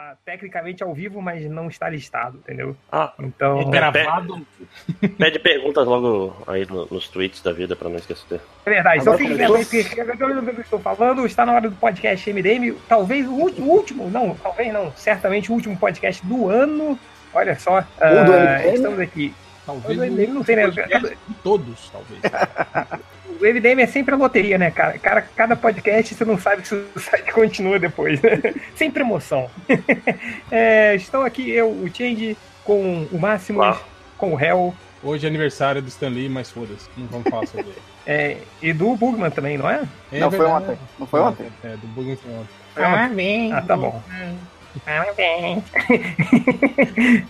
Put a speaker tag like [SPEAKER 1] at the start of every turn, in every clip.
[SPEAKER 1] tá tecnicamente ao vivo, mas não está listado, entendeu?
[SPEAKER 2] Ah,
[SPEAKER 1] Então.
[SPEAKER 3] É gravado.
[SPEAKER 2] pede perguntas logo aí no- nos tweets da vida pra não esquecer.
[SPEAKER 1] É verdade, só fique lembrando que eu estou falando, está na hora do podcast MDM, talvez o último, o último, não, talvez não, certamente o último podcast do ano. Olha só,
[SPEAKER 4] do
[SPEAKER 1] ah,
[SPEAKER 4] MDM?
[SPEAKER 1] estamos aqui.
[SPEAKER 3] Talvez
[SPEAKER 1] O MDM não tem, né?
[SPEAKER 3] de todos, talvez.
[SPEAKER 1] O MDM é sempre a loteria, né, cara? cara? Cada podcast você não sabe se o site continua depois. né? sempre emoção. É, estão aqui eu, o Change, com o Máximo, com o Hell,
[SPEAKER 3] Hoje é aniversário do Stanley, mas foda-se. Não vamos falar sobre ele.
[SPEAKER 1] é, e do Bugman também, não é?
[SPEAKER 3] É
[SPEAKER 4] não, foi
[SPEAKER 3] verdade.
[SPEAKER 4] ontem. Não foi ontem?
[SPEAKER 3] É, do Bugman foi ontem.
[SPEAKER 1] Parabéns. Ah, tá bom. Parabéns.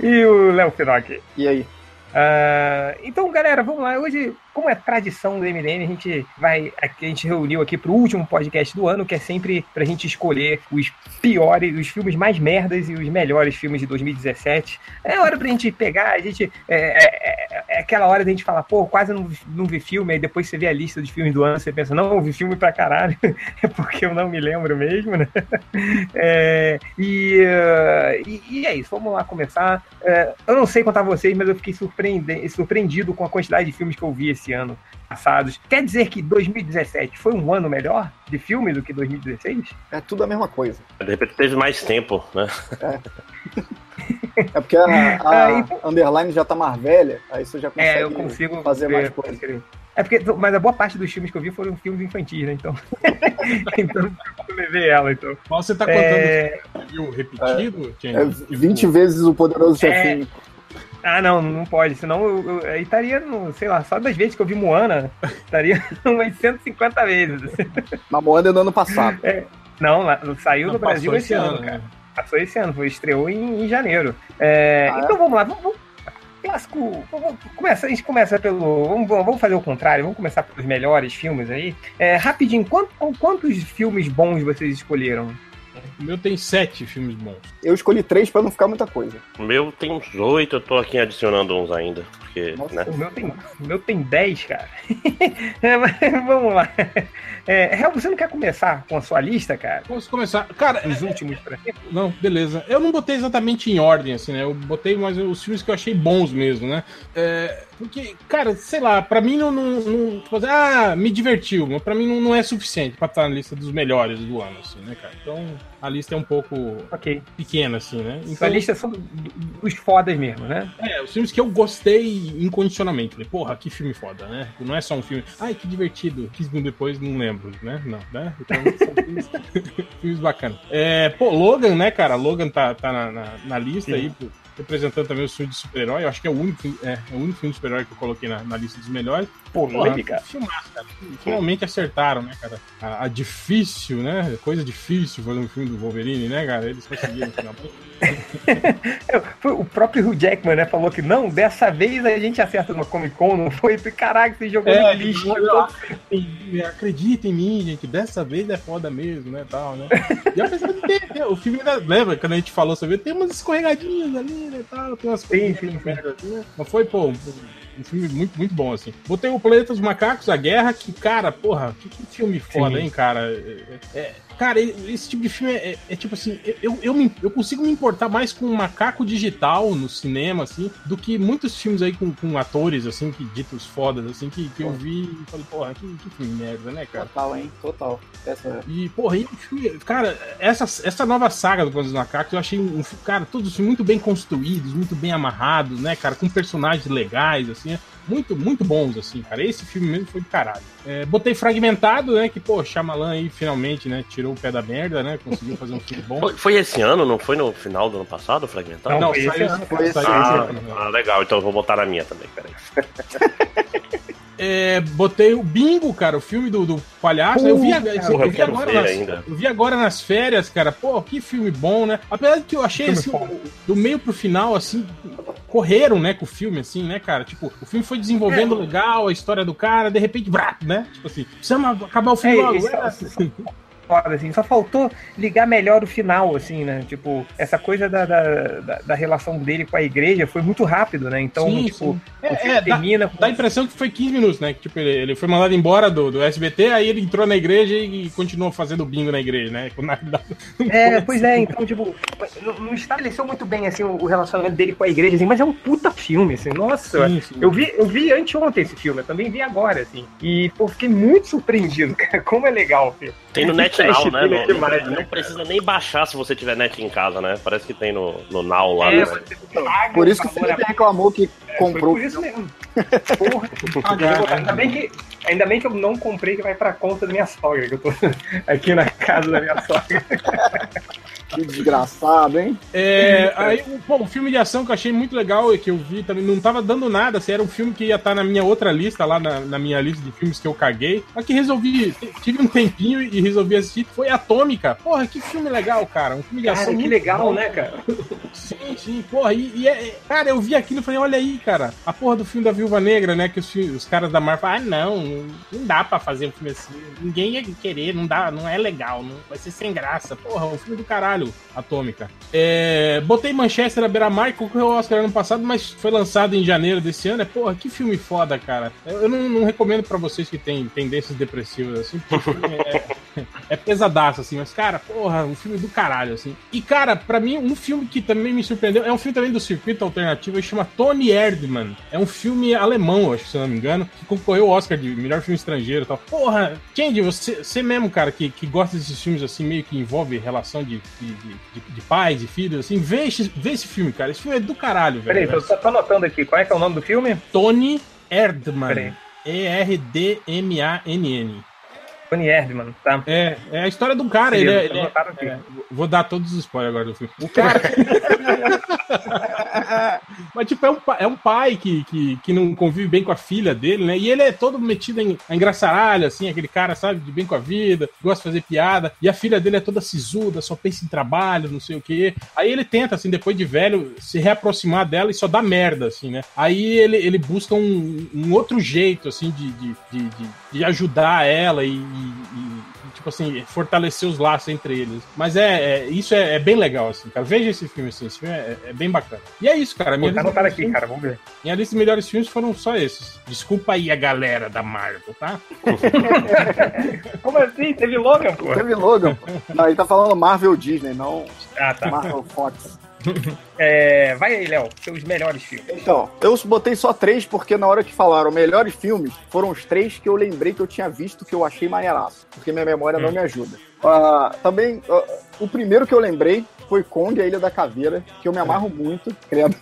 [SPEAKER 1] e o Léo Finocchi.
[SPEAKER 4] E aí?
[SPEAKER 1] Ah, então, galera, vamos lá. Hoje, como é tradição do MDM, a gente vai. A gente reuniu aqui pro último podcast do ano, que é sempre pra gente escolher os piores, os filmes mais merdas e os melhores filmes de 2017. É hora pra gente pegar, a gente. É, é- é aquela hora da gente falar, pô, quase não, não vi filme, aí depois você vê a lista dos filmes do ano, você pensa, não, eu vi filme pra caralho, é porque eu não me lembro mesmo, né? É, e, eh, e, e é isso, vamos lá começar. É, eu não sei contar vocês, mas eu fiquei surpreendido com a quantidade de filmes que eu vi ano passados. Quer dizer que 2017 foi um ano melhor de filme do que 2016?
[SPEAKER 4] É tudo a mesma coisa.
[SPEAKER 2] De repente teve mais tempo, né?
[SPEAKER 4] É porque a, a
[SPEAKER 1] Ah, então-
[SPEAKER 4] underline já tá mais velha, aí você já consegue
[SPEAKER 1] É, eu consigo
[SPEAKER 4] fazer
[SPEAKER 1] ver,
[SPEAKER 4] mais
[SPEAKER 1] pode
[SPEAKER 4] coisa.
[SPEAKER 1] crer. É porque, mas a boa parte dos filmes que eu vi foram filmes infantis, né? Então, então eu levei ela, então.
[SPEAKER 3] Qual você tá contando?
[SPEAKER 1] É,
[SPEAKER 3] Viu repetido?
[SPEAKER 4] É
[SPEAKER 3] Tipo,
[SPEAKER 4] 20 vezes o poderoso
[SPEAKER 1] É. Ah, não, não pode. Senão eu, eu- aí estaria, no, sei lá, só das vezes que eu vi Moana, estaria umas 150 vezes.
[SPEAKER 4] Na Moana é do ano passado.
[SPEAKER 1] Não, lá- saiu
[SPEAKER 3] não,
[SPEAKER 1] no Brasil esse ano, cara.
[SPEAKER 3] né?
[SPEAKER 1] Passou esse ano, foi, estreou em, em janeiro. É,
[SPEAKER 4] Ah, é?
[SPEAKER 1] então vamos lá, vamos. vamos clássico. Vamos começar, a gente começa pelo. Vamos, vamos fazer o contrário, vamos começar pelos melhores filmes aí. É, rapidinho, quanto- quantos filmes bons vocês escolheram?
[SPEAKER 3] O meu tem sete filmes bons.
[SPEAKER 4] Eu escolhi três pra não ficar muita coisa.
[SPEAKER 2] O meu tem uns oito, eu tô aqui adicionando uns ainda. Porque,
[SPEAKER 4] Nossa.
[SPEAKER 2] né?
[SPEAKER 1] O meu tem, o meu tem 10, cara. É, mas vamos lá. É, Hel, você não quer começar com a sua lista, cara?
[SPEAKER 3] Posso começar? Cara,
[SPEAKER 1] Os últimos pra
[SPEAKER 3] Não, beleza. Eu não botei exatamente em ordem, assim, né? Eu botei mais os filmes que eu achei bons mesmo, né? É, porque, cara, sei lá, pra mim não. não, não tipo assim, ah, me divertiu, mas pra mim não, não é suficiente pra estar na lista dos melhores do ano, assim, né, cara? Então a lista é um pouco
[SPEAKER 1] Ok.
[SPEAKER 3] pequena, assim, né? Então,
[SPEAKER 1] lista é do- dos fodas mesmo, né?
[SPEAKER 3] é, os filmes que eu gostei incondicionalmente. Falei, porra, que filme foda, né? Não é só um filme. Ai, que divertido. 15 minutos depois, não lembro, né? Não, né? Então, são filmes, filmes bacanas. É, pô, Logan, né, cara? Logan tá, tá na, na, na lista
[SPEAKER 1] Sim.
[SPEAKER 3] aí, pô, representando também os filmes de super-herói. Eu acho que é o único, filme- é, é o único filme de super-herói que eu coloquei na, na lista dos melhores.
[SPEAKER 1] Polêmica.
[SPEAKER 3] filmaço, cara. Finalmente acertaram, né, cara? A, a difícil, né? Coisa difícil fazer um filme do Wolverine, né, cara? Eles conseguiram finalmente.
[SPEAKER 1] Foi o próprio Hugh Jackman, né? Falou que não, dessa vez a gente acerta no Comic Con, não foi? Caraca, você jogou
[SPEAKER 3] É,
[SPEAKER 1] no lixo.
[SPEAKER 3] E Acredita em mim, gente, dessa vez é foda mesmo, né, tal, né? E apesar de ter, o filme ainda lembra, quando a gente falou sobre ele, tem umas escorregadinhas ali, né, tal, tem umas
[SPEAKER 1] Sim, sim, sim.
[SPEAKER 3] assim, né? Mas foi, pô, um, filme muito, muito bom, assim. Botei o Planeta dos Macacos, A Guerra, que, cara, porra, que, que filme foda,
[SPEAKER 1] Sim.
[SPEAKER 3] hein, cara? É, é- cara, esse tipo de filme é, é tipo assim, eu, eu, me- eu consigo me importar mais com um macaco digital no cinema, assim, do que muitos filmes aí com, com atores, assim, que ditos fodas, assim, que, que eu vi e falei, porra, que, que filme merda, né, cara?
[SPEAKER 4] Total, hein? Total. Essa...
[SPEAKER 3] E, porra, e cara, essa, essa nova saga do Planos dos Macacos, eu achei, um, cara, todos muito bem construídos, muito bem amarrados, né, cara, com personagens legais, assim, muito, muito bons, assim, cara. Esse filme mesmo foi do caralho. É, botei Fragmentado, né, que, pô, Shyamalan aí, finalmente, né, tirou o pé da merda, né, conseguiu fazer um filme bom.
[SPEAKER 2] Foi, esse ano, não foi no final do ano passado, o Fragmentado?
[SPEAKER 1] Não,
[SPEAKER 3] Não,
[SPEAKER 1] foi
[SPEAKER 3] saiu
[SPEAKER 1] esse
[SPEAKER 3] esse
[SPEAKER 1] ano,
[SPEAKER 4] foi esse
[SPEAKER 3] saiu
[SPEAKER 4] ano.
[SPEAKER 3] esse
[SPEAKER 2] Ah,
[SPEAKER 3] ano.
[SPEAKER 2] ah, legal, então eu vou botar na minha também, peraí.
[SPEAKER 3] É, botei o Bingo, cara, o filme do, do palhaço. eu vi,
[SPEAKER 1] Porra,
[SPEAKER 3] eu
[SPEAKER 2] eu
[SPEAKER 3] vi agora nas,
[SPEAKER 2] ainda.
[SPEAKER 3] eu vi agora nas férias, cara. Pô, que filme bom, né? Apesar de que eu achei assim, do meio pro final, assim, correram, né, com o filme, assim, né, cara? Tipo, o filme foi desenvolvendo legal, a história do cara, de repente, brá, né? Tipo assim, precisamos acabar o filme
[SPEAKER 1] É,
[SPEAKER 3] logo. é.
[SPEAKER 1] foda, assim. Só faltou ligar melhor o final, assim, né? Tipo, essa coisa da, da, da, da relação dele com a igreja foi muito rápido, né? Então,
[SPEAKER 3] Sim,
[SPEAKER 1] tipo,
[SPEAKER 3] sim.
[SPEAKER 1] o
[SPEAKER 3] É,
[SPEAKER 1] filme
[SPEAKER 3] é, dá,
[SPEAKER 1] termina com
[SPEAKER 3] dá a impressão que foi 15 minutos, né? Que, tipo, ele, ele foi mandado embora do, do SBT, aí ele entrou na igreja e, e continuou fazendo bingo na igreja, né? Na
[SPEAKER 1] É, pois é, então, tipo, não, não estabeleceu muito bem, assim, o, o relacionamento dele com a igreja, assim, mas é um puta filme, assim, nossa,
[SPEAKER 3] Sim, sim.
[SPEAKER 1] eu vi, eu vi anteontem esse filme, eu também vi agora, assim, e, pô, fiquei muito surpreendido, cara, como é legal o filme.
[SPEAKER 2] Tem no
[SPEAKER 1] Esse
[SPEAKER 2] Né?
[SPEAKER 1] é demais,
[SPEAKER 2] não-
[SPEAKER 1] né,
[SPEAKER 2] não precisa nem baixar se você tiver net em casa, né? Parece que tem no, no Now lá,
[SPEAKER 1] É,
[SPEAKER 2] né?
[SPEAKER 1] você paga
[SPEAKER 4] Por isso que Felipe
[SPEAKER 1] a-
[SPEAKER 4] reclamou que
[SPEAKER 1] Foi
[SPEAKER 4] comprou.
[SPEAKER 1] por isso mesmo. Porra.
[SPEAKER 3] pagar,
[SPEAKER 1] ainda, bem que, ainda bem que eu não comprei que vai pra conta da minha sogra, que eu tô aqui na casa da minha sogra.
[SPEAKER 4] Que desgraçado, hein?
[SPEAKER 3] É, aí, o- pô, um filme de ação que eu achei muito legal e que eu vi também, não tava dando nada, assim, era um filme que ia estar na minha outra lista, lá na, na minha lista de filmes que eu caguei, mas que resolvi, tive um tempinho e resolvi assistir, foi Atômica. Porra, que filme legal, cara, um filme de ação
[SPEAKER 1] Cara, que
[SPEAKER 3] muito
[SPEAKER 1] legal,
[SPEAKER 3] bom.
[SPEAKER 1] né, cara?
[SPEAKER 3] Sim, sim, porra, e, e é, é- cara, eu vi aquilo e falei, olha aí, cara, a porra do filme da Viúva Negra, né, que os, os caras da Marvel ah, não, não dá pra fazer um filme assim, ninguém ia querer, não dá, não é legal, não, vai ser sem graça, porra, um filme do caralho, Atômica. É, botei Manchester à beira-mar, concorreu ao Oscar ano passado, mas foi lançado em janeiro desse ano, é, porra, que filme foda, cara, eu, eu não, não recomendo pra vocês que têm tendências depressivas, assim, porque o é, é pesadaço, assim, mas, cara, porra, um filme do caralho, assim. E, cara, pra mim, um filme que também me surpreendeu, é um filme também do circuito alternativo, ele chama Tony Erdmann. É um filme alemão, acho, se eu não me engano, que concorreu ao Oscar de melhor filme estrangeiro e tal. Porra, Change, você, você mesmo, cara, que, que gosta desses filmes, assim, meio que envolve relação de, de, de, de pais, de filhos, assim, vê esse, vê esse filme, cara. Esse filme é do caralho, velho.
[SPEAKER 1] Peraí, tô, tô anotando aqui, qual é que é o nome do filme?
[SPEAKER 3] Tony Erdmann.
[SPEAKER 1] Peraí.
[SPEAKER 3] E-R-D-M-A-N-N.
[SPEAKER 1] Tony Erdmann, tá?
[SPEAKER 3] É, é a história de um cara, ele, é, ele é-
[SPEAKER 1] anotado aqui.
[SPEAKER 3] é, Vou dar todos os spoilers agora do filme. O cara. Mas, tipo, é um, é um pai que, que, que não convive bem com a filha dele, né? E ele é todo metido em engraçaralho, assim, aquele cara, sabe, de bem com a vida, gosta de fazer piada. E a filha dele é toda sisuda, só pensa em trabalho, não sei o quê. Aí ele tenta, assim, depois de velho, se reaproximar dela e só dá merda, assim, né? Aí ele, ele busca um, um outro jeito, assim, de, de, de- de ajudar ela e- e- e tipo assim, fortalecer os laços entre eles. Mas é, é- isso é, é bem legal, assim, cara. Veja esse filme, assim, esse filme é, é bem bacana. E é isso, cara. Minha
[SPEAKER 1] Pô, tá anotado
[SPEAKER 3] melhores
[SPEAKER 1] aqui,
[SPEAKER 3] filmes-
[SPEAKER 1] cara, vamos ver.
[SPEAKER 3] minha lista de melhores filmes foram só esses. Desculpa aí a galera da Marvel, tá?
[SPEAKER 1] Como assim? Teve Logan, pô?
[SPEAKER 4] Teve Logan, pô. Não, ele tá falando Marvel Disney, não
[SPEAKER 1] Ah, tá.
[SPEAKER 4] Marvel Fox.
[SPEAKER 1] É, vai aí, Léo, seus melhores filmes.
[SPEAKER 4] Então, eu botei só três porque na hora que falaram melhores filmes, foram os três que eu lembrei que eu tinha visto que eu achei maneiraço. Porque minha memória não me ajuda. Ah, também, ah, o primeiro que eu lembrei foi Kong, a Ilha da Caveira, que eu me amarro muito, credo.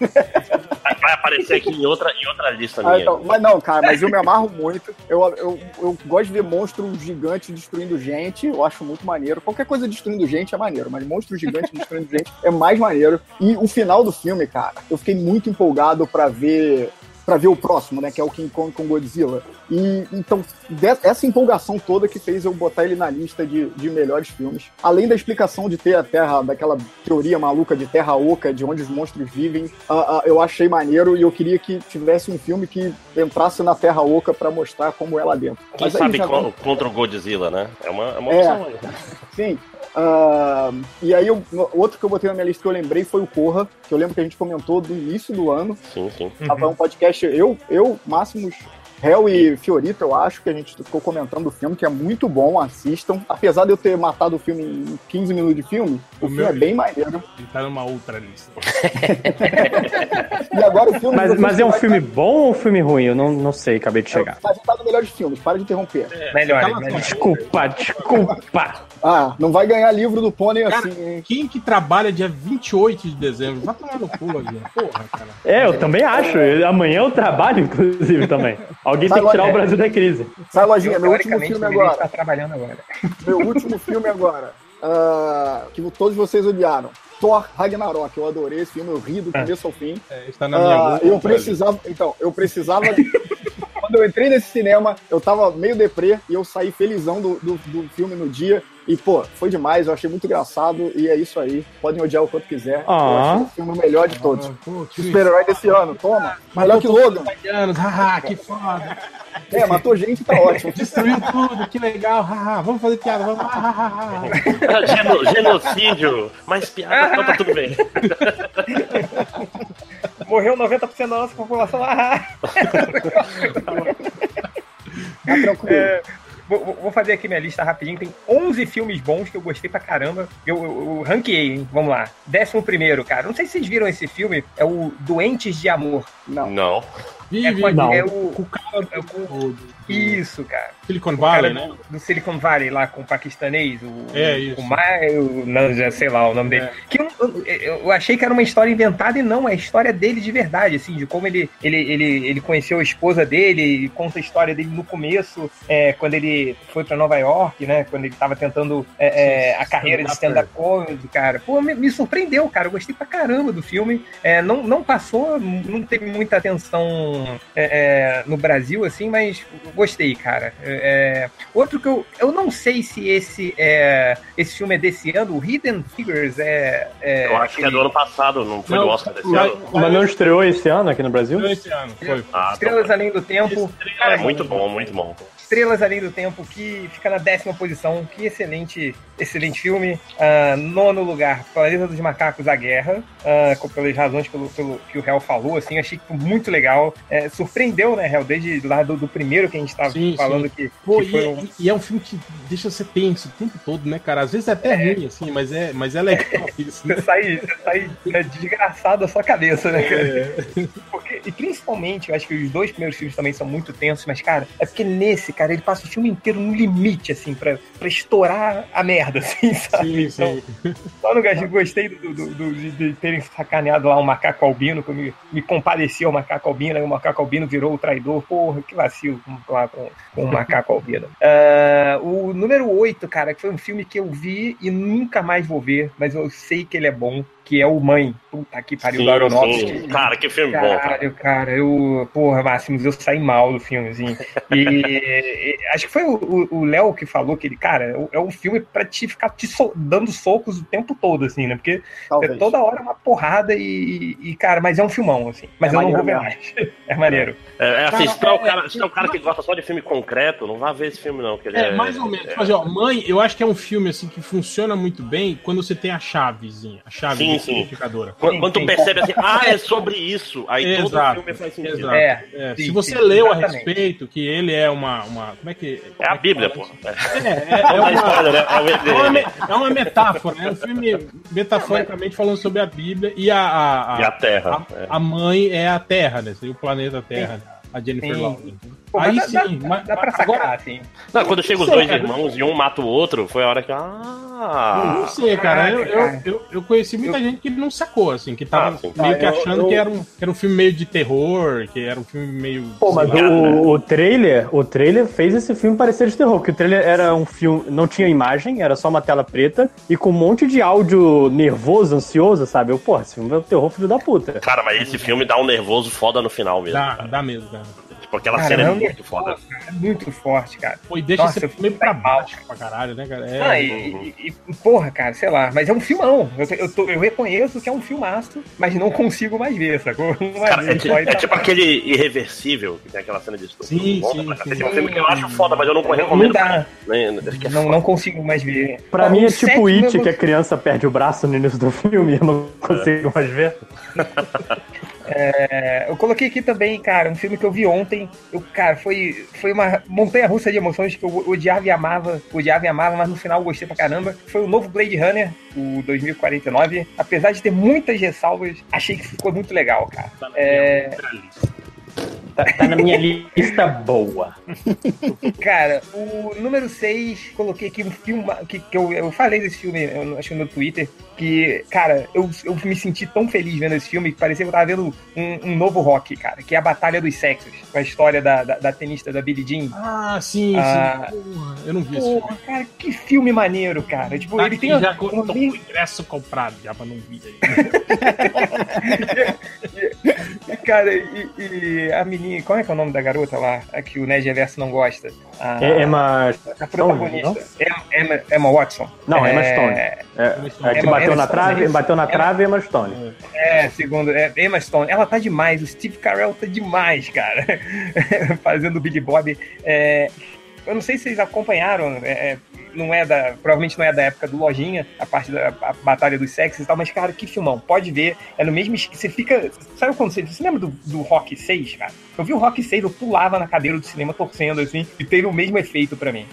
[SPEAKER 2] Vai aparecer aqui em outra, em outra lista
[SPEAKER 4] Ah,
[SPEAKER 2] minha.
[SPEAKER 4] então, mas não, cara, mas eu me amarro muito. Eu, eu, eu gosto de ver monstros gigantes destruindo gente, eu acho muito maneiro. Qualquer coisa destruindo gente é maneiro, mas monstros gigantes destruindo gente é mais maneiro. E o final do filme, cara, eu fiquei muito empolgado pra ver para ver o próximo, né, que é o King Kong com Godzilla. E então, essa empolgação toda que fez eu botar ele na lista de, de melhores filmes. Além da explicação de ter a Terra, daquela teoria maluca de Terra Oca, de onde os monstros vivem, ah, ah, eu achei maneiro e eu queria que tivesse um filme que entrasse na Terra Oca pra mostrar como é lá dentro.
[SPEAKER 2] Quem
[SPEAKER 4] Mas
[SPEAKER 2] sabe
[SPEAKER 4] já-
[SPEAKER 2] con- contra o Godzilla, né? É uma, é uma
[SPEAKER 4] É.
[SPEAKER 2] opção. aí.
[SPEAKER 4] Sim. Ah, e aí, eu- outro que eu botei na minha lista que eu lembrei foi o Corra, que eu lembro que a gente comentou do início do ano.
[SPEAKER 2] Sim, sim.
[SPEAKER 4] Tava um podcast, eu, eu, Máximos, Hel e Fiorito, eu acho que a gente ficou comentando o filme, que é muito bom, assistam. Apesar de eu ter matado o filme em 15 minutos de filme, o,
[SPEAKER 3] O
[SPEAKER 4] filme
[SPEAKER 3] meu-
[SPEAKER 4] é bem maneiro.
[SPEAKER 3] Ele tá numa outra lista.
[SPEAKER 4] E agora o filme.
[SPEAKER 5] Mas, mas é um filme bom ou um filme ruim? Eu não, não sei, acabei de chegar.
[SPEAKER 4] A gente tá no melhores filmes, para de interromper.
[SPEAKER 1] Melhor,
[SPEAKER 3] Cala a
[SPEAKER 1] melhor.
[SPEAKER 5] Desculpa, desculpa.
[SPEAKER 4] Ah, não vai ganhar livro do Pônei assim, hein?
[SPEAKER 3] Quem que trabalha dia 28 de dezembro? Vai tomar no cu. Porra, cara.
[SPEAKER 5] É, eu também acho. Amanhã eu trabalho, inclusive, também. Alguém
[SPEAKER 4] Sai
[SPEAKER 5] tem que tirar o Brasil da crise.
[SPEAKER 4] Sai, Lojinha, meu último filme agora.
[SPEAKER 1] está trabalhando agora.
[SPEAKER 4] Meu último filme agora. ah, que todos vocês odiaram. Thor Ragnarok. Eu adorei esse filme, eu ri do começo ao fim.
[SPEAKER 3] É, está na minha outra
[SPEAKER 4] eu precisava. Então, eu precisava. Quando eu entrei nesse cinema, eu tava meio deprê e eu saí felizão do, do, do filme no dia. E, pô, foi demais, eu achei muito engraçado e é isso aí. Podem odiar o quanto quiser. Eu
[SPEAKER 5] Ah.
[SPEAKER 4] achei o filme o melhor de todos.
[SPEAKER 3] Que
[SPEAKER 4] Super-herói desse ano, toma. Melhor que Logan.
[SPEAKER 3] anos, haha, que foda.
[SPEAKER 4] É, matou gente, tá ótimo.
[SPEAKER 3] Destruiu tudo, que legal, haha. Vamos fazer piada, vamos.
[SPEAKER 2] Geno- genocídio, mas piada, então tá tudo bem.
[SPEAKER 1] Morreu 90% da nossa população. Ah,
[SPEAKER 4] Tá tranquilo.
[SPEAKER 1] É, vou, vou- fazer aqui minha lista rapidinho. Tem 11 filmes bons que eu gostei pra caramba. Eu, eu, eu ranqueei, hein? Vamos lá. Décimo primeiro, cara. Não sei se vocês viram esse filme. É o Doentes de Amor.
[SPEAKER 4] Não.
[SPEAKER 2] Não.
[SPEAKER 1] É, com-
[SPEAKER 5] não.
[SPEAKER 1] é o.
[SPEAKER 3] com o cara
[SPEAKER 1] é
[SPEAKER 3] do
[SPEAKER 1] Isso, cara.
[SPEAKER 3] Silicon
[SPEAKER 1] O cara
[SPEAKER 3] Valley, né?
[SPEAKER 1] do, Silicon Valley lá com o paquistanês. O,
[SPEAKER 3] É, isso.
[SPEAKER 1] O Mai, o, não, já sei lá o nome dele.
[SPEAKER 3] É.
[SPEAKER 1] Que eu, eu- achei que era uma história inventada e não, é a história dele de verdade, assim, de como ele, ele, ele, ele conheceu a esposa dele e conta a história dele no começo, é, quando ele foi pra Nova York, né? Quando ele tava tentando é, é, a carreira de stand-up comedy, cara. Pô, me, me surpreendeu, cara. Eu gostei pra caramba do filme. É, não, não passou, não teve muita atenção é, no Brasil, assim, mas gostei, cara. É, outro que eu. Eu não sei se esse, é, esse filme é desse ano, o Hidden Figures é. é
[SPEAKER 2] Eu acho que é do ano passado, não foi
[SPEAKER 3] Não,
[SPEAKER 2] do Oscar desse
[SPEAKER 3] mas-
[SPEAKER 2] ano.
[SPEAKER 5] Mas não estreou esse ano aqui no Brasil?
[SPEAKER 3] Esse ano, foi.
[SPEAKER 2] Ah,
[SPEAKER 1] Estrelas
[SPEAKER 2] tá.
[SPEAKER 1] Além do Tempo.
[SPEAKER 2] É muito bom, muito bom.
[SPEAKER 1] Estrelas Além do Tempo, que fica na décima posição. Que excelente, excelente filme. Ah, nono lugar, Planeta dos Macacos, A Guerra. com- pelas razões pelo, pelo que o Hel falou, assim, achei muito legal. É, surpreendeu, né, Hel? Desde lá do, do primeiro que a gente estava
[SPEAKER 3] Sim,
[SPEAKER 1] falando
[SPEAKER 3] sim.
[SPEAKER 1] que,
[SPEAKER 3] Pô,
[SPEAKER 1] que
[SPEAKER 3] e,
[SPEAKER 1] um...
[SPEAKER 3] é- e é um filme que deixa você tenso o tempo todo, né, cara? Às vezes é até ruim, assim, mas é, mas é legal isso, né?
[SPEAKER 1] Você sai, você sai né, desgraçado da sua cabeça, né, cara? Porque, e principalmente, eu acho que os dois primeiros filmes também são muito tensos, mas, cara, é porque nesse, cara, ele passa o filme inteiro no limite, assim, pra, pra estourar a merda, assim, sabe?
[SPEAKER 3] Sim, sim.
[SPEAKER 1] Só no gajo, gostei do, do- do- de, de terem sacaneado lá o macaco albino, que eu me, me compadeci ao macaco albino, aí o macaco albino virou o traidor. Porra, que vacilo com, lá com, com o macaco albino. Ah, o número 8, cara, que foi um filme que eu vi e nunca mais vou ver, mas eu sei que ele é bom, que é o Mãe. Puta que pariu,
[SPEAKER 2] Sim,
[SPEAKER 1] Aronofsky.
[SPEAKER 2] sim. Cara, que filme bom, cara.
[SPEAKER 1] Caralho, cara, eu. Porra, Máximos, eu saí mal do filme, assim. E, e- acho que foi o- Léo que falou que ele, cara, é- é um filme pra te ficar te so- dando socos o tempo todo, assim, né? Porque
[SPEAKER 4] Talvez.
[SPEAKER 1] é toda hora uma porrada e, e, cara, mas é um filmão, assim. Mas
[SPEAKER 4] É
[SPEAKER 1] eu não vou ver mais. É maneiro.
[SPEAKER 2] É, é assim,
[SPEAKER 3] Cara,
[SPEAKER 2] se tu é, o
[SPEAKER 3] é-
[SPEAKER 2] cara, se tu é o cara que gosta só de filme concreto, não vá ver esse filme, não. Que ele
[SPEAKER 3] É,
[SPEAKER 2] é,
[SPEAKER 3] mais ou menos. Assim, ó, Mãe, eu acho que é um filme assim que funciona muito bem quando você tem a chavezinha, a chave
[SPEAKER 2] Sim. Quando, quando tu percebe assim, ah, é sobre isso, aí todo
[SPEAKER 3] Exato,
[SPEAKER 2] filme faz sentido.
[SPEAKER 3] exato.
[SPEAKER 1] É.
[SPEAKER 3] É,
[SPEAKER 1] Sim,
[SPEAKER 3] se você
[SPEAKER 1] sim,
[SPEAKER 3] leu a
[SPEAKER 1] exatamente.
[SPEAKER 3] respeito que ele é uma, uma como é que
[SPEAKER 2] É a Bíblia, pô. É,
[SPEAKER 3] É, é, é uma,
[SPEAKER 2] né? É
[SPEAKER 3] é é metáfora, é um filme metaforicamente falando sobre a Bíblia e a, a, a,
[SPEAKER 2] E a Terra.
[SPEAKER 3] a-
[SPEAKER 2] é.
[SPEAKER 3] a mãe é a Terra, né? O planeta Terra, né? a Jennifer. Lawrence.
[SPEAKER 1] Pô,
[SPEAKER 3] Aí
[SPEAKER 1] dá,
[SPEAKER 3] sim,
[SPEAKER 1] dá,
[SPEAKER 3] mas-
[SPEAKER 1] dá pra sacar,
[SPEAKER 3] agora-
[SPEAKER 1] assim.
[SPEAKER 2] Não, quando chega os dois
[SPEAKER 3] cara.
[SPEAKER 2] irmãos e um mata o outro, foi a hora que. Ah!
[SPEAKER 3] não sei, cara. Eu, eu, eu, eu conheci muita gente que não sacou, assim, que tava
[SPEAKER 2] Ah,
[SPEAKER 3] meio que
[SPEAKER 4] Ah, eu-
[SPEAKER 3] achando
[SPEAKER 4] eu-
[SPEAKER 3] que, era um, que era um filme meio de terror, que era um filme meio.
[SPEAKER 5] Pô, mas
[SPEAKER 3] sei lá,
[SPEAKER 5] o, o trailer, o trailer fez esse filme parecer de terror, porque o trailer era um filme, não tinha imagem, era só uma tela preta e com um monte de áudio nervoso, ansioso, sabe? Eu, pô, esse filme é o terror filho da puta.
[SPEAKER 2] Cara, mas esse filme dá um nervoso foda no final mesmo.
[SPEAKER 3] Dá,
[SPEAKER 2] cara.
[SPEAKER 3] dá mesmo, cara.
[SPEAKER 2] Tipo, aquela
[SPEAKER 1] Cara,
[SPEAKER 2] cena é
[SPEAKER 1] não,
[SPEAKER 2] muito foda.
[SPEAKER 1] É muito forte, cara.
[SPEAKER 3] Pô, e deixa
[SPEAKER 1] Nossa,
[SPEAKER 3] você
[SPEAKER 1] eu
[SPEAKER 3] meio pra
[SPEAKER 1] mal,
[SPEAKER 3] baixo pra caralho, né, cara? É,
[SPEAKER 1] Ah, e, e- e, porra, cara, sei lá, mas é um filmão. Eu, eu, tô- eu reconheço que é um filmaço, mas não consigo mais ver, sacou? Não
[SPEAKER 2] Cara, é, é
[SPEAKER 1] ir
[SPEAKER 2] tipo aquele irreversível, que tem aquela cena de estupro.
[SPEAKER 3] Sim,
[SPEAKER 2] Bom,
[SPEAKER 3] sim, sim.
[SPEAKER 2] É um filme que eu acho foda, mas eu não
[SPEAKER 1] Não
[SPEAKER 2] recomendo.
[SPEAKER 1] dá,
[SPEAKER 2] Nem- acho que é
[SPEAKER 1] não, não consigo mais ver.
[SPEAKER 5] Pra
[SPEAKER 1] Ó,
[SPEAKER 5] mim é tipo It, que a criança perde o braço no início do filme e eu não consigo mais ver.
[SPEAKER 1] É, eu coloquei aqui também, cara, um filme que eu vi ontem. Eu, cara, foi, foi uma montanha russa de emoções que eu odiava e amava, odiava e amava, mas no final eu gostei pra caramba. Foi o novo Blade Runner, o 2049. Apesar de ter muitas ressalvas, achei que ficou muito legal, cara. É,
[SPEAKER 5] Tá, tá na minha lista boa.
[SPEAKER 1] Cara, o número 6, coloquei aqui um filme que, que eu, eu falei desse filme, eu acho que no Twitter, que, cara, eu, eu me senti tão feliz vendo esse filme que parecia que eu tava vendo um, um novo rock, cara, que é a Batalha dos Sexos, com a história da, da, da tenista da Billie Jean.
[SPEAKER 3] Ah, sim,
[SPEAKER 1] Ah.
[SPEAKER 3] sim. Porra, eu não vi esse filme.
[SPEAKER 1] Porra, cara, que filme maneiro, cara. Tipo,
[SPEAKER 3] Tá
[SPEAKER 1] ele tem
[SPEAKER 3] já
[SPEAKER 1] meio-
[SPEAKER 3] o ingresso comprado já pra não vir aí.
[SPEAKER 1] Cara, e, e a menina, como é que é o nome da garota lá? A que o Ned Reverso não gosta? A,
[SPEAKER 5] É Emma
[SPEAKER 1] a protagonista. Emma, Emma, Emma Watson.
[SPEAKER 5] Não, Emma
[SPEAKER 1] É,
[SPEAKER 5] Stone. É, é que
[SPEAKER 1] Emma-
[SPEAKER 5] bateu
[SPEAKER 1] Emma
[SPEAKER 5] na
[SPEAKER 1] Stone,
[SPEAKER 5] trave,
[SPEAKER 1] é
[SPEAKER 5] bateu na
[SPEAKER 1] Emma-
[SPEAKER 5] trave e Emma Stone.
[SPEAKER 1] É, segundo. É, Emma Stone. Ela tá demais. O Steve Carell tá demais, cara. Fazendo o Big Bob. É, eu não sei se vocês acompanharam. é, não é da. Provavelmente não é da época do Lojinha, a parte da a Batalha dos Sexos e tal, mas, cara, que filmão. Pode ver. É no mesmo. es- Você fica. Sabe quando você. Você lembra do, do Rock 6, cara? Eu vi o Rock 6, eu pulava na cadeira do cinema torcendo, assim, e teve o mesmo efeito pra mim.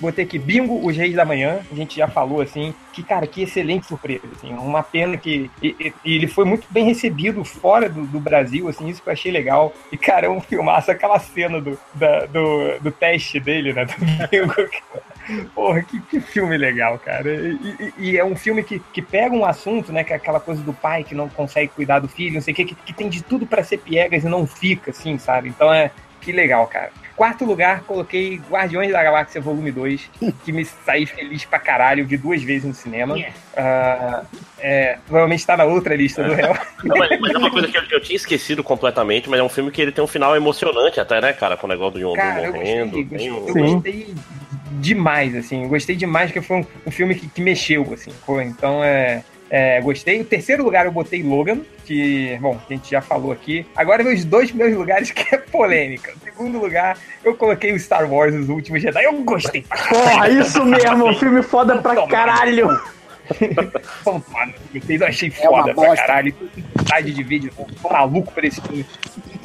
[SPEAKER 1] Botei aqui Bingo, Os Reis da Manhã. A gente já falou, assim, que, cara, que excelente surpresa. Assim, uma pena que. E, e- ele foi muito bem recebido fora do, do Brasil, assim, isso que eu achei legal. E, cara, é um filmaço, aquela cena do, da- do, do teste dele, né? Do Bingo. Porra, que, que filme legal, cara. E, e- e é um filme que, que pega um assunto, né? Que é aquela coisa do pai que não consegue cuidar do filho, não sei o quê, que, que tem de tudo pra ser piegas e não fica, assim, sabe? Então é. Que legal, cara. Quarto lugar, coloquei Guardiões da Galáxia Volume 2, que me saí feliz pra caralho, vi duas vezes no cinema. Ah, é, provavelmente tá na outra lista do réu.
[SPEAKER 2] Não, mas, mas é uma coisa que eu, eu tinha esquecido completamente, mas é um filme que ele tem um final emocionante até, né, cara? Com o negócio do Yondu
[SPEAKER 1] Cara, eu
[SPEAKER 2] morrendo.
[SPEAKER 1] gostei, eu
[SPEAKER 5] Sim.
[SPEAKER 1] gostei demais, assim. Gostei demais, porque foi um, um filme que, que mexeu, assim. Foi, então, é, é, gostei. O terceiro lugar eu botei Logan, que, bom, a gente já falou aqui. Agora, meus dois primeiros lugares, que é polêmica. O segundo lugar, eu coloquei o Star Wars, Os Últimos Jedi. Eu gostei pra
[SPEAKER 5] Porra, isso mesmo, filme foda pra caralho.
[SPEAKER 1] Pô, mano, vocês eu achei
[SPEAKER 4] É
[SPEAKER 1] foda pra
[SPEAKER 4] bosta.
[SPEAKER 1] caralho. Vontade de vídeo, tô maluco por esse filme.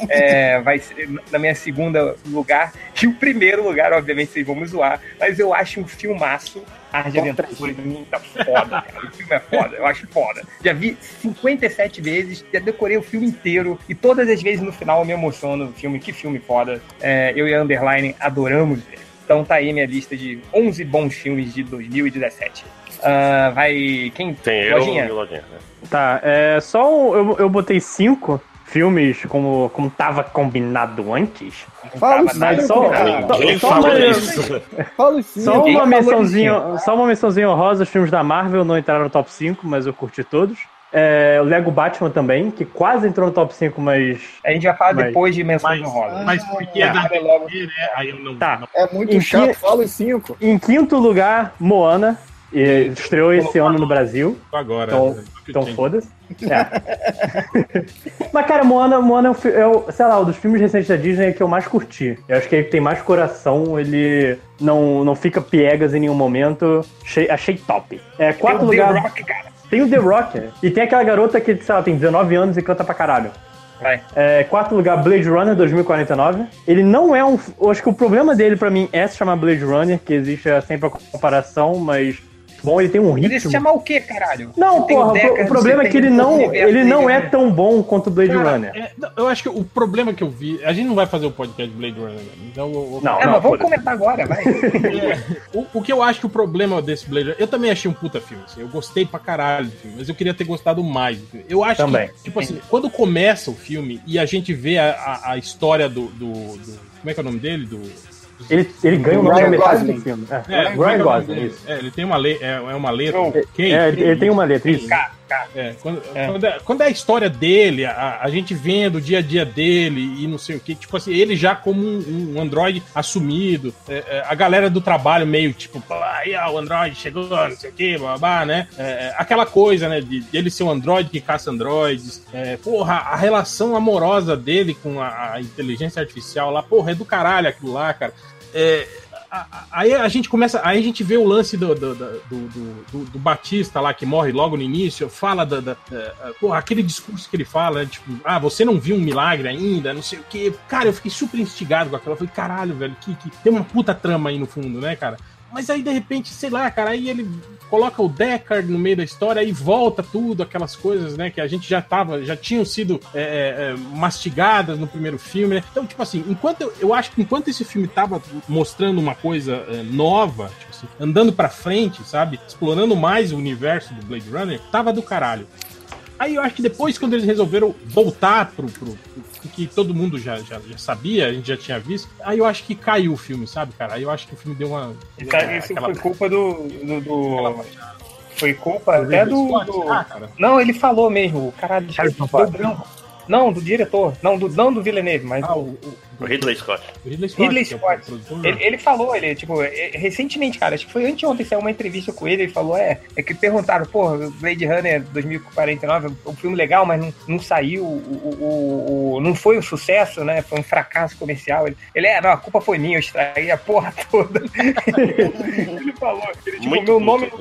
[SPEAKER 1] É, vai ser na minha segunda lugar. E o primeiro lugar, obviamente, vocês vão me zoar. Mas eu acho um filmaço. Ar de Aventura mim tá foda, cara. O filme é foda, eu acho foda. Já vi 57 vezes, já decorei o filme inteiro. E todas as vezes no final eu me emociono. O filme, que filme foda. É, eu e a Underline adoramos ver. Então tá aí minha lista de 11 bons filmes de 2017. Ah, vai. Quem?
[SPEAKER 2] Tem eu
[SPEAKER 1] Lojinha?
[SPEAKER 2] e o Lojinha. né?
[SPEAKER 5] Tá, é só um- eu, eu botei cinco filmes como, como tava combinado antes.
[SPEAKER 4] Fala
[SPEAKER 5] Mas só,
[SPEAKER 1] combinado.
[SPEAKER 2] Ninguém
[SPEAKER 5] só,
[SPEAKER 2] falou
[SPEAKER 5] uma,
[SPEAKER 2] isso.
[SPEAKER 4] Fala
[SPEAKER 5] só uma mençãozinha, só uma mençãozinha honrosa, os filmes da Marvel não entraram no top 5, mas eu curti todos. É, o Lego Batman também, que quase entrou no top 5, mas.
[SPEAKER 1] A gente vai falar
[SPEAKER 5] Mas-
[SPEAKER 1] depois de menções
[SPEAKER 3] Mas,
[SPEAKER 1] honrosas.
[SPEAKER 3] mas porque é da
[SPEAKER 1] Sabe logo.
[SPEAKER 3] né? Aí eu não.
[SPEAKER 5] Tá.
[SPEAKER 3] não-
[SPEAKER 4] É muito
[SPEAKER 5] Em
[SPEAKER 4] chato,
[SPEAKER 5] que-
[SPEAKER 4] fala os cinco.
[SPEAKER 5] Em quinto lugar, Moana. e estreou esse ano no Brasil.
[SPEAKER 3] agora.
[SPEAKER 5] Então,
[SPEAKER 3] né?
[SPEAKER 5] então foda-se. É. Mas, cara, Moana, Moana é, fi- é o, sei lá, um dos filmes recentes da Disney que eu mais curti. Eu acho que ele tem mais coração, ele não, não fica piegas em nenhum momento. Achei, achei top. É, quarto
[SPEAKER 1] Tem o
[SPEAKER 5] lugar.
[SPEAKER 1] The Rock, cara.
[SPEAKER 5] Tem o The Rock. E tem aquela garota que, sei lá, tem 19 anos e canta pra caralho.
[SPEAKER 1] Vai.
[SPEAKER 5] É, quarto lugar, Blade Runner 2049. Ele não é um. Eu acho que o problema dele pra mim é se chamar Blade Runner, que existe é, sempre a comparação, mas. Bom, ele tem um
[SPEAKER 1] Ele se
[SPEAKER 5] ritmo.
[SPEAKER 1] chamar o quê, caralho?
[SPEAKER 5] Não,
[SPEAKER 1] Você
[SPEAKER 5] porra, o, problema é que ele não,
[SPEAKER 1] universo
[SPEAKER 5] ele não é tão bom quanto o Blade
[SPEAKER 3] Cara,
[SPEAKER 5] Runner.
[SPEAKER 3] é, não, eu acho que o problema que eu vi. A gente não vai fazer o podcast de Blade Runner, né? então eu, eu-
[SPEAKER 5] Não,
[SPEAKER 1] É, mas vamos comentar agora, vai.
[SPEAKER 3] É, o, o que eu acho que o problema desse Blade Runner. Eu também achei um puta filme, assim, eu gostei pra caralho do filme, mas eu queria ter gostado mais. Eu acho
[SPEAKER 5] Também.
[SPEAKER 3] que, tipo assim, quando começa o filme e a gente vê a, a, a história do, do, do- Como é que é o nome dele? Do.
[SPEAKER 5] Ele, ele ganha o nome
[SPEAKER 4] Ryan
[SPEAKER 5] da metade
[SPEAKER 4] Gosling.
[SPEAKER 5] do filme. É,
[SPEAKER 3] É,
[SPEAKER 5] Ryan Gosling, isso.
[SPEAKER 3] É, ele tem uma, le, é, é uma letra. Quem?
[SPEAKER 5] É, ele, ele tem uma letra, isso.
[SPEAKER 1] Cá, cá.
[SPEAKER 3] É, quando,
[SPEAKER 1] É.
[SPEAKER 3] Quando, é, quando é a história dele, a, a gente vendo o dia a dia dele e não sei o que, tipo assim, ele já como um, um androide assumido, é, é, a galera do trabalho meio tipo, aí ó, o androide chegou, não sei o que, babá, né? É, aquela coisa, né, de, de ele ser um androide que caça androides, porra, a relação amorosa dele com a, a inteligência artificial lá, porra, é do caralho aquilo lá, cara. É, Aí a gente começa, aí a gente vê o lance do, do, do, do- Batista lá que morre logo no início, fala da, da, porra, aquele discurso que ele fala, né, tipo, ah, você não viu um milagre ainda, não sei o que. Cara, eu fiquei super instigado com aquilo. Eu falei, caralho, velho, que, que tem uma puta trama aí no fundo, né, cara? Mas aí, de repente, sei lá, cara, aí ele coloca o Deckard no meio da história e volta tudo, aquelas coisas, né, que a gente já tava, já tinham sido é, é, é, mastigadas no primeiro filme, né? Então, tipo assim, enquanto eu, eu acho que enquanto esse filme tava mostrando uma coisa é, nova, tipo assim, andando pra frente, sabe? Explorando mais o universo do Blade Runner, tava do caralho. Aí eu acho que depois, quando eles resolveram voltar pro, pro, pro que todo mundo já, já, já sabia, a gente já tinha visto, aí eu acho que caiu o filme, sabe, cara? Aí eu acho que o filme deu uma.
[SPEAKER 1] Isso,
[SPEAKER 3] deu uma-
[SPEAKER 1] isso
[SPEAKER 3] aquela-
[SPEAKER 1] foi culpa do. do, do-
[SPEAKER 3] aquela-
[SPEAKER 1] Foi culpa até do. Do-
[SPEAKER 3] ah.
[SPEAKER 1] Não, ele falou mesmo. Caralho, branco. Não, do diretor. Não, do, não do Villeneuve, mas
[SPEAKER 3] Ah,
[SPEAKER 1] do
[SPEAKER 3] o, o,
[SPEAKER 2] O Ridley Scott.
[SPEAKER 3] o Ridley Scott.
[SPEAKER 1] Ridley
[SPEAKER 3] é o
[SPEAKER 1] Scott.
[SPEAKER 3] produtor.
[SPEAKER 1] Ele, ele falou, ele, tipo, é, recentemente, cara, acho que foi anteontem, saiu uma entrevista com ele, ele falou, é, é que perguntaram, pô, Blade Runner 2049, é um filme legal, mas não, não saiu, o, o, o- não foi um sucesso, né, foi um fracasso comercial. Ele, ele é, não, a culpa foi minha, eu estraguei a porra toda. ele falou, ele, tipo,
[SPEAKER 2] Muito
[SPEAKER 1] meu nome,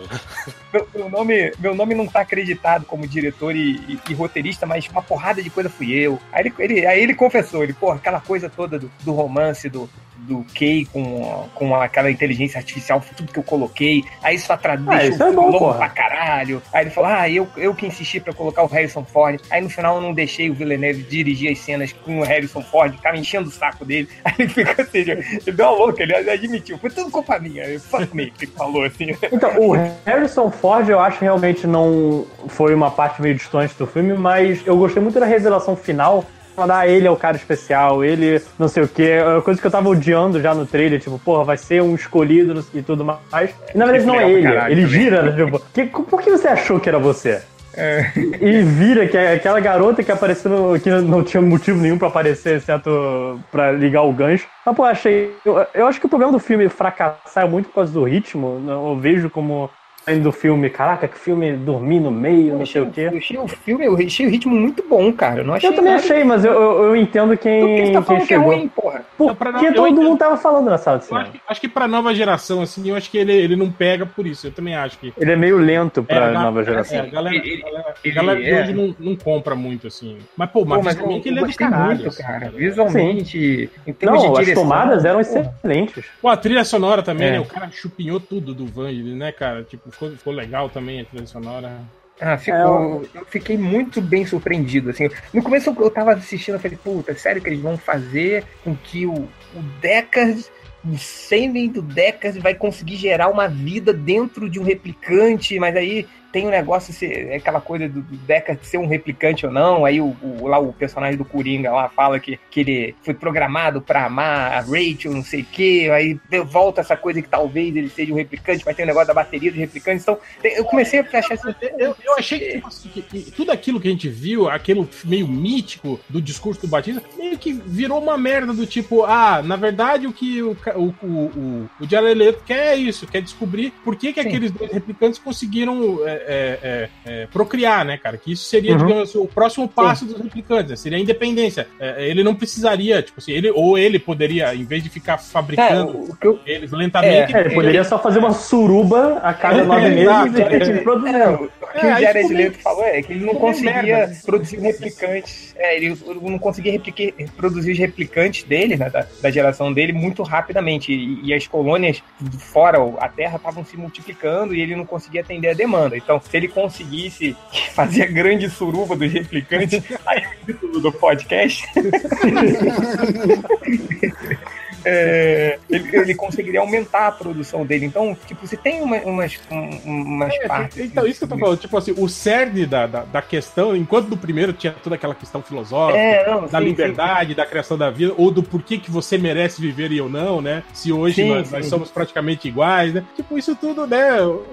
[SPEAKER 1] meu nome, meu nome não tá acreditado como diretor e, e- e roteirista, mas uma porrada de coisa fui eu. Aí ele, ele- aí ele confessou, ele, pô, aquela coisa toda do, do romance, do, do Kay com, com aquela inteligência artificial, tudo que eu coloquei. Aí isso atra-
[SPEAKER 5] Ah, isso é bom,
[SPEAKER 1] longo
[SPEAKER 5] porra.
[SPEAKER 1] pra caralho. Aí ele falou, ah, eu, eu que insisti pra colocar o Harrison Ford. Aí no final eu não deixei o Villeneuve dirigir as cenas com o Harrison Ford, ficava enchendo o saco dele. Aí ele ficou assim, ele deu uma louca, ele admitiu, foi tudo culpa minha. Fuck me, ele falou assim.
[SPEAKER 5] Então, o Harrison Ford eu acho que realmente não foi uma parte meio distante do filme, mas eu gostei muito da revelação final. Falar, ah, ele é o cara especial, ele não sei o que, coisa que eu tava odiando já no trailer, tipo, porra, vai ser um escolhido e tudo mais. E na verdade não é ele,
[SPEAKER 1] caralho
[SPEAKER 5] ele gira, né, tipo, que, por que você achou que era você?
[SPEAKER 1] É.
[SPEAKER 5] E vira que é aquela garota que apareceu, no- que não tinha motivo nenhum pra aparecer, exceto pra ligar o gancho. Mas, pô, achei. Eu, eu acho que o problema do filme fracassar é muito por causa do ritmo. né? Eu vejo como. Saindo do filme, caraca, que filme dormir no meio, não sei o quê.
[SPEAKER 1] Eu achei o filme, eu achei o ritmo muito bom, cara. Eu não achei
[SPEAKER 5] Eu também achei, mas eu, eu, eu entendo
[SPEAKER 1] Por que
[SPEAKER 5] quem,
[SPEAKER 1] você tá
[SPEAKER 5] quem
[SPEAKER 1] falando que é
[SPEAKER 5] chegou.
[SPEAKER 1] ruim, porra?
[SPEAKER 5] Porque
[SPEAKER 3] não- eu
[SPEAKER 5] todo
[SPEAKER 3] entendo.
[SPEAKER 5] mundo tava falando na sala de
[SPEAKER 3] Eu acho,
[SPEAKER 5] cinema.
[SPEAKER 3] que, acho que pra nova geração, assim, eu acho que ele, ele não pega por isso. Eu também acho que.
[SPEAKER 5] Ele é meio lento pra
[SPEAKER 3] É,
[SPEAKER 5] nova
[SPEAKER 3] É,
[SPEAKER 5] geração.
[SPEAKER 3] a galera,
[SPEAKER 1] Ele-
[SPEAKER 3] galera,
[SPEAKER 1] ele
[SPEAKER 3] galera de
[SPEAKER 1] é.
[SPEAKER 3] hoje não, não compra muito, assim. Mas, pô, mas,
[SPEAKER 1] Pô, mas
[SPEAKER 3] visualmente
[SPEAKER 1] eu
[SPEAKER 3] ele é do caralho.
[SPEAKER 1] muito,
[SPEAKER 3] assim,
[SPEAKER 1] cara.
[SPEAKER 3] cara.
[SPEAKER 1] Visualmente, em termos
[SPEAKER 5] Não,
[SPEAKER 1] de
[SPEAKER 5] as
[SPEAKER 1] direção,
[SPEAKER 5] tomadas eram excelentes.
[SPEAKER 3] Pô, a trilha sonora também,
[SPEAKER 1] É.
[SPEAKER 3] né? O cara chupinhou tudo do Vangelis, né, cara? Tipo, ficou, ficou legal também a trilha sonora.
[SPEAKER 1] Ah, ficou.
[SPEAKER 5] É,
[SPEAKER 1] Eu fiquei muito bem surpreendido, assim. No começo eu tava assistindo, eu falei, puta, sério que eles vão fazer com que o, o Deckard, o sêmen do Deckard vai conseguir gerar uma vida dentro de um replicante, mas aí tem um negócio, se- é aquela coisa do, do Deckard ser um replicante ou não, aí o, o- lá o personagem do Coringa lá fala que, que ele foi programado pra amar a Rachel, não sei o quê, aí volta essa coisa que talvez ele seja um replicante, mas tem o negócio da bateria dos replicantes, então tem- eu comecei a achar assim,
[SPEAKER 3] Eu, eu achei que, tipo assim, que- que tudo aquilo que a gente viu, aquele meio mítico do discurso do Batista, meio que virou uma merda do tipo, ah, na verdade o que o, o, o, o, o Jared Leto quer é isso, quer descobrir por que, que
[SPEAKER 1] Sim.
[SPEAKER 3] aqueles dois replicantes conseguiram é, é, é, procriar, né, cara? Que isso seria,
[SPEAKER 5] Uhum.
[SPEAKER 3] digamos assim, o próximo passo dos replicantes, né? seria a independência. É, ele não precisaria, tipo assim, ele, ou ele poderia, em vez de ficar
[SPEAKER 1] É,
[SPEAKER 3] fabricando
[SPEAKER 1] o, o que eu,
[SPEAKER 3] eles lentamente,
[SPEAKER 5] É, ele poderia só fazer uma suruba a cada nove meses
[SPEAKER 3] Exato,
[SPEAKER 5] e
[SPEAKER 3] é.
[SPEAKER 5] que produzir.
[SPEAKER 1] é, o que
[SPEAKER 3] É,
[SPEAKER 1] o Jared Leto falou é que ele não conseguia
[SPEAKER 3] merda,
[SPEAKER 1] produzir replicantes. É, ele não conseguia replique- produzir os replicantes dele, né, da, da geração dele, muito rapidamente. E, e as colônias fora a Terra estavam se multiplicando e ele não conseguia atender a demanda. Então, se ele conseguisse fazer a grande suruba dos replicantes, aí o título do podcast. é, ele, ele conseguiria aumentar a produção dele. Então, tipo, se tem uma- umas, um- umas
[SPEAKER 3] É,
[SPEAKER 1] partes.
[SPEAKER 3] então, isso que eu tô falando, tipo assim, o cerne da, da, da questão, enquanto do primeiro tinha toda aquela questão filosófica,
[SPEAKER 1] É, não,
[SPEAKER 3] da
[SPEAKER 1] sim,
[SPEAKER 3] liberdade, da criação da vida, ou do porquê que você merece viver e eu não, né? Se hoje
[SPEAKER 1] Sim,
[SPEAKER 3] nós,
[SPEAKER 1] sim.
[SPEAKER 3] nós somos praticamente iguais, né? Tipo, isso tudo, né?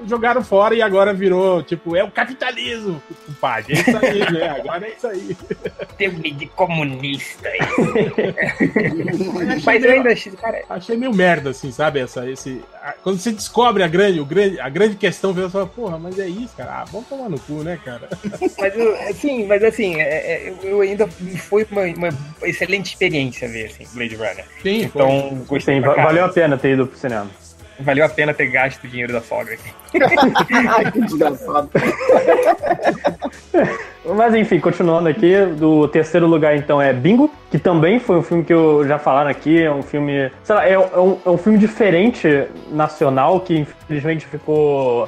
[SPEAKER 3] Jogaram fora e agora virou, tipo, é o capitalismo, compadre. É isso aí, né? Agora é isso aí.
[SPEAKER 1] sim, termo de comunista. Mas eu ainda achei, cara,
[SPEAKER 3] Achei meio merda, assim, sabe? Essa, esse, a- quando você descobre a grande, o grande, a grande questão, você fala, porra, mas é isso, cara. Ah, vamos tomar no cu, né, cara?
[SPEAKER 1] mas assim, mas assim, é, é, eu- ainda foi uma, uma excelente experiência ver assim, Blade Runner.
[SPEAKER 3] Sim,
[SPEAKER 1] Então, gostei.
[SPEAKER 5] Va-
[SPEAKER 1] caralho.
[SPEAKER 5] valeu a pena ter ido pro cinema.
[SPEAKER 1] Valeu a pena ter gasto o dinheiro da sogra aqui.
[SPEAKER 4] Que desgraçado.
[SPEAKER 5] Mas enfim, continuando aqui, do terceiro lugar então é Bingo, que também foi um filme que eu já falaram aqui, é um filme, sei lá, é, é um, é um filme diferente nacional que infelizmente ficou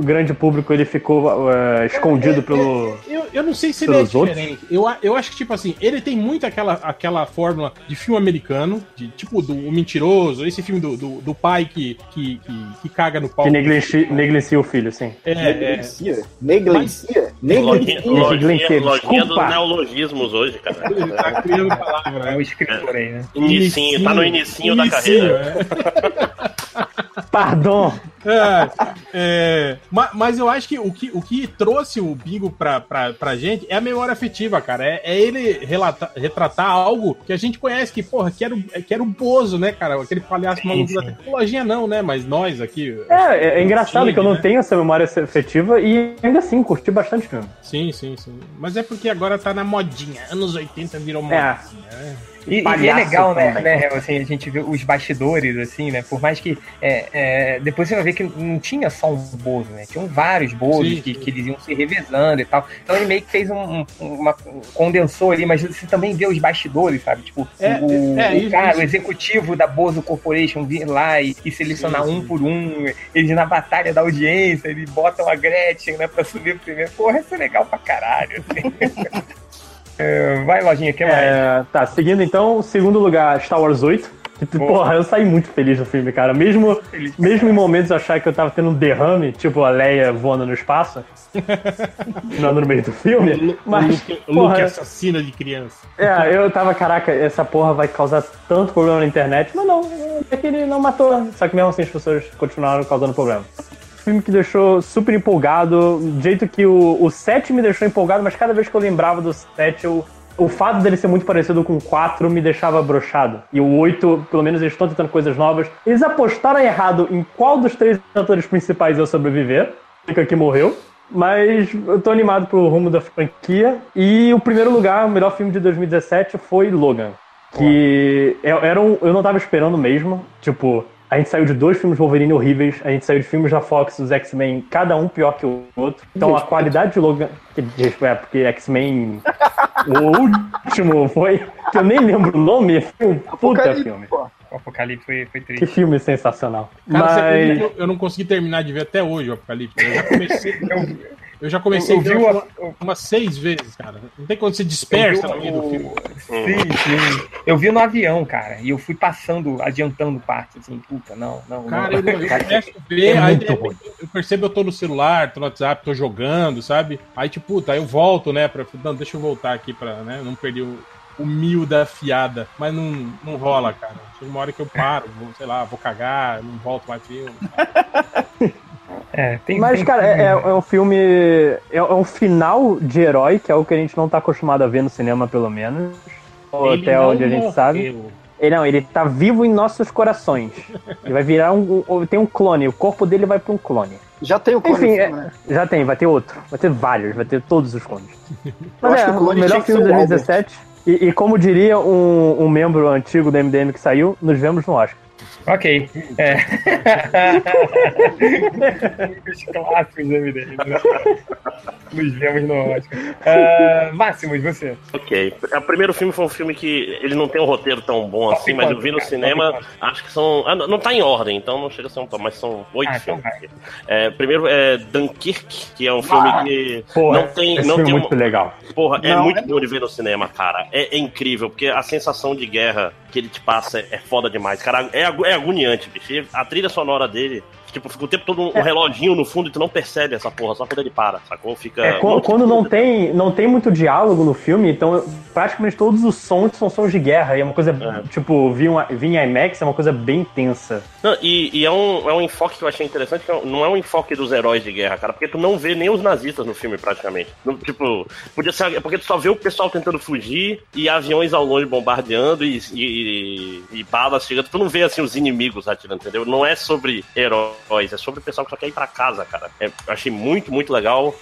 [SPEAKER 5] grande público ele ficou eh, escondido pelo
[SPEAKER 3] Eu, eu não sei se ele é
[SPEAKER 5] Pelos outros?
[SPEAKER 3] diferente. Eu, a- eu acho que, tipo assim, ele tem muito aquela, aquela fórmula de filme americano, de tipo do O Mentiroso, esse filme do, do, do pai que, que, que, que caga no pau.
[SPEAKER 5] que negligencia, negligencia o filho, sim.
[SPEAKER 3] É, é,
[SPEAKER 4] Negligencia? Negligencia? Negligencia?
[SPEAKER 2] lojinha, dos neologismos hoje, cara.
[SPEAKER 3] ele tá criando palavra,
[SPEAKER 1] É
[SPEAKER 3] né?
[SPEAKER 1] o escritor aí, né?
[SPEAKER 2] Inicinho, tá no inicinho da
[SPEAKER 3] Inicinho,
[SPEAKER 2] carreira.
[SPEAKER 3] é.
[SPEAKER 5] Pardon!
[SPEAKER 3] É, é, ma- mas eu acho que o que, o que trouxe o bingo pra, pra, pra gente é a memória afetiva, cara. É, é ele relata- retratar algo que a gente conhece, que, porra, que era, o- que era o Bozo, né, cara? Aquele palhaço
[SPEAKER 1] Sim,
[SPEAKER 3] maluco da
[SPEAKER 1] sim.
[SPEAKER 3] tecnologia, não, né? Mas nós aqui.
[SPEAKER 5] É, é, é engraçado que eu não
[SPEAKER 3] né?
[SPEAKER 5] tenho essa memória afetiva e ainda assim curti bastante o filme.
[SPEAKER 3] Sim, sim, sim. Mas é porque agora tá na modinha. Anos 80 virou modinha. né?
[SPEAKER 1] E, e é legal, né,
[SPEAKER 5] também.
[SPEAKER 1] né, assim, a gente vê os bastidores, assim, né? Por mais que. é, é, depois você vai ver que não tinha só um Bozo, né? Tinham vários Bozos que, que eles iam se revezando e tal. Então ele meio que fez um, um- uma. um- condensou ali, mas você também vê os bastidores, sabe? Tipo,
[SPEAKER 3] É,
[SPEAKER 1] o,
[SPEAKER 3] é,
[SPEAKER 1] o cara,
[SPEAKER 3] isso.
[SPEAKER 1] o executivo da Bozo Corporation vir lá e, e selecionar
[SPEAKER 3] Sim,
[SPEAKER 1] um
[SPEAKER 3] sim.
[SPEAKER 1] por um, eles na batalha da audiência, eles botam a Gretchen, né, pra subir primeiro. Porra, isso é legal pra caralho. assim. É, vai, lojinha, que mais?
[SPEAKER 5] É, tá, seguindo então, segundo lugar, Star Wars 8. Que, porra, eu saí muito feliz do filme, cara. Mesmo,
[SPEAKER 1] Feliz pra
[SPEAKER 5] mesmo em momentos achar que eu tava tendo um derrame, tipo a Leia voando no espaço, não no meio do filme, mas,
[SPEAKER 3] Luke, o Luke
[SPEAKER 5] porra,
[SPEAKER 3] assassino de criança.
[SPEAKER 5] é, eu tava, caraca, essa porra vai causar tanto problema na internet, mas não, é que ele não matou, só que mesmo assim as pessoas continuaram causando problema. Filme que deixou super empolgado, do jeito que o, o 7 me deixou empolgado, mas cada vez que eu lembrava do 7, eu, o fato dele ser muito parecido com o 4 me deixava brochado. E o 8, pelo menos eles estão tentando coisas novas. Eles apostaram errado em qual dos três atores principais ia sobreviver. Fica que morreu. Mas eu tô animado pro rumo da franquia. E o primeiro lugar, o melhor filme de 2017 foi Logan. Que é- era um, eu não tava esperando mesmo. Tipo, a gente saiu de dois filmes Wolverine horríveis, a gente saiu de filmes da Fox, dos X-Men, cada um pior que o outro. Então a qualidade de Logan. que- É, porque X-Men. o último foi. Que eu nem lembro o nome. Foi um puta filme.
[SPEAKER 4] pô.
[SPEAKER 1] O Apocalipse foi, foi
[SPEAKER 5] Que
[SPEAKER 1] triste.
[SPEAKER 5] filme sensacional.
[SPEAKER 3] Cara,
[SPEAKER 5] Mas.
[SPEAKER 3] que eu, eu não consegui terminar de ver até hoje o Apocalipse. Eu já comecei. eu já comecei
[SPEAKER 1] Eu
[SPEAKER 3] a ver
[SPEAKER 1] vi o-
[SPEAKER 3] uma- umas seis vezes, cara. Não tem quando você dispersa
[SPEAKER 1] Eu
[SPEAKER 3] no
[SPEAKER 1] vi
[SPEAKER 3] meio do filme.
[SPEAKER 1] Sim, sim. Eu vi no avião, cara, e eu fui passando, adiantando partes, assim, puta, não, não,
[SPEAKER 3] Cara,
[SPEAKER 1] não.
[SPEAKER 3] eu, eu começo a ver,
[SPEAKER 5] É
[SPEAKER 3] aí eu percebo eu tô no celular, tô no WhatsApp, tô jogando, sabe? Aí, tipo, puta, aí eu volto, né? Pra, não, deixa eu voltar aqui pra né, não perder o, o mil da fiada. Mas não, não rola, cara. Chega uma hora que eu paro, vou, sei lá, vou cagar, não volto mais filme.
[SPEAKER 1] É, tem,
[SPEAKER 5] Mas,
[SPEAKER 1] tem
[SPEAKER 5] cara, é,
[SPEAKER 1] filme-
[SPEAKER 5] é- é um filme. É, é um final de herói, que é o que a gente não tá acostumado a ver no cinema, pelo menos. Ou
[SPEAKER 3] Ele
[SPEAKER 5] até onde a gente
[SPEAKER 3] morreu.
[SPEAKER 5] sabe. Ele não, ele tá vivo em nossos corações. Ele vai virar um. Tem um clone, o corpo dele vai pra um clone.
[SPEAKER 4] Já tem o clone
[SPEAKER 5] Enfim, é-
[SPEAKER 4] filme, né?
[SPEAKER 5] já tem, vai ter outro. Vai ter vários, vai ter todos os clones. Mas é,
[SPEAKER 4] que o
[SPEAKER 5] o melhor filme de
[SPEAKER 4] ser o
[SPEAKER 5] 2017. E, e como diria um, um membro antigo do MDM que saiu, nos vemos no Oscar.
[SPEAKER 1] Ok. É. Os clássicos do MDM. né? Nos vemos no Oscar. Ah, Máximos, você.
[SPEAKER 2] Ok. O primeiro filme foi um filme que ele não tem um roteiro tão bom assim, mas eu vi no cinema, acho que são. ah, não tá em ordem, então não chega a ser um top, mas são oito
[SPEAKER 1] Ah, então
[SPEAKER 2] filmes. É, primeiro é Dunkirk, que é um filme
[SPEAKER 1] Ah,
[SPEAKER 2] que
[SPEAKER 5] Porra,
[SPEAKER 2] não tem.
[SPEAKER 5] esse
[SPEAKER 2] Não
[SPEAKER 5] filme
[SPEAKER 2] tem
[SPEAKER 5] é muito legal.
[SPEAKER 2] Porra, é
[SPEAKER 4] Não,
[SPEAKER 2] muito
[SPEAKER 4] é
[SPEAKER 2] bom de ver no cinema, cara. É, é incrível, porque a sensação de guerra que ele te passa é, é foda demais. Cara, é, é agoniante, bicho. A trilha sonora dele, tipo, fica o tempo todo um, um reloginho no fundo e tu não percebe essa porra, só quando ele para, sacou? Fica.
[SPEAKER 5] É, qu-
[SPEAKER 2] muito-
[SPEAKER 5] quando não tem, não tem muito diálogo no filme, então praticamente todos os sons são sons de guerra. E é uma coisa,
[SPEAKER 2] É.
[SPEAKER 5] tipo, vir, vir em IMAX é uma coisa bem tensa.
[SPEAKER 2] Não, e e é, um, é um enfoque que eu achei interessante, que não é um enfoque dos heróis de guerra, cara, porque tu não vê nem os nazistas no filme, praticamente. Não, tipo, podia ser. é Porque tu só vê o pessoal tentando fugir e aviões ao longe bombardeando e, e, e balas chegando. Tu não vê, assim, os inimigos atirando, entendeu? Não é sobre heróis, é sobre o pessoal que só quer ir pra casa, cara. É, achei muito, muito legal.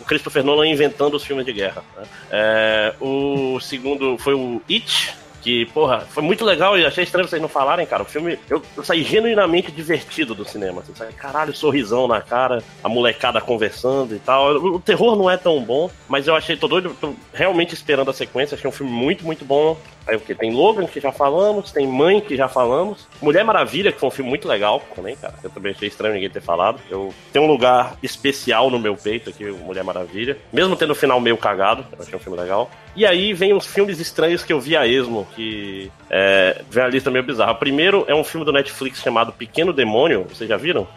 [SPEAKER 2] O Christopher Nolan inventando os filmes de guerra. né? É, o segundo foi o It, que, porra, foi muito legal e achei estranho vocês não falarem, cara. O filme, eu, eu saí genuinamente divertido do cinema. Assim, sabe? Caralho, sorrisão na cara, a molecada conversando e tal. O, o terror não é tão bom, mas eu achei, tô doido, tô realmente esperando a sequência. Achei um filme muito, muito bom. Aí o que? Tem Logan, que já falamos, tem Mãe, que já falamos. Mulher Maravilha, que foi um filme muito legal também, cara. Eu também achei estranho ninguém ter falado. Eu tenho um lugar especial no meu peito aqui, Mulher Maravilha. Mesmo tendo o final meio cagado, eu achei um filme legal. E aí vem uns filmes estranhos que eu vi a esmo, que é, vem a lista meio bizarra. O primeiro é um filme do Netflix chamado Pequeno Demônio, vocês já viram?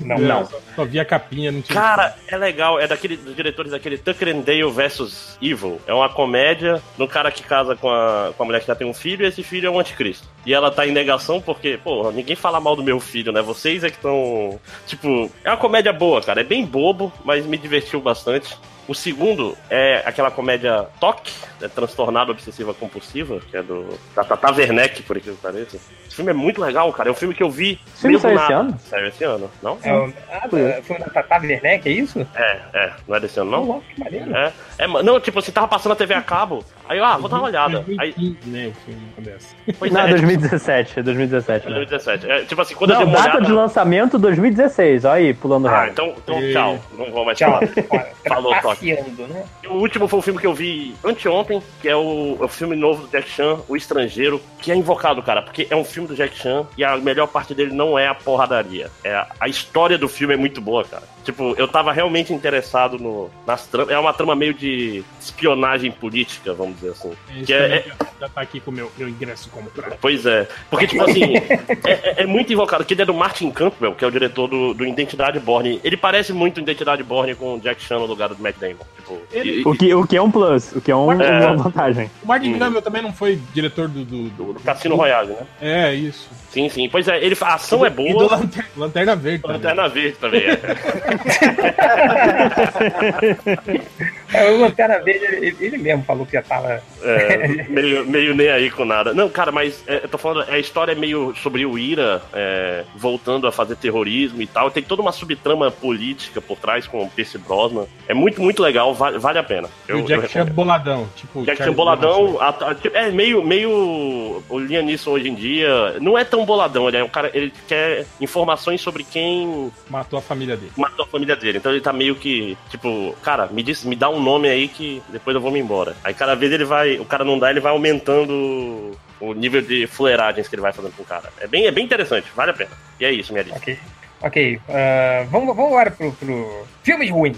[SPEAKER 1] Não, não.
[SPEAKER 3] Só, só vi a capinha, não tinha.
[SPEAKER 2] Cara, é legal, é daquele, dos diretores daquele Tucker and Dale vs Evil. É uma comédia de um cara que casa com a, com a a mulher que já tem um filho e esse filho é um anticristo. E ela tá em negação porque, pô, ninguém fala mal do meu filho, né? Vocês é que estão. Tipo, é uma comédia boa, cara. É bem bobo, mas me divertiu bastante. O segundo é aquela comédia Toque, né, Transtornada Obsessiva Compulsiva, que é do da Tata Werneck, por aquilo que pareça. Esse filme é muito legal, cara. É um filme que eu vi.
[SPEAKER 5] Esse
[SPEAKER 2] do
[SPEAKER 5] saiu esse ano?
[SPEAKER 2] Saiu esse ano, não?
[SPEAKER 1] É, o- ah, foi da Tata Werneck, é isso?
[SPEAKER 2] É, é. Não é desse ano,
[SPEAKER 1] Não,
[SPEAKER 2] não?
[SPEAKER 1] louco, que maneiro.
[SPEAKER 2] É, é, não, tipo, você tava passando a TV a cabo. Aí eu, ah, vou dar uma olhada. Aí,
[SPEAKER 3] 2015, né, o filme dessa.
[SPEAKER 2] pois
[SPEAKER 5] Não,
[SPEAKER 2] é, é, tipo,
[SPEAKER 5] 2017, é 2017. né?
[SPEAKER 2] 2017. É, tipo assim, quando eu
[SPEAKER 5] Não,
[SPEAKER 2] dei uma
[SPEAKER 5] data
[SPEAKER 2] olhada.
[SPEAKER 5] de lançamento 2016, olha aí, pulando
[SPEAKER 2] Ah,
[SPEAKER 5] reto.
[SPEAKER 2] então, então tchau. Não vou mais
[SPEAKER 1] Tchau.
[SPEAKER 2] falar. Falou, Toque.
[SPEAKER 1] Né?
[SPEAKER 2] E O último foi um filme que eu vi anteontem, que é o, o filme novo do Jack Chan, O Estrangeiro, que é invocado, cara, porque é um filme do Jack Chan e a melhor parte dele não é a porradaria. É a, a história do filme é muito boa, cara. Tipo, eu tava realmente interessado no, nas tramas. É uma trama meio de espionagem política, vamos dizer assim.
[SPEAKER 3] Esse
[SPEAKER 2] Que é-
[SPEAKER 3] também já tá aqui com o meu, meu ingresso comprado.
[SPEAKER 2] Pois é. Porque, tipo assim, é, é- é muito invocado. Que ele é do Martin Campbell, que é o diretor do, do Identidade Borne. Ele parece muito Identidade Borne com o Jack Chan no lugar do Matt Damon. Tipo,
[SPEAKER 3] Ele-
[SPEAKER 2] e-
[SPEAKER 5] O que, o que é um plus, o que é, um-
[SPEAKER 2] É.
[SPEAKER 5] uma vantagem.
[SPEAKER 3] O Martin
[SPEAKER 2] Hum.
[SPEAKER 3] Campbell também não foi diretor do. do,
[SPEAKER 2] do, do Cassino Royale, né?
[SPEAKER 3] É, isso.
[SPEAKER 2] Sim, sim. Pois é, ele, a ação é
[SPEAKER 3] E do
[SPEAKER 2] boa.
[SPEAKER 3] Lanterna, Lanterna Verde. também.
[SPEAKER 2] Lanterna Verde também é.
[SPEAKER 1] É, o Lanterna Verde, ele, ele mesmo falou que já tava.
[SPEAKER 2] É, meio, meio nem aí com nada. Não, cara, mas é, eu tô falando, a história é meio sobre o Ira é, voltando a fazer terrorismo e tal. Tem toda uma subtrama política por trás com o Pierce Brosnan. É muito, muito legal, vale, vale a pena.
[SPEAKER 3] E
[SPEAKER 2] Eu,
[SPEAKER 3] o Jack Chan boladão. Tipo,
[SPEAKER 2] Jack Chan boladão, a- a- é meio, meio o Liam Neeson hoje em dia. Não é tão boladão, ele é um cara, ele quer informações sobre quem
[SPEAKER 3] Matou a família dele.
[SPEAKER 2] matou a família dele. Então ele tá meio que, tipo, cara, me diz, me dá um nome aí que depois eu vou me embora. Aí cada vez ele vai, o cara não dá, ele vai aumentando o nível de fuleiragens que ele vai fazendo com o cara. É bem, é bem interessante, vale a pena. E é isso, minha lista.
[SPEAKER 1] Ok. Ok, ah, vamos, vamos agora pro, pro filmes ruins.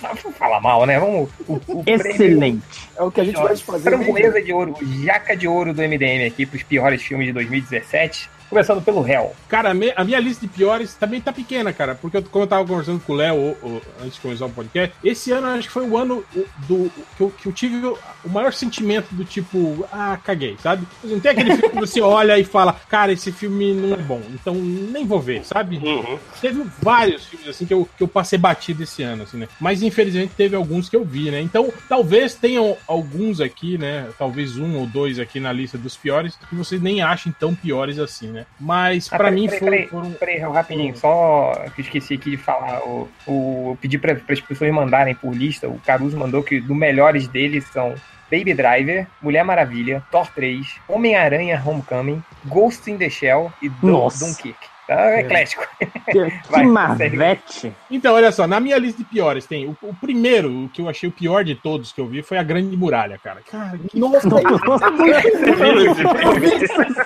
[SPEAKER 1] Vamos falar mal, né? Vamos. O, o prêmio-
[SPEAKER 5] Excelente.
[SPEAKER 4] É o que a gente de fazer.
[SPEAKER 1] Framboesa de ouro, jaca de ouro do MDM aqui pros piores filmes de 2017. Começando pelo Hell.
[SPEAKER 3] Cara, a minha lista de piores também tá pequena, cara. Porque, eu- como eu tava conversando com o Léo antes de começar o podcast, esse ano eu acho que foi o ano do, que, eu, que eu tive o, o maior sentimento do tipo, ah, caguei, sabe? Não tem aquele filme que você olha e fala, cara, esse filme não é bom, então nem vou ver, sabe?
[SPEAKER 2] Uhum.
[SPEAKER 3] Teve vários filmes assim que eu, que eu passei batido esse ano, assim, né? Mas infelizmente teve alguns que eu vi, né? Então, talvez tenham alguns aqui, né? Talvez um ou dois aqui na lista dos piores que vocês nem achem tão piores assim, né? Mas
[SPEAKER 1] Ah,
[SPEAKER 3] pra
[SPEAKER 1] peraí,
[SPEAKER 3] mim
[SPEAKER 1] peraí,
[SPEAKER 3] foram,
[SPEAKER 1] peraí, Peraí, rapidinho, só que eu esqueci aqui de falar. O, o, pedir para as pessoas mandarem por lista. O Caruso mandou que dos melhores dele são Baby Driver, Mulher Maravilha, Thor 3, Homem-Aranha Homecoming, Ghost in the Shell e Dun-
[SPEAKER 5] Nossa.
[SPEAKER 1] Dunkirk. Tá
[SPEAKER 3] É.
[SPEAKER 1] eclético.
[SPEAKER 5] Que,
[SPEAKER 1] Vai,
[SPEAKER 5] que marvete.
[SPEAKER 3] Então, olha só, na minha lista de piores tem o, o primeiro, o que eu achei o pior de todos que eu vi foi a Grande Muralha, cara. Cara, que
[SPEAKER 4] Nossa,
[SPEAKER 5] Nossa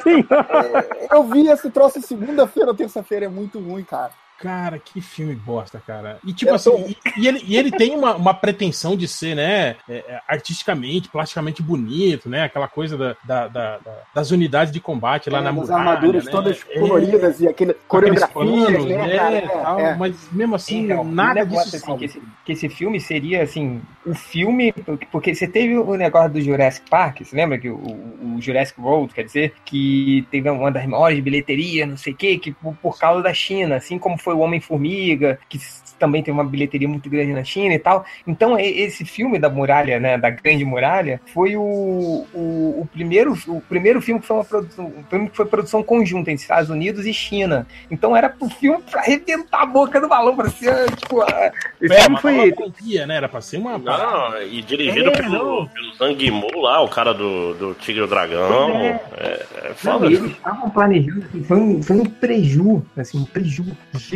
[SPEAKER 5] senhora.
[SPEAKER 4] eu vi esse troço segunda-feira ou terça-feira, é muito ruim, cara.
[SPEAKER 3] Cara, que filme bosta, cara. E tipo
[SPEAKER 4] Eu
[SPEAKER 3] assim,
[SPEAKER 4] tô-
[SPEAKER 3] e, e ele, e ele tem uma, uma pretensão de ser, né, é, é, artisticamente, plasticamente bonito, né? Aquela coisa da, da- da- da- das unidades de combate lá
[SPEAKER 4] É,
[SPEAKER 3] na
[SPEAKER 4] as
[SPEAKER 3] muralha,
[SPEAKER 4] armaduras
[SPEAKER 3] né?
[SPEAKER 4] todas
[SPEAKER 3] É,
[SPEAKER 4] coloridas e aquele coreografia,
[SPEAKER 3] planos,
[SPEAKER 4] né,
[SPEAKER 3] né,
[SPEAKER 4] cara?
[SPEAKER 3] tal,
[SPEAKER 4] É, é.
[SPEAKER 3] Mas mesmo assim,
[SPEAKER 1] Então,
[SPEAKER 3] nada disso
[SPEAKER 1] assim, que, esse, que esse filme seria assim o filme porque- porque você teve o negócio do Jurassic Park você lembra que o, o- Jurassic World quer dizer que teve uma das maiores bilheterias não sei o que que por, por causa da China assim como foi o Homem Formiga que também teve uma bilheteria muito grande na China e tal então esse filme da muralha né da Grande Muralha foi o, o, o primeiro o primeiro filme que foi uma produção o filme que foi produção conjunta entre Estados Unidos e China então era pro filme pra arrebentar a boca do balão, pra ser, tipo, a- esse
[SPEAKER 3] É,
[SPEAKER 1] filme foi.
[SPEAKER 3] foi... franquia, né? Era pra ser uma.
[SPEAKER 2] Não, e dirigido
[SPEAKER 1] É,
[SPEAKER 2] pelo,
[SPEAKER 1] não.
[SPEAKER 2] pelo Zhang Yimou lá, o cara do, do Tigre e o Dragão. É, é
[SPEAKER 1] Não,
[SPEAKER 2] foda.
[SPEAKER 1] e eles estavam planejando, assim, foi um, foi um preju, assim, um preju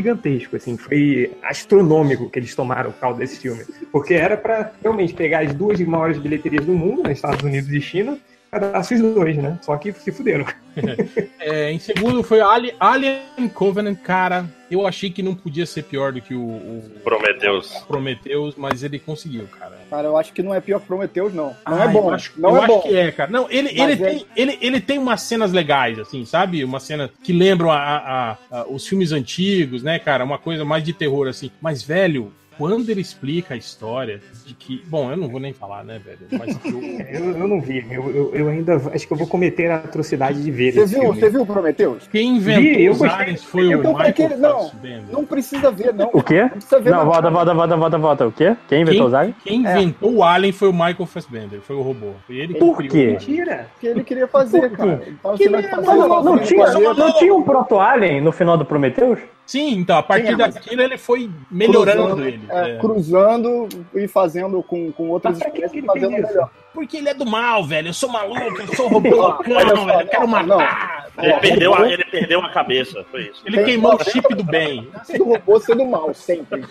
[SPEAKER 1] gigantesco, assim, foi astronômico que eles tomaram por causa desse filme. Porque era pra realmente pegar as duas maiores bilheterias do mundo, nos Estados Unidos e China, cadastrar os dois, né? Só que se fuderam.
[SPEAKER 3] É, em segundo foi Alien, Alien Covenant, cara. Eu achei que não podia ser pior do que o, o
[SPEAKER 2] Prometheus.
[SPEAKER 3] Prometheus, mas ele conseguiu, cara.
[SPEAKER 4] Cara, eu acho que não é pior que Prometheus, não. Não
[SPEAKER 3] Ah,
[SPEAKER 4] é bom.
[SPEAKER 3] Eu acho,
[SPEAKER 4] não
[SPEAKER 3] eu
[SPEAKER 4] é
[SPEAKER 3] acho
[SPEAKER 4] bom.
[SPEAKER 3] que é, cara. Não, ele, ele,
[SPEAKER 4] é-
[SPEAKER 3] tem, ele, ele tem umas cenas legais, assim, sabe? Uma cena que lembram a, a- a- os filmes antigos, né, cara? Uma coisa mais de terror, assim. Mas, velho, quando ele explica a história de que. Bom, eu não vou nem falar, né, velho? Mas eu,
[SPEAKER 1] Eu, eu não vi, eu, eu, eu ainda acho que eu vou cometer a atrocidade de ver
[SPEAKER 4] Você
[SPEAKER 1] esse
[SPEAKER 4] viu,
[SPEAKER 1] filme.
[SPEAKER 4] você viu o Prometheus?
[SPEAKER 3] quem inventou os aliens foi o
[SPEAKER 4] Então, pra
[SPEAKER 3] Michael
[SPEAKER 4] que- não,
[SPEAKER 3] Fassbender.
[SPEAKER 4] Não precisa ver, não.
[SPEAKER 5] O quê?
[SPEAKER 4] Não precisa ver
[SPEAKER 5] Não,
[SPEAKER 4] não.
[SPEAKER 5] volta, volta, volta, volta, volta. O quê? Quem inventou os
[SPEAKER 3] Quem,
[SPEAKER 5] aliens?
[SPEAKER 3] quem inventou o Alien foi o Michael Fassbender, foi o robô. Foi ele que
[SPEAKER 5] Por quê?
[SPEAKER 3] o.
[SPEAKER 1] Mentira.
[SPEAKER 4] que ele queria fazer, cara. Ele tava
[SPEAKER 3] Que
[SPEAKER 4] sendo
[SPEAKER 3] ele-
[SPEAKER 4] fazer
[SPEAKER 5] Não, não, não,
[SPEAKER 4] sozinho
[SPEAKER 5] tinha,
[SPEAKER 4] no planeta.
[SPEAKER 5] não tinha um proto-alien no final do Prometheus?
[SPEAKER 3] Sim, então, a partir
[SPEAKER 4] Sim, mas-
[SPEAKER 3] daquilo ele foi melhorando
[SPEAKER 4] Cruzando,
[SPEAKER 3] ele.
[SPEAKER 4] é,
[SPEAKER 3] é.
[SPEAKER 4] cruzando e fazendo com, com outras espécies
[SPEAKER 1] que ele
[SPEAKER 4] fazendo
[SPEAKER 1] fez isso?
[SPEAKER 4] melhor.
[SPEAKER 3] Porque ele é do mal, velho. Eu sou maluco, eu sou robô velho. Eu quero
[SPEAKER 4] não,
[SPEAKER 3] matar.
[SPEAKER 2] Ele,
[SPEAKER 4] Ó,
[SPEAKER 2] perdeu a, ele perdeu a cabeça, foi isso.
[SPEAKER 3] Ele
[SPEAKER 4] Tem-
[SPEAKER 3] queimou o chip do bem.
[SPEAKER 4] Do robô sendo mal, sempre.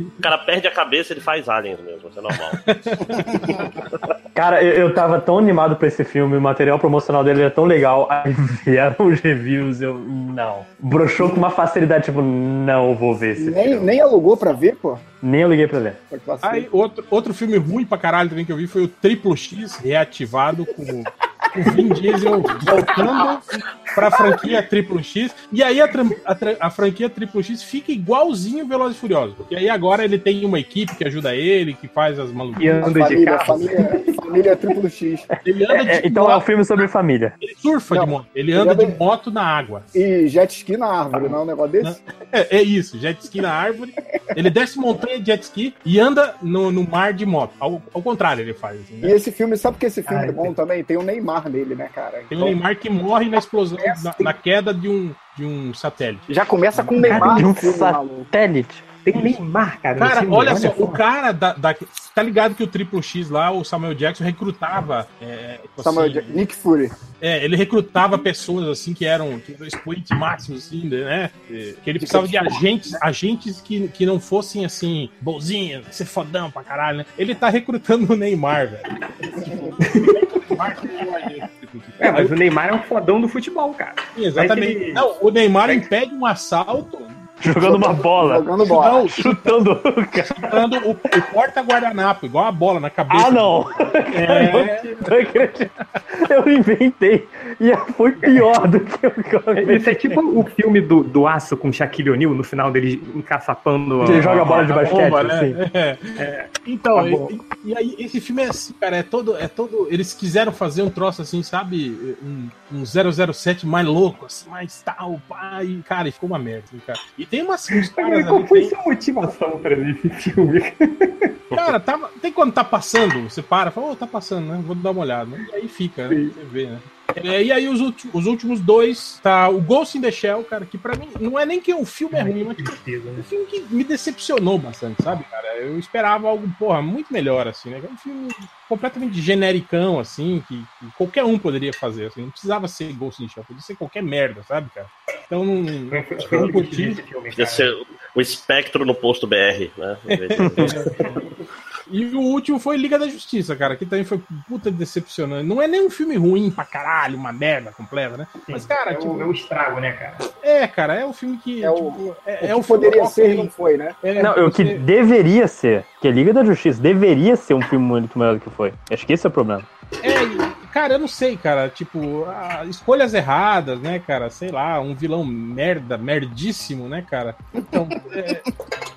[SPEAKER 2] O cara perde a cabeça, ele faz aliens mesmo, isso é normal.
[SPEAKER 5] Cara, eu, eu tava tão animado pra esse filme, o material promocional dele é tão legal. Aí vieram os reviews, eu. Não. Broxou com uma facilidade, tipo, não vou ver esse
[SPEAKER 4] Nem,
[SPEAKER 5] filme.
[SPEAKER 4] nem alugou pra ver, pô.
[SPEAKER 5] Nem eu liguei pra
[SPEAKER 4] passar.
[SPEAKER 3] Aí, outro, outro filme ruim pra caralho também que eu vi foi o Triplo X reativado com o Vin Diesel voltando pra franquia Triplo X. E aí a, a a franquia Triplo X fica igualzinho Velozes e Furiosos. E aí agora ele tem uma equipe que ajuda ele, que faz as
[SPEAKER 1] E
[SPEAKER 3] maluquices.
[SPEAKER 1] anda de
[SPEAKER 4] família,
[SPEAKER 1] carro.
[SPEAKER 4] família, família triplo X.
[SPEAKER 3] Ele anda de
[SPEAKER 5] É, então é um
[SPEAKER 3] moto,
[SPEAKER 5] filme sobre família.
[SPEAKER 3] ele surfa de
[SPEAKER 4] Não,
[SPEAKER 3] moto. Ele anda
[SPEAKER 4] ele
[SPEAKER 3] de
[SPEAKER 4] anda-
[SPEAKER 3] moto na água.
[SPEAKER 4] E jet ski na árvore, não é um negócio desse?
[SPEAKER 3] É, é isso, jet ski na árvore. Ele desce montanha de jet ski e anda no, no mar de moto. Ao, ao contrário, ele faz. assim,
[SPEAKER 4] E
[SPEAKER 3] né?
[SPEAKER 4] esse filme, sabe que esse filme
[SPEAKER 1] Ai,
[SPEAKER 4] é bom também? Tem o Neymar nele, né, cara?
[SPEAKER 3] Tem o
[SPEAKER 4] Então,
[SPEAKER 3] Neymar que morre na explosão, na, na queda de um, de um satélite.
[SPEAKER 4] já começa com o Neymar
[SPEAKER 5] De um satélite.
[SPEAKER 1] Tem Neymar, cara.
[SPEAKER 3] Cara,
[SPEAKER 1] filme,
[SPEAKER 3] olha só, o cara da, da- Tá ligado que o Triple X lá, o Samuel Jackson, recrutava. É, tipo
[SPEAKER 4] Samuel
[SPEAKER 3] assim,
[SPEAKER 4] Jack- Nick Fury.
[SPEAKER 3] é, ele recrutava pessoas assim que eram, que eram expoentes máximos, assim, né? Que ele precisava de agentes, agentes que, que não fossem assim, bonzinhos, ser fodão pra caralho, né? Ele tá recrutando o Neymar, velho. Neymar é
[SPEAKER 1] É, mas o Neymar é um fodão do futebol, cara.
[SPEAKER 3] Exatamente.
[SPEAKER 1] Ele-
[SPEAKER 3] Não, o Neymar impede um assalto
[SPEAKER 5] Jogando uma bola.
[SPEAKER 4] Jogando bola.
[SPEAKER 3] não,
[SPEAKER 5] Chutando o cara.
[SPEAKER 3] dando o, o porta-guardanapo, igual a bola na cabeça.
[SPEAKER 5] Ah, não!
[SPEAKER 3] É.
[SPEAKER 5] Eu inventei. E foi pior do que o que eu
[SPEAKER 1] Isso é tipo o filme do, do Aço com Shaquille O'Neal, no final dele encaçapando.
[SPEAKER 5] Ele joga bola de
[SPEAKER 3] a
[SPEAKER 5] basquete,
[SPEAKER 3] bomba, né?
[SPEAKER 5] assim.
[SPEAKER 3] É. Então,
[SPEAKER 1] Tá
[SPEAKER 3] e, e- e aí, esse filme é assim, cara, é todo, é todo. Eles quiseram fazer um troço assim, sabe? Um, um 007 mais louco, assim, mais tal, pá, e, cara, e ficou uma merda, assim, cara. E tem umas uns caras
[SPEAKER 1] Qual foi
[SPEAKER 3] tem,
[SPEAKER 1] sua motivação pra ver esse filme?
[SPEAKER 3] cara, tava, tem quando tá passando, você para, fala, ô, tá passando, né? Vou dar uma olhada. E aí fica, né? Você vê, né? É, e aí os, ulti- os últimos dois, tá o Ghost in the Shell, cara, que pra mim não é nem que o filme é ruim, mas tipo, um filme que me decepcionou bastante, sabe, cara? Eu esperava algo, porra, muito melhor, assim, né? É um filme completamente genericão, assim, que, que qualquer um poderia fazer, assim. Não precisava ser Ghost in the Shell, podia ser qualquer merda, sabe, cara? Então, não,
[SPEAKER 1] Foi
[SPEAKER 3] não curti.
[SPEAKER 2] Podia ser o espectro no posto BR, né?
[SPEAKER 3] E o último foi Liga da Justiça, cara, que também foi puta decepcionante. Não é nem um filme ruim pra caralho, uma merda completa, né? Mas, cara,
[SPEAKER 1] é,
[SPEAKER 3] tipo,
[SPEAKER 1] o, é o estrago, né, cara?
[SPEAKER 3] é, cara, é um filme que.
[SPEAKER 4] É o-
[SPEAKER 3] tipo, é,
[SPEAKER 4] O
[SPEAKER 3] é
[SPEAKER 4] que
[SPEAKER 3] o
[SPEAKER 4] poderia ser e não foi, né?
[SPEAKER 3] é,
[SPEAKER 5] Não, o que deveria ser, que a Liga da Justiça deveria ser um filme muito melhor do que foi. Acho que esse é o problema.
[SPEAKER 3] É, e, cara, eu não sei, cara. Tipo, ah, escolhas erradas, né, cara? Sei lá, um vilão merda, merdíssimo, né, cara? Então, é,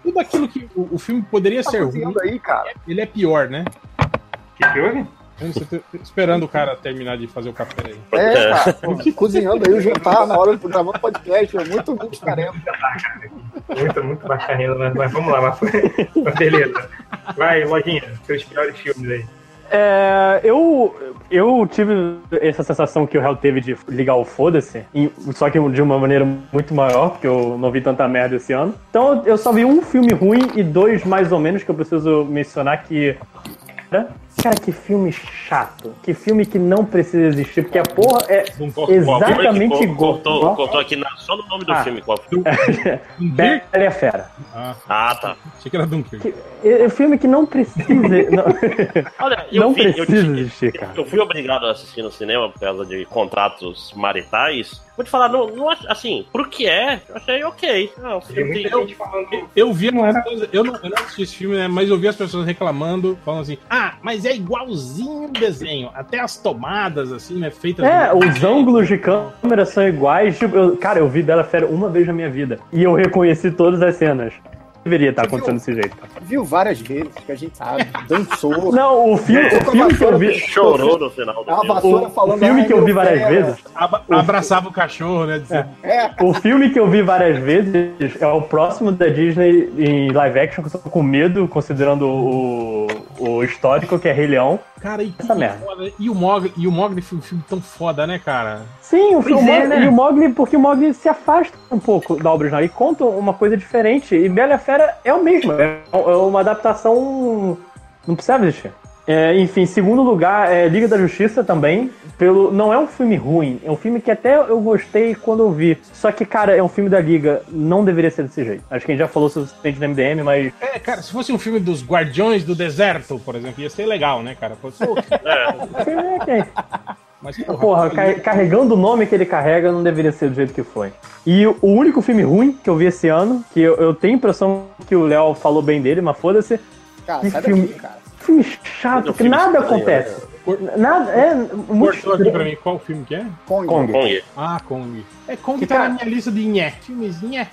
[SPEAKER 3] tudo aquilo que o, o filme poderia
[SPEAKER 4] Tá
[SPEAKER 3] ser ruim,
[SPEAKER 4] aí, cara.
[SPEAKER 3] ele é pior, né?
[SPEAKER 1] O que que houve?
[SPEAKER 3] Você tá esperando o cara terminar de fazer o café aí.
[SPEAKER 4] É, cara. pô, cozinhando aí o jantar na hora de gravar podcast. É muito, muito tarefa.
[SPEAKER 1] Muito, muito bacaninha, mas, mas vamos lá, mas, mas beleza. Vai, lojinha, seus piores filmes aí.
[SPEAKER 5] É, eu, eu tive essa sensação que o Hell teve de ligar o foda-se, só que de uma maneira muito maior, porque eu não vi tanta merda esse ano. Então eu só vi um filme ruim e dois mais ou menos que eu preciso mencionar que. Cara, que filme chato. Que filme que não precisa existir, porque a porra é exatamente igual.
[SPEAKER 2] Cortou, cortou aqui na- só no nome do
[SPEAKER 5] Ah.
[SPEAKER 2] filme. Qual foi?
[SPEAKER 5] Bela e a Fera.
[SPEAKER 3] Ah,
[SPEAKER 2] Ah, tá.
[SPEAKER 3] achei que era Dunkirk.
[SPEAKER 5] É é filme que não precisa. não
[SPEAKER 2] Olha, eu
[SPEAKER 5] não
[SPEAKER 2] vi, eu,
[SPEAKER 5] precisa existir, cara.
[SPEAKER 2] eu fui obrigado a assistir no cinema por causa de contratos maritais. Vou te falar, não, não assim, pro que é, eu achei ok. Não, filme.
[SPEAKER 3] Eu vi
[SPEAKER 1] Não
[SPEAKER 3] as
[SPEAKER 1] era-
[SPEAKER 3] pessoas, eu não, eu não assisti esse filme, né? Mas eu vi as pessoas reclamando, falando assim: ah, mas é igualzinho o desenho. Até as tomadas, assim, né? Feitas.
[SPEAKER 5] É, os ângulos de câmera são iguais. Tipo, eu- cara, eu vi Bela Fera uma vez na minha vida. E eu reconheci todas as cenas. Deveria estar acontecendo
[SPEAKER 4] viu?
[SPEAKER 5] desse jeito.
[SPEAKER 4] Viu várias vezes, que a gente sabe. Dançou.
[SPEAKER 5] Não, o filme, o filme que eu vi.
[SPEAKER 2] Chorou no final do
[SPEAKER 4] A
[SPEAKER 2] filme.
[SPEAKER 5] O
[SPEAKER 4] falando.
[SPEAKER 5] filme
[SPEAKER 4] "Ai,
[SPEAKER 5] que eu vi várias
[SPEAKER 4] fera".
[SPEAKER 5] vezes.
[SPEAKER 3] Abraçava o cachorro, né? dizendo,
[SPEAKER 4] É,
[SPEAKER 5] O filme que eu vi várias vezes é o próximo da Disney em live action, que eu tô com medo, considerando o, o histórico, que é Rei Leão.
[SPEAKER 3] Cara, e,
[SPEAKER 5] Essa merda.
[SPEAKER 3] foda. e o Mogli, e o Mogli foi um filme tão foda, né, cara?
[SPEAKER 5] Sim, o, o
[SPEAKER 1] é,
[SPEAKER 5] Mogli,
[SPEAKER 1] né?
[SPEAKER 5] e o Mogli, porque o Mogli se afasta um pouco da obra original e conta uma coisa diferente. E Bela e a Fera é o mesmo, é é uma adaptação. Não precisava existir. É, enfim, segundo lugar, é Liga da Justiça também. Pelo, não é um filme ruim, é um filme que até eu gostei quando eu vi. Só que, cara, é um filme da Liga, não deveria ser desse jeito. Acho que a gente já falou sobre o no MDM, mas.
[SPEAKER 3] É, cara, se fosse um filme dos Guardiões do Deserto, por exemplo, ia ser legal, né, cara? Fosse,
[SPEAKER 2] É,
[SPEAKER 5] ok.
[SPEAKER 3] mas, porra,
[SPEAKER 5] Porra, ca- carregando o nome que ele carrega, não deveria ser do jeito que foi. E o o único filme ruim que eu vi esse ano, que eu, eu tenho a impressão que o Léo falou bem dele, mas foda-se,
[SPEAKER 4] cara,
[SPEAKER 5] Que
[SPEAKER 4] sai
[SPEAKER 5] filme-
[SPEAKER 4] daqui, cara.
[SPEAKER 5] Filme chato, que nada
[SPEAKER 2] estranho,
[SPEAKER 5] acontece.
[SPEAKER 3] Cor-
[SPEAKER 5] Nada, é muito
[SPEAKER 3] cortou aqui pra mim qual filme que é?
[SPEAKER 4] Kong.
[SPEAKER 5] Kong.
[SPEAKER 2] Kong.
[SPEAKER 3] Ah, Kong. É, Kong
[SPEAKER 5] Que
[SPEAKER 3] tá
[SPEAKER 5] cara-
[SPEAKER 3] na minha lista de nhé. Filmes nhé.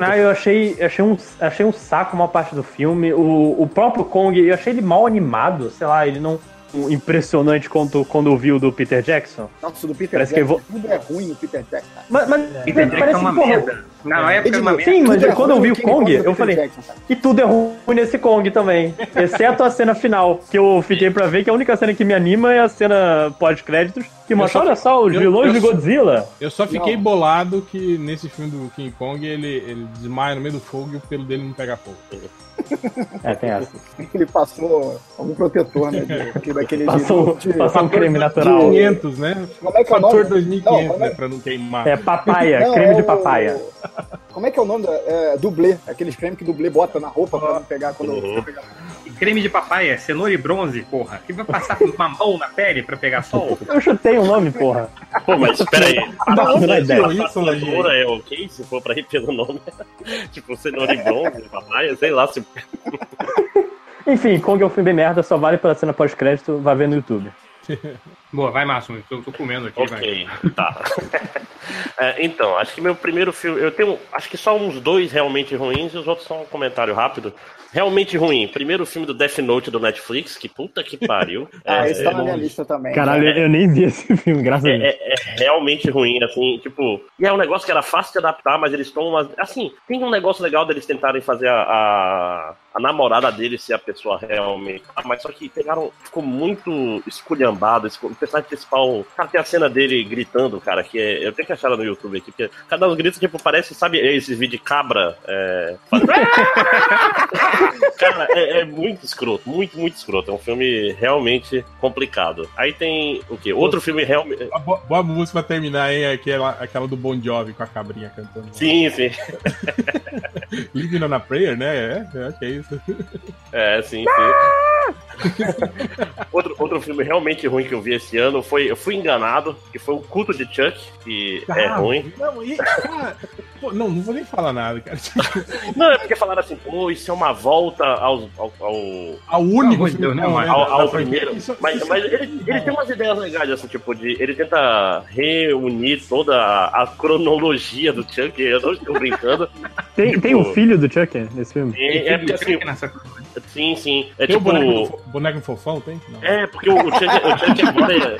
[SPEAKER 5] Ah, eu achei, achei, um, achei um saco uma parte do filme. O, o próprio Kong, eu achei ele mal animado, sei lá, ele não. Impressionante quanto quando eu vi o do Peter Jackson.
[SPEAKER 4] Nossa, do Peter
[SPEAKER 5] Parece que
[SPEAKER 4] Jackson.
[SPEAKER 5] eu
[SPEAKER 4] Tudo é ruim no Peter Jackson.
[SPEAKER 5] Mas, mas
[SPEAKER 1] Peter Jackson
[SPEAKER 5] parece
[SPEAKER 1] é uma
[SPEAKER 5] porra,
[SPEAKER 1] merda. Na época era uma merda.
[SPEAKER 5] Sim, mas
[SPEAKER 4] é
[SPEAKER 5] quando eu vi o Kong, eu falei,
[SPEAKER 4] Jackson, cara.
[SPEAKER 5] E tudo é ruim nesse Kong também. Exceto a cena final, que eu fiquei pra ver, que a única cena que me anima é a cena pós-créditos, que mostra, olha só, os
[SPEAKER 3] eu-
[SPEAKER 5] vilões
[SPEAKER 3] eu
[SPEAKER 5] de Godzilla.
[SPEAKER 3] Eu só fiquei
[SPEAKER 4] Não.
[SPEAKER 3] bolado que nesse filme do King Kong ele, ele desmaia no meio do fogo e o pelo dele não pega fogo.
[SPEAKER 5] É, tem essa.
[SPEAKER 4] Ele passou algum protetor, né? de- daquele
[SPEAKER 5] Passou,
[SPEAKER 4] de-
[SPEAKER 5] passou um creme natural.
[SPEAKER 3] 500, né?
[SPEAKER 4] Como é que é o
[SPEAKER 3] Fator
[SPEAKER 4] nome?
[SPEAKER 3] 2500,
[SPEAKER 4] Não,
[SPEAKER 3] né?
[SPEAKER 4] é-
[SPEAKER 3] Pra não queimar.
[SPEAKER 5] É papaya,
[SPEAKER 4] Não,
[SPEAKER 5] creme
[SPEAKER 4] é
[SPEAKER 5] de
[SPEAKER 4] o-
[SPEAKER 5] papaya.
[SPEAKER 4] Como é que é o nome da. É, dublê. Aqueles cremes que dublê bota na roupa pra não pegar quando.
[SPEAKER 2] Uhum.
[SPEAKER 4] você pegar.
[SPEAKER 1] E creme de papaya, cenoura e bronze, porra. Que vai passar com uma mão na pele pra pegar sol?
[SPEAKER 5] Eu chutei o nome, porra.
[SPEAKER 2] Pô, mas peraí.
[SPEAKER 5] Da onde
[SPEAKER 3] você
[SPEAKER 5] ideia?
[SPEAKER 3] isso?
[SPEAKER 2] Cenoura é ok se for pra ir pelo nome? tipo, cenoura e bronze, papaya, sei lá. Se...
[SPEAKER 5] Enfim, Kong é um filme bem merda, só vale pela cena pós-crédito, vai ver no YouTube.
[SPEAKER 1] Boa, vai, Márcio. Eu tô comendo aqui, vai.
[SPEAKER 2] Ok, tá. É, então, acho que meu primeiro filme. Eu tenho. Acho que só uns dois realmente ruins e os outros são um comentário rápido. Realmente ruim. Primeiro filme do Death Note do Netflix, que puta que pariu.
[SPEAKER 4] Ah,
[SPEAKER 2] É,
[SPEAKER 4] esse tá
[SPEAKER 2] é,
[SPEAKER 4] na minha lista também.
[SPEAKER 5] Caralho, eu nem vi esse filme, graças a Deus.
[SPEAKER 2] É, é- é realmente ruim, assim, tipo. E é um negócio que era fácil de adaptar, mas eles estão. umas- Assim, tem um negócio legal deles tentarem fazer a, a, a namorada dele ser a pessoa realmente. Ah, mas só que pegaram. Ficou muito esculhambado. esse- O personagem principal. Cara, tem a cena dele gritando, cara, que é. Eu tenho que achar ela no YouTube aqui, porque cada um dos gritos, tipo, parece, sabe, esses vídeos de cabra. É, faz- Cara, é, é muito escroto, muito, muito escroto. É um filme realmente complicado. Aí tem o quê? Outro filme realmente.
[SPEAKER 3] Boa, boa música pra terminar, hein? Aquela, aquela do Bon Jovi com a cabrinha cantando.
[SPEAKER 2] Sim, sim.
[SPEAKER 3] Living on a Prayer, né? É, eu acho que é isso.
[SPEAKER 2] É, sim, sim. outro, outro filme realmente ruim que eu vi esse ano foi. Eu fui enganado, que foi o Culto de Chuck, que é
[SPEAKER 3] Ah,
[SPEAKER 2] ruim.
[SPEAKER 3] Não, e, cara, pô, não, não vou nem falar nada, cara.
[SPEAKER 2] Não, é porque falaram assim, pô, isso é uma volta aos, ao, ao,
[SPEAKER 3] Ao único
[SPEAKER 1] de Deus,
[SPEAKER 3] filme
[SPEAKER 1] né,
[SPEAKER 2] ao, ao
[SPEAKER 3] franquia.
[SPEAKER 2] primeiro.
[SPEAKER 3] Isso-
[SPEAKER 2] mas
[SPEAKER 3] isso-
[SPEAKER 2] mas ele, ele tem umas ideias legais, assim, tipo, de. Ele tenta reunir toda a, a cronologia do Chuck, eu não estou brincando.
[SPEAKER 5] Tem, tem o filho do Chuck nesse filme?
[SPEAKER 2] É, é porque assim,
[SPEAKER 1] nessa...
[SPEAKER 2] sim, sim. É
[SPEAKER 3] Tem o
[SPEAKER 2] tipo.
[SPEAKER 3] boneco, do boneco fofão, tem? Não.
[SPEAKER 2] É, porque o, o Chuck, o agora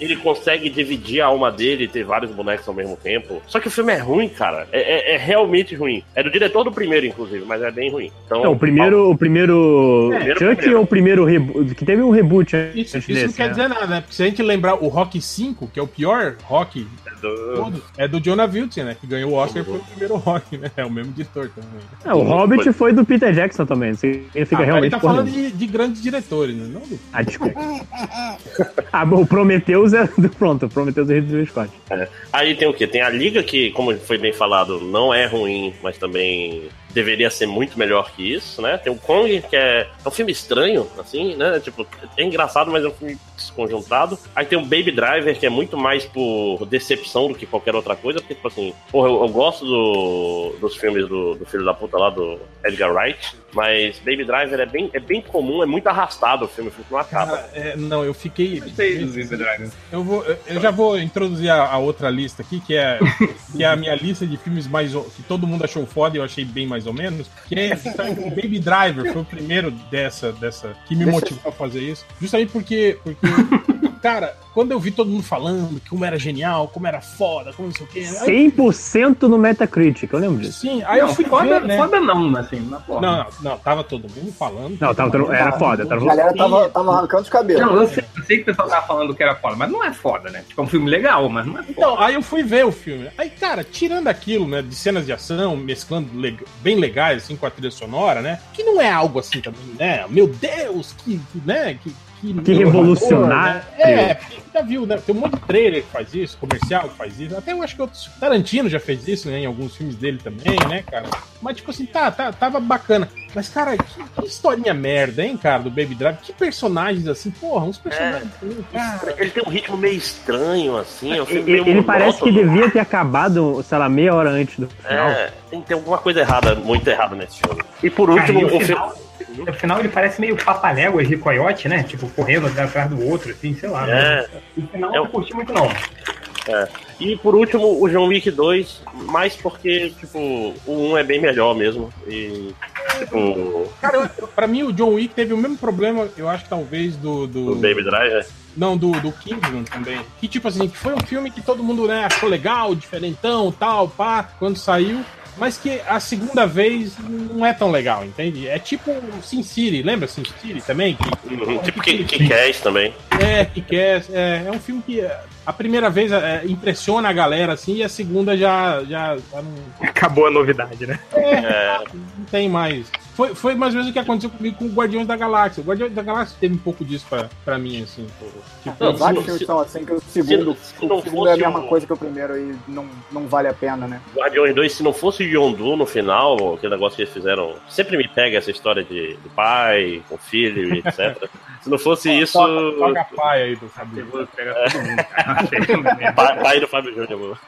[SPEAKER 2] ele consegue dividir a alma dele e ter vários bonecos ao mesmo tempo. Só que o filme é ruim, cara. É, é- é realmente ruim. É do diretor do primeiro, inclusive, mas é bem ruim. Então,
[SPEAKER 5] Não, o primeiro, o primeiro
[SPEAKER 2] primeiro,
[SPEAKER 5] Chuck
[SPEAKER 2] primeiro.
[SPEAKER 5] ou o primeiro reboot? Que teve um reboot
[SPEAKER 3] Isso,
[SPEAKER 5] antes
[SPEAKER 3] isso não
[SPEAKER 5] desse,
[SPEAKER 3] quer
[SPEAKER 5] né?
[SPEAKER 3] dizer nada, né? Porque se a gente lembrar o Rock 5, que é o pior rock
[SPEAKER 2] do-
[SPEAKER 3] todo, é do Jonah Wilson, né? Que ganhou o Oscar pelo primeiro rock, né? É o mesmo diretor também.
[SPEAKER 5] É, o Hobbit foi do Peter Jackson também. Significa
[SPEAKER 3] Ah, ele
[SPEAKER 5] realmente
[SPEAKER 3] tá
[SPEAKER 5] porra
[SPEAKER 3] falando de, de grandes diretores, né? Não do...
[SPEAKER 5] Ah, desculpa. ah, bom, o Prometheus é pronto, o Prometheus é Ridley Scott.
[SPEAKER 2] Aí tem o quê? Tem a Liga, que, como foi bem falado, não é ruim, mas também deveria ser muito melhor que isso, né? Tem o Kong, que é, é um filme estranho, assim, né? Tipo, é engraçado, mas é um filme desconjuntado. Aí tem o Baby Driver, que é muito mais por decepção do que qualquer outra coisa, porque, tipo assim, porra, eu, eu gosto do- dos filmes do, do filho da puta lá, do Edgar Wright, mas Baby Driver é bem, é bem comum, é muito arrastado o filme, o filme não acaba.
[SPEAKER 3] Cara, é, não, eu fiquei.
[SPEAKER 1] Gostei do Baby Driver.
[SPEAKER 3] Eu, vou, eu- eu já vou introduzir a, a outra lista aqui, que é, que é a minha lista de filmes mais. que todo mundo achou foda e eu achei bem mais mais ou menos, que é justamente o Baby Driver, foi o primeiro dessa, dessa que me motivou a fazer isso. Justamente porque, porque cara, quando eu vi todo mundo falando que como era genial, como era foda, como não sei o quê. Aí,
[SPEAKER 5] 100% no Metacritic, eu lembro disso.
[SPEAKER 3] sim, aí eu
[SPEAKER 1] Não,
[SPEAKER 3] fui
[SPEAKER 1] foda,
[SPEAKER 3] ver, né?
[SPEAKER 1] foda não, assim, na porra.
[SPEAKER 3] Não, não, não, tava todo mundo falando.
[SPEAKER 5] Não, tava, tendo- era foda.
[SPEAKER 4] A
[SPEAKER 5] Tava...
[SPEAKER 4] galera tava, tava arrancando os cabelos.
[SPEAKER 1] Não, eu sei, eu sei que o pessoal tava falando que era foda, mas não é foda, né? Tipo, é um filme legal, mas não é foda.
[SPEAKER 3] Então, aí eu fui ver o filme. Aí, cara, tirando aquilo, né, de cenas de ação, mesclando bem legais, assim, com a trilha sonora, né, que não é algo assim também, né, meu Deus, que, né, que...
[SPEAKER 5] Que revolucionário.
[SPEAKER 3] né? É, porque já viu, né? Tem um monte de trailer que faz isso, comercial que faz isso. Até eu acho que outros. Tarantino já fez isso, né? Em alguns filmes dele também, né, cara? Mas, tipo assim, tá, tá, tava bacana. Mas, cara, que, que historinha merda, hein, cara, do Baby Drive? Que personagens assim, porra, uns personagens. assim, cara.
[SPEAKER 2] Ele tem um ritmo meio estranho, assim. é
[SPEAKER 5] Ele,
[SPEAKER 2] meio
[SPEAKER 5] ele parece que devia ter acabado, sei lá, meia hora antes do final.
[SPEAKER 2] É, tem, tem alguma coisa errada, muito errada nesse filme. E por
[SPEAKER 1] Cara,
[SPEAKER 2] último,
[SPEAKER 1] e o
[SPEAKER 2] o filme.
[SPEAKER 1] No final ele parece meio papaléguas de coiote, né? Tipo, correndo atrás do outro, assim, sei lá.
[SPEAKER 2] É,
[SPEAKER 1] No final
[SPEAKER 2] É
[SPEAKER 1] eu
[SPEAKER 2] o-
[SPEAKER 1] não curti muito, não.
[SPEAKER 2] E por último, o John Wick 2, mais porque, tipo, o 1 é bem melhor mesmo. E, tipo,
[SPEAKER 3] Cara, eu- pra mim o John Wick teve o mesmo problema, eu acho, talvez, do. do...
[SPEAKER 2] o Baby Driver.
[SPEAKER 3] Não, do, do Kingsman também. Que, tipo assim, que foi um filme que todo mundo, né, achou legal, diferentão, tal, pá, quando saiu. Mas que a segunda vez não é tão legal, entende? É tipo Sin City, lembra Sin City também? Que,
[SPEAKER 2] Uhum, Tipo, que, que Cash também.
[SPEAKER 3] é, que quer. É, é um filme que é, a primeira vez é, impressiona a galera, assim, e a segunda já, já, já não,
[SPEAKER 1] Acabou a novidade, né?
[SPEAKER 2] É,
[SPEAKER 3] não tem mais. Foi, foi mais ou menos o que aconteceu comigo com o Guardiões da Galáxia. O Guardiões da Galáxia teve um pouco disso pra, pra mim, assim. Tipo,
[SPEAKER 2] Não,
[SPEAKER 4] Vários
[SPEAKER 2] se-
[SPEAKER 4] filmes são assim, que o segundo,
[SPEAKER 2] se- se não
[SPEAKER 4] o segundo é a mesma
[SPEAKER 2] o-
[SPEAKER 4] coisa que o primeiro e não, não vale a pena, né?
[SPEAKER 2] Guardiões 2, se não fosse o Yondu no final, aquele negócio que eles fizeram. Sempre me pega essa história de, do pai, com filho e etc. se não fosse isso.
[SPEAKER 3] Toca, toca a paia aí do Fabio.
[SPEAKER 1] Vou pegar todo mundo, cara. Achei.
[SPEAKER 2] Pai, pai do Fábio Júnior.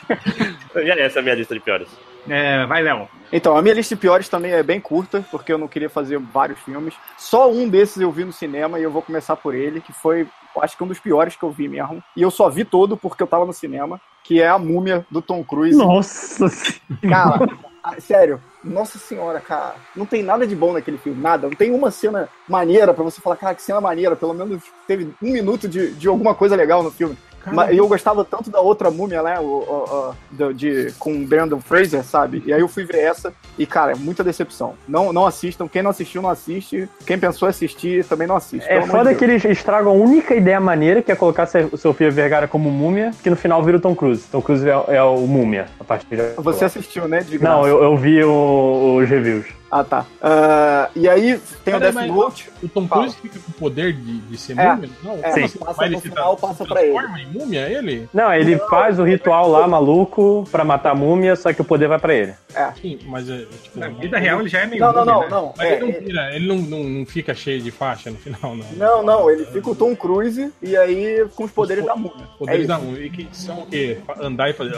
[SPEAKER 2] e essa é a minha lista de piores.
[SPEAKER 1] É, vai, Léo.
[SPEAKER 4] Então, a minha lista de piores também é bem curta, porque eu não queria fazer vários filmes. Só um desses eu vi no cinema e eu vou começar por ele, que foi, acho que um dos piores que eu vi mesmo. E eu só vi todo porque eu tava no cinema, que é a múmia do Tom Cruise.
[SPEAKER 5] Nossa senhora.
[SPEAKER 4] Cara, sério, nossa senhora, cara. Não tem nada de bom naquele filme, nada. Não tem uma cena maneira pra você falar, cara, que cena maneira. Pelo menos teve um minuto de, de alguma coisa legal no filme.
[SPEAKER 3] Cara,
[SPEAKER 4] Mas eu gostava tanto da outra múmia, né? O, o- o- de, com o Brandon Fraser, sabe? E aí eu fui ver essa e, cara, é muita decepção. Não, não assistam. Quem não assistiu, não assiste. Quem pensou em assistir, também não assiste.
[SPEAKER 5] É foda que eles estragam a única ideia maneira, que é colocar a Sofia Vergara como múmia, que no final vira o Tom Cruise. Tom Cruise é, é o múmia, a partir de.
[SPEAKER 4] Você assistiu, né?
[SPEAKER 5] Não, eu, eu vi o- os reviews.
[SPEAKER 4] Ah, tá. Ah, e aí tem o
[SPEAKER 3] Peraí,
[SPEAKER 4] Death Note.
[SPEAKER 3] O Tom. Cruise fica com o poder de, de ser
[SPEAKER 4] É.
[SPEAKER 3] múmia? Não,
[SPEAKER 4] É,
[SPEAKER 3] assim?
[SPEAKER 4] passa
[SPEAKER 3] Mas
[SPEAKER 4] no
[SPEAKER 3] se
[SPEAKER 4] final, passa pra ele.
[SPEAKER 3] transforma em múmia ele?
[SPEAKER 5] Não, ele faz o ritual lá, maluco, pra matar a múmia, só que o poder vai pra ele.
[SPEAKER 3] Sim, mas é, tipo...
[SPEAKER 1] Na vida real ele já é meio.
[SPEAKER 4] Não, não,
[SPEAKER 1] múmia,
[SPEAKER 4] não,
[SPEAKER 1] né?
[SPEAKER 4] não.
[SPEAKER 3] Mas
[SPEAKER 4] É,
[SPEAKER 3] ele não
[SPEAKER 4] é-
[SPEAKER 3] vira, ele não, não, não fica cheio de faixa no final, não.
[SPEAKER 4] Não, não, ele fica o Tom Cruise e aí com os poderes da múmia.
[SPEAKER 3] Poderes
[SPEAKER 4] é
[SPEAKER 3] da múmia. E que são o quê? Andar e fazer...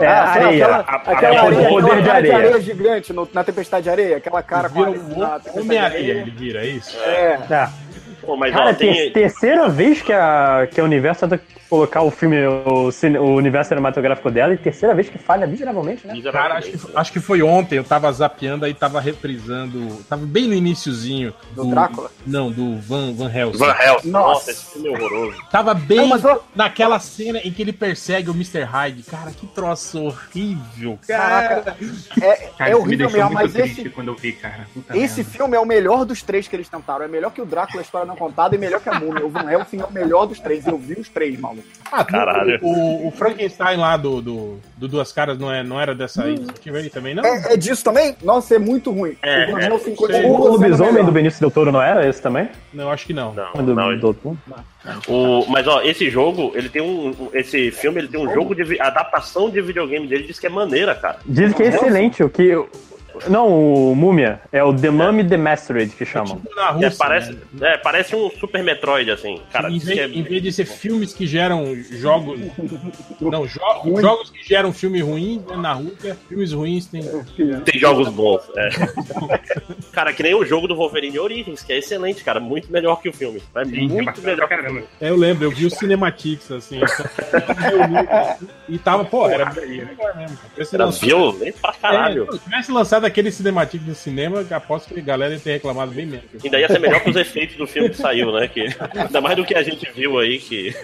[SPEAKER 5] É,
[SPEAKER 4] Ah, aquela,
[SPEAKER 5] areia.
[SPEAKER 4] aquela,
[SPEAKER 1] A- a-
[SPEAKER 4] aquela
[SPEAKER 1] é o
[SPEAKER 4] areia,
[SPEAKER 5] poder de areia.
[SPEAKER 4] gigante no- na tempestade de areia, aquela cara com a
[SPEAKER 3] Vira
[SPEAKER 4] tempestade de
[SPEAKER 3] Homem-Areia,
[SPEAKER 4] areia.
[SPEAKER 3] ele vira, é isso?
[SPEAKER 4] É,
[SPEAKER 5] É.
[SPEAKER 2] Pô, mas
[SPEAKER 5] Cara,
[SPEAKER 2] ó, tem.
[SPEAKER 5] ter- terceira vez que a, que a Universo tenta colocar o filme, o, cine- o universo cinematográfico dela, e terceira vez que falha miseravelmente, né?
[SPEAKER 3] Cara, acho que, acho que foi ontem, eu tava zapeando aí, tava reprisando. Tava bem no iniciozinho.
[SPEAKER 4] Do Drácula?
[SPEAKER 3] Não, do Van, Van Helsing.
[SPEAKER 2] Van Helsing.
[SPEAKER 4] Nossa.
[SPEAKER 2] Nossa, esse filme é horroroso.
[SPEAKER 3] Tava bem
[SPEAKER 4] Não, ó-
[SPEAKER 3] naquela cena em que ele persegue o Mr. Hyde. Cara, que troço horrível.
[SPEAKER 4] Caraca,
[SPEAKER 3] Cara.
[SPEAKER 4] é,
[SPEAKER 1] Cara,
[SPEAKER 4] é
[SPEAKER 1] me
[SPEAKER 4] horrível
[SPEAKER 1] deixou
[SPEAKER 4] mesmo, mas esse,
[SPEAKER 1] quando eu vi, cara. Puta
[SPEAKER 4] esse
[SPEAKER 1] merda.
[SPEAKER 4] filme é o melhor dos três que eles tentaram. É melhor que o Drácula, a história não contada, e melhor que a múmia. O Van Helsing é o melhor dos três. Eu vi os três, maluco.
[SPEAKER 3] Ah,
[SPEAKER 2] Caralho.
[SPEAKER 3] O, o- Frankenstein lá do, do, do Duas Caras não, é, não era dessa iniciativa aí também, não?
[SPEAKER 4] É, é disso também? Nossa, é muito ruim.
[SPEAKER 2] É,
[SPEAKER 4] o Van
[SPEAKER 2] é.
[SPEAKER 4] Helsing
[SPEAKER 3] Sei.
[SPEAKER 4] continua
[SPEAKER 5] O lobisomem do Benício Del Toro não era esse também?
[SPEAKER 3] Não, acho que não.
[SPEAKER 2] Não,
[SPEAKER 5] Do,
[SPEAKER 2] não.
[SPEAKER 5] do, do-
[SPEAKER 2] O, mas ó, esse jogo, ele tem um. Esse filme, ele tem um jogo de. adaptação de videogame dele diz que é maneira, cara.
[SPEAKER 5] Diz que é excelente, o que... Não, o Múmia, é o The Mummy The Mastered que chamam.
[SPEAKER 3] Tipo na
[SPEAKER 2] É,
[SPEAKER 3] Rússia.
[SPEAKER 2] parece,
[SPEAKER 3] né?
[SPEAKER 2] é, parece um Super Metroid, assim. Cara,
[SPEAKER 3] em, vez,
[SPEAKER 2] é-
[SPEAKER 3] em vez de ser filmes que geram jogos. Não, jo-
[SPEAKER 4] Ruim.
[SPEAKER 3] jogos que geram filme ruim né, na Rússia, filmes ruins tem.
[SPEAKER 2] Tem jogos bons. é. cara, que nem o jogo do Wolverine Origins, que é excelente, cara. Muito melhor que o filme. É
[SPEAKER 1] Sim, é
[SPEAKER 2] muito melhor.
[SPEAKER 1] caramba.
[SPEAKER 3] É, eu lembro, eu vi o Cinematics, assim. e tava, pô, era
[SPEAKER 2] Era
[SPEAKER 3] lançado-
[SPEAKER 2] violento pra caralho.
[SPEAKER 3] É, se tivesse lançado daquele cinemático no cinema, aposto que a galera ia ter reclamado bem menos.
[SPEAKER 2] Ainda ia ser melhor que os efeitos do filme que saiu, né? Que, ainda mais do que a gente viu aí, que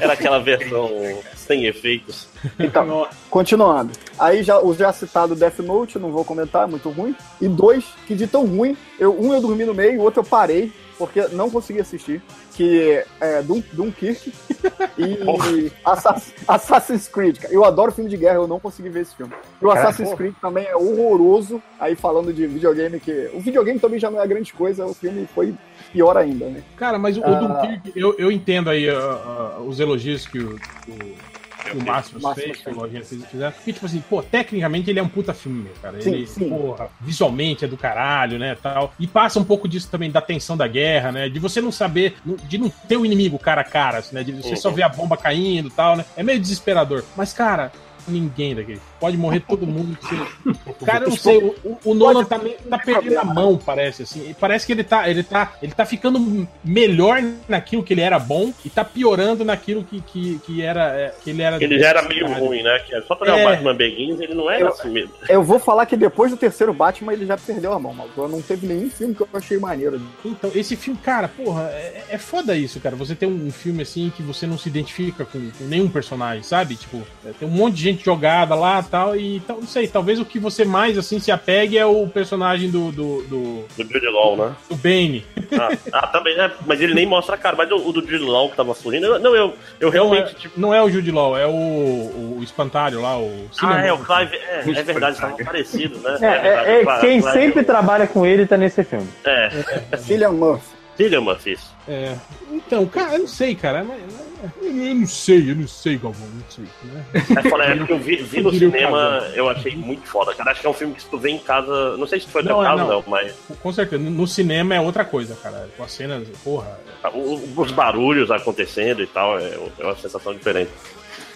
[SPEAKER 2] era aquela versão sem efeitos.
[SPEAKER 4] Então, continuando. Aí já, o já citado Death Note, não vou comentar, é muito ruim. E dois, que de tão ruim, eu, um eu dormi no meio, o outro eu parei, porque não consegui assistir. Que é Doom, Dunkirk e Assass- Assassin's Creed. Eu adoro filme de guerra, eu não consegui ver esse filme. E o Assassin's Creed também é horroroso. Aí falando de videogame, que o videogame também já não é grande coisa, o filme foi pior ainda, né?
[SPEAKER 3] Cara, mas o,
[SPEAKER 4] Ah.
[SPEAKER 3] Dunkirk, eu, eu entendo aí ah, ah, os elogios que o, o, que o Máximo
[SPEAKER 4] Máximos
[SPEAKER 3] fez, que o Lojinha fez e fizeram. E tipo assim, pô, tecnicamente ele é um puta filme, cara.
[SPEAKER 4] Sim,
[SPEAKER 3] ele,
[SPEAKER 4] sim.
[SPEAKER 3] porra, visualmente é do caralho, né, tal. E passa um pouco disso também, da tensão da guerra, né, de você não saber, de não ter o inimigo cara a cara, assim, né, de você só
[SPEAKER 2] Uhum.
[SPEAKER 3] ver a bomba caindo e tal, né. É meio desesperador. Mas, cara, ninguém daquele. Pode morrer todo mundo. você- Cara, eu não sei, o, o- o Nolan tá, meio- tá perdendo a mão, parece, assim. Parece que ele tá, ele tá, ele tá ficando melhor naquilo que ele era bom e tá piorando naquilo que, que, que era, é, que ele era.
[SPEAKER 2] Ele já era meio ruim, né? É só pra
[SPEAKER 3] É.
[SPEAKER 2] o Batman Begins, ele não era
[SPEAKER 4] Eu-
[SPEAKER 2] assim mesmo.
[SPEAKER 4] Eu vou falar que depois do terceiro Batman ele já perdeu a mão, mas não teve nenhum filme que eu achei maneiro.
[SPEAKER 3] Então, esse filme, cara, porra, é, é foda isso, cara. Você tem um filme assim que você não se identifica com, com nenhum personagem, sabe? Tipo, é, tem um monte de gente jogada lá tal, e tal, não sei, talvez o que você mais assim se apegue é o personagem do, do, do,
[SPEAKER 2] Do Jude Law, né?
[SPEAKER 3] do Bane.
[SPEAKER 2] Ah, ah, também, é, mas ele nem mostra a cara. Mas o, o do Jude Law que tava sorrindo, eu- não, eu, eu realmente,
[SPEAKER 3] não, é,
[SPEAKER 2] tipo.
[SPEAKER 3] não é o Jude Law, é o, o espantalho lá, o
[SPEAKER 2] Ah, é, o. Clive. É, é verdade, tava parecido, né?
[SPEAKER 5] É,
[SPEAKER 2] verdade,
[SPEAKER 5] é- é
[SPEAKER 2] Clive-
[SPEAKER 5] quem
[SPEAKER 2] Clive-
[SPEAKER 5] sempre trabalha com ele tá nesse filme.
[SPEAKER 2] É,
[SPEAKER 4] Cillian Murphy.
[SPEAKER 2] Cillian Murphy, isso.
[SPEAKER 3] É. Então, cara, eu não sei, cara. mas- Eu não sei, eu não sei, Galvão, não sei. Né?
[SPEAKER 2] É foda, é porque eu vi, vi no cinema, eu achei muito foda. Cara, acho que é um filme que se tu vê em casa. Não sei se foi teu
[SPEAKER 3] Não, é,
[SPEAKER 2] caso,
[SPEAKER 3] não.
[SPEAKER 2] não, mas.
[SPEAKER 3] Com certeza, no- no cinema é outra coisa, cara. Com as cenas, porra.
[SPEAKER 2] o- Os barulhos acontecendo e tal, é, é uma sensação diferente.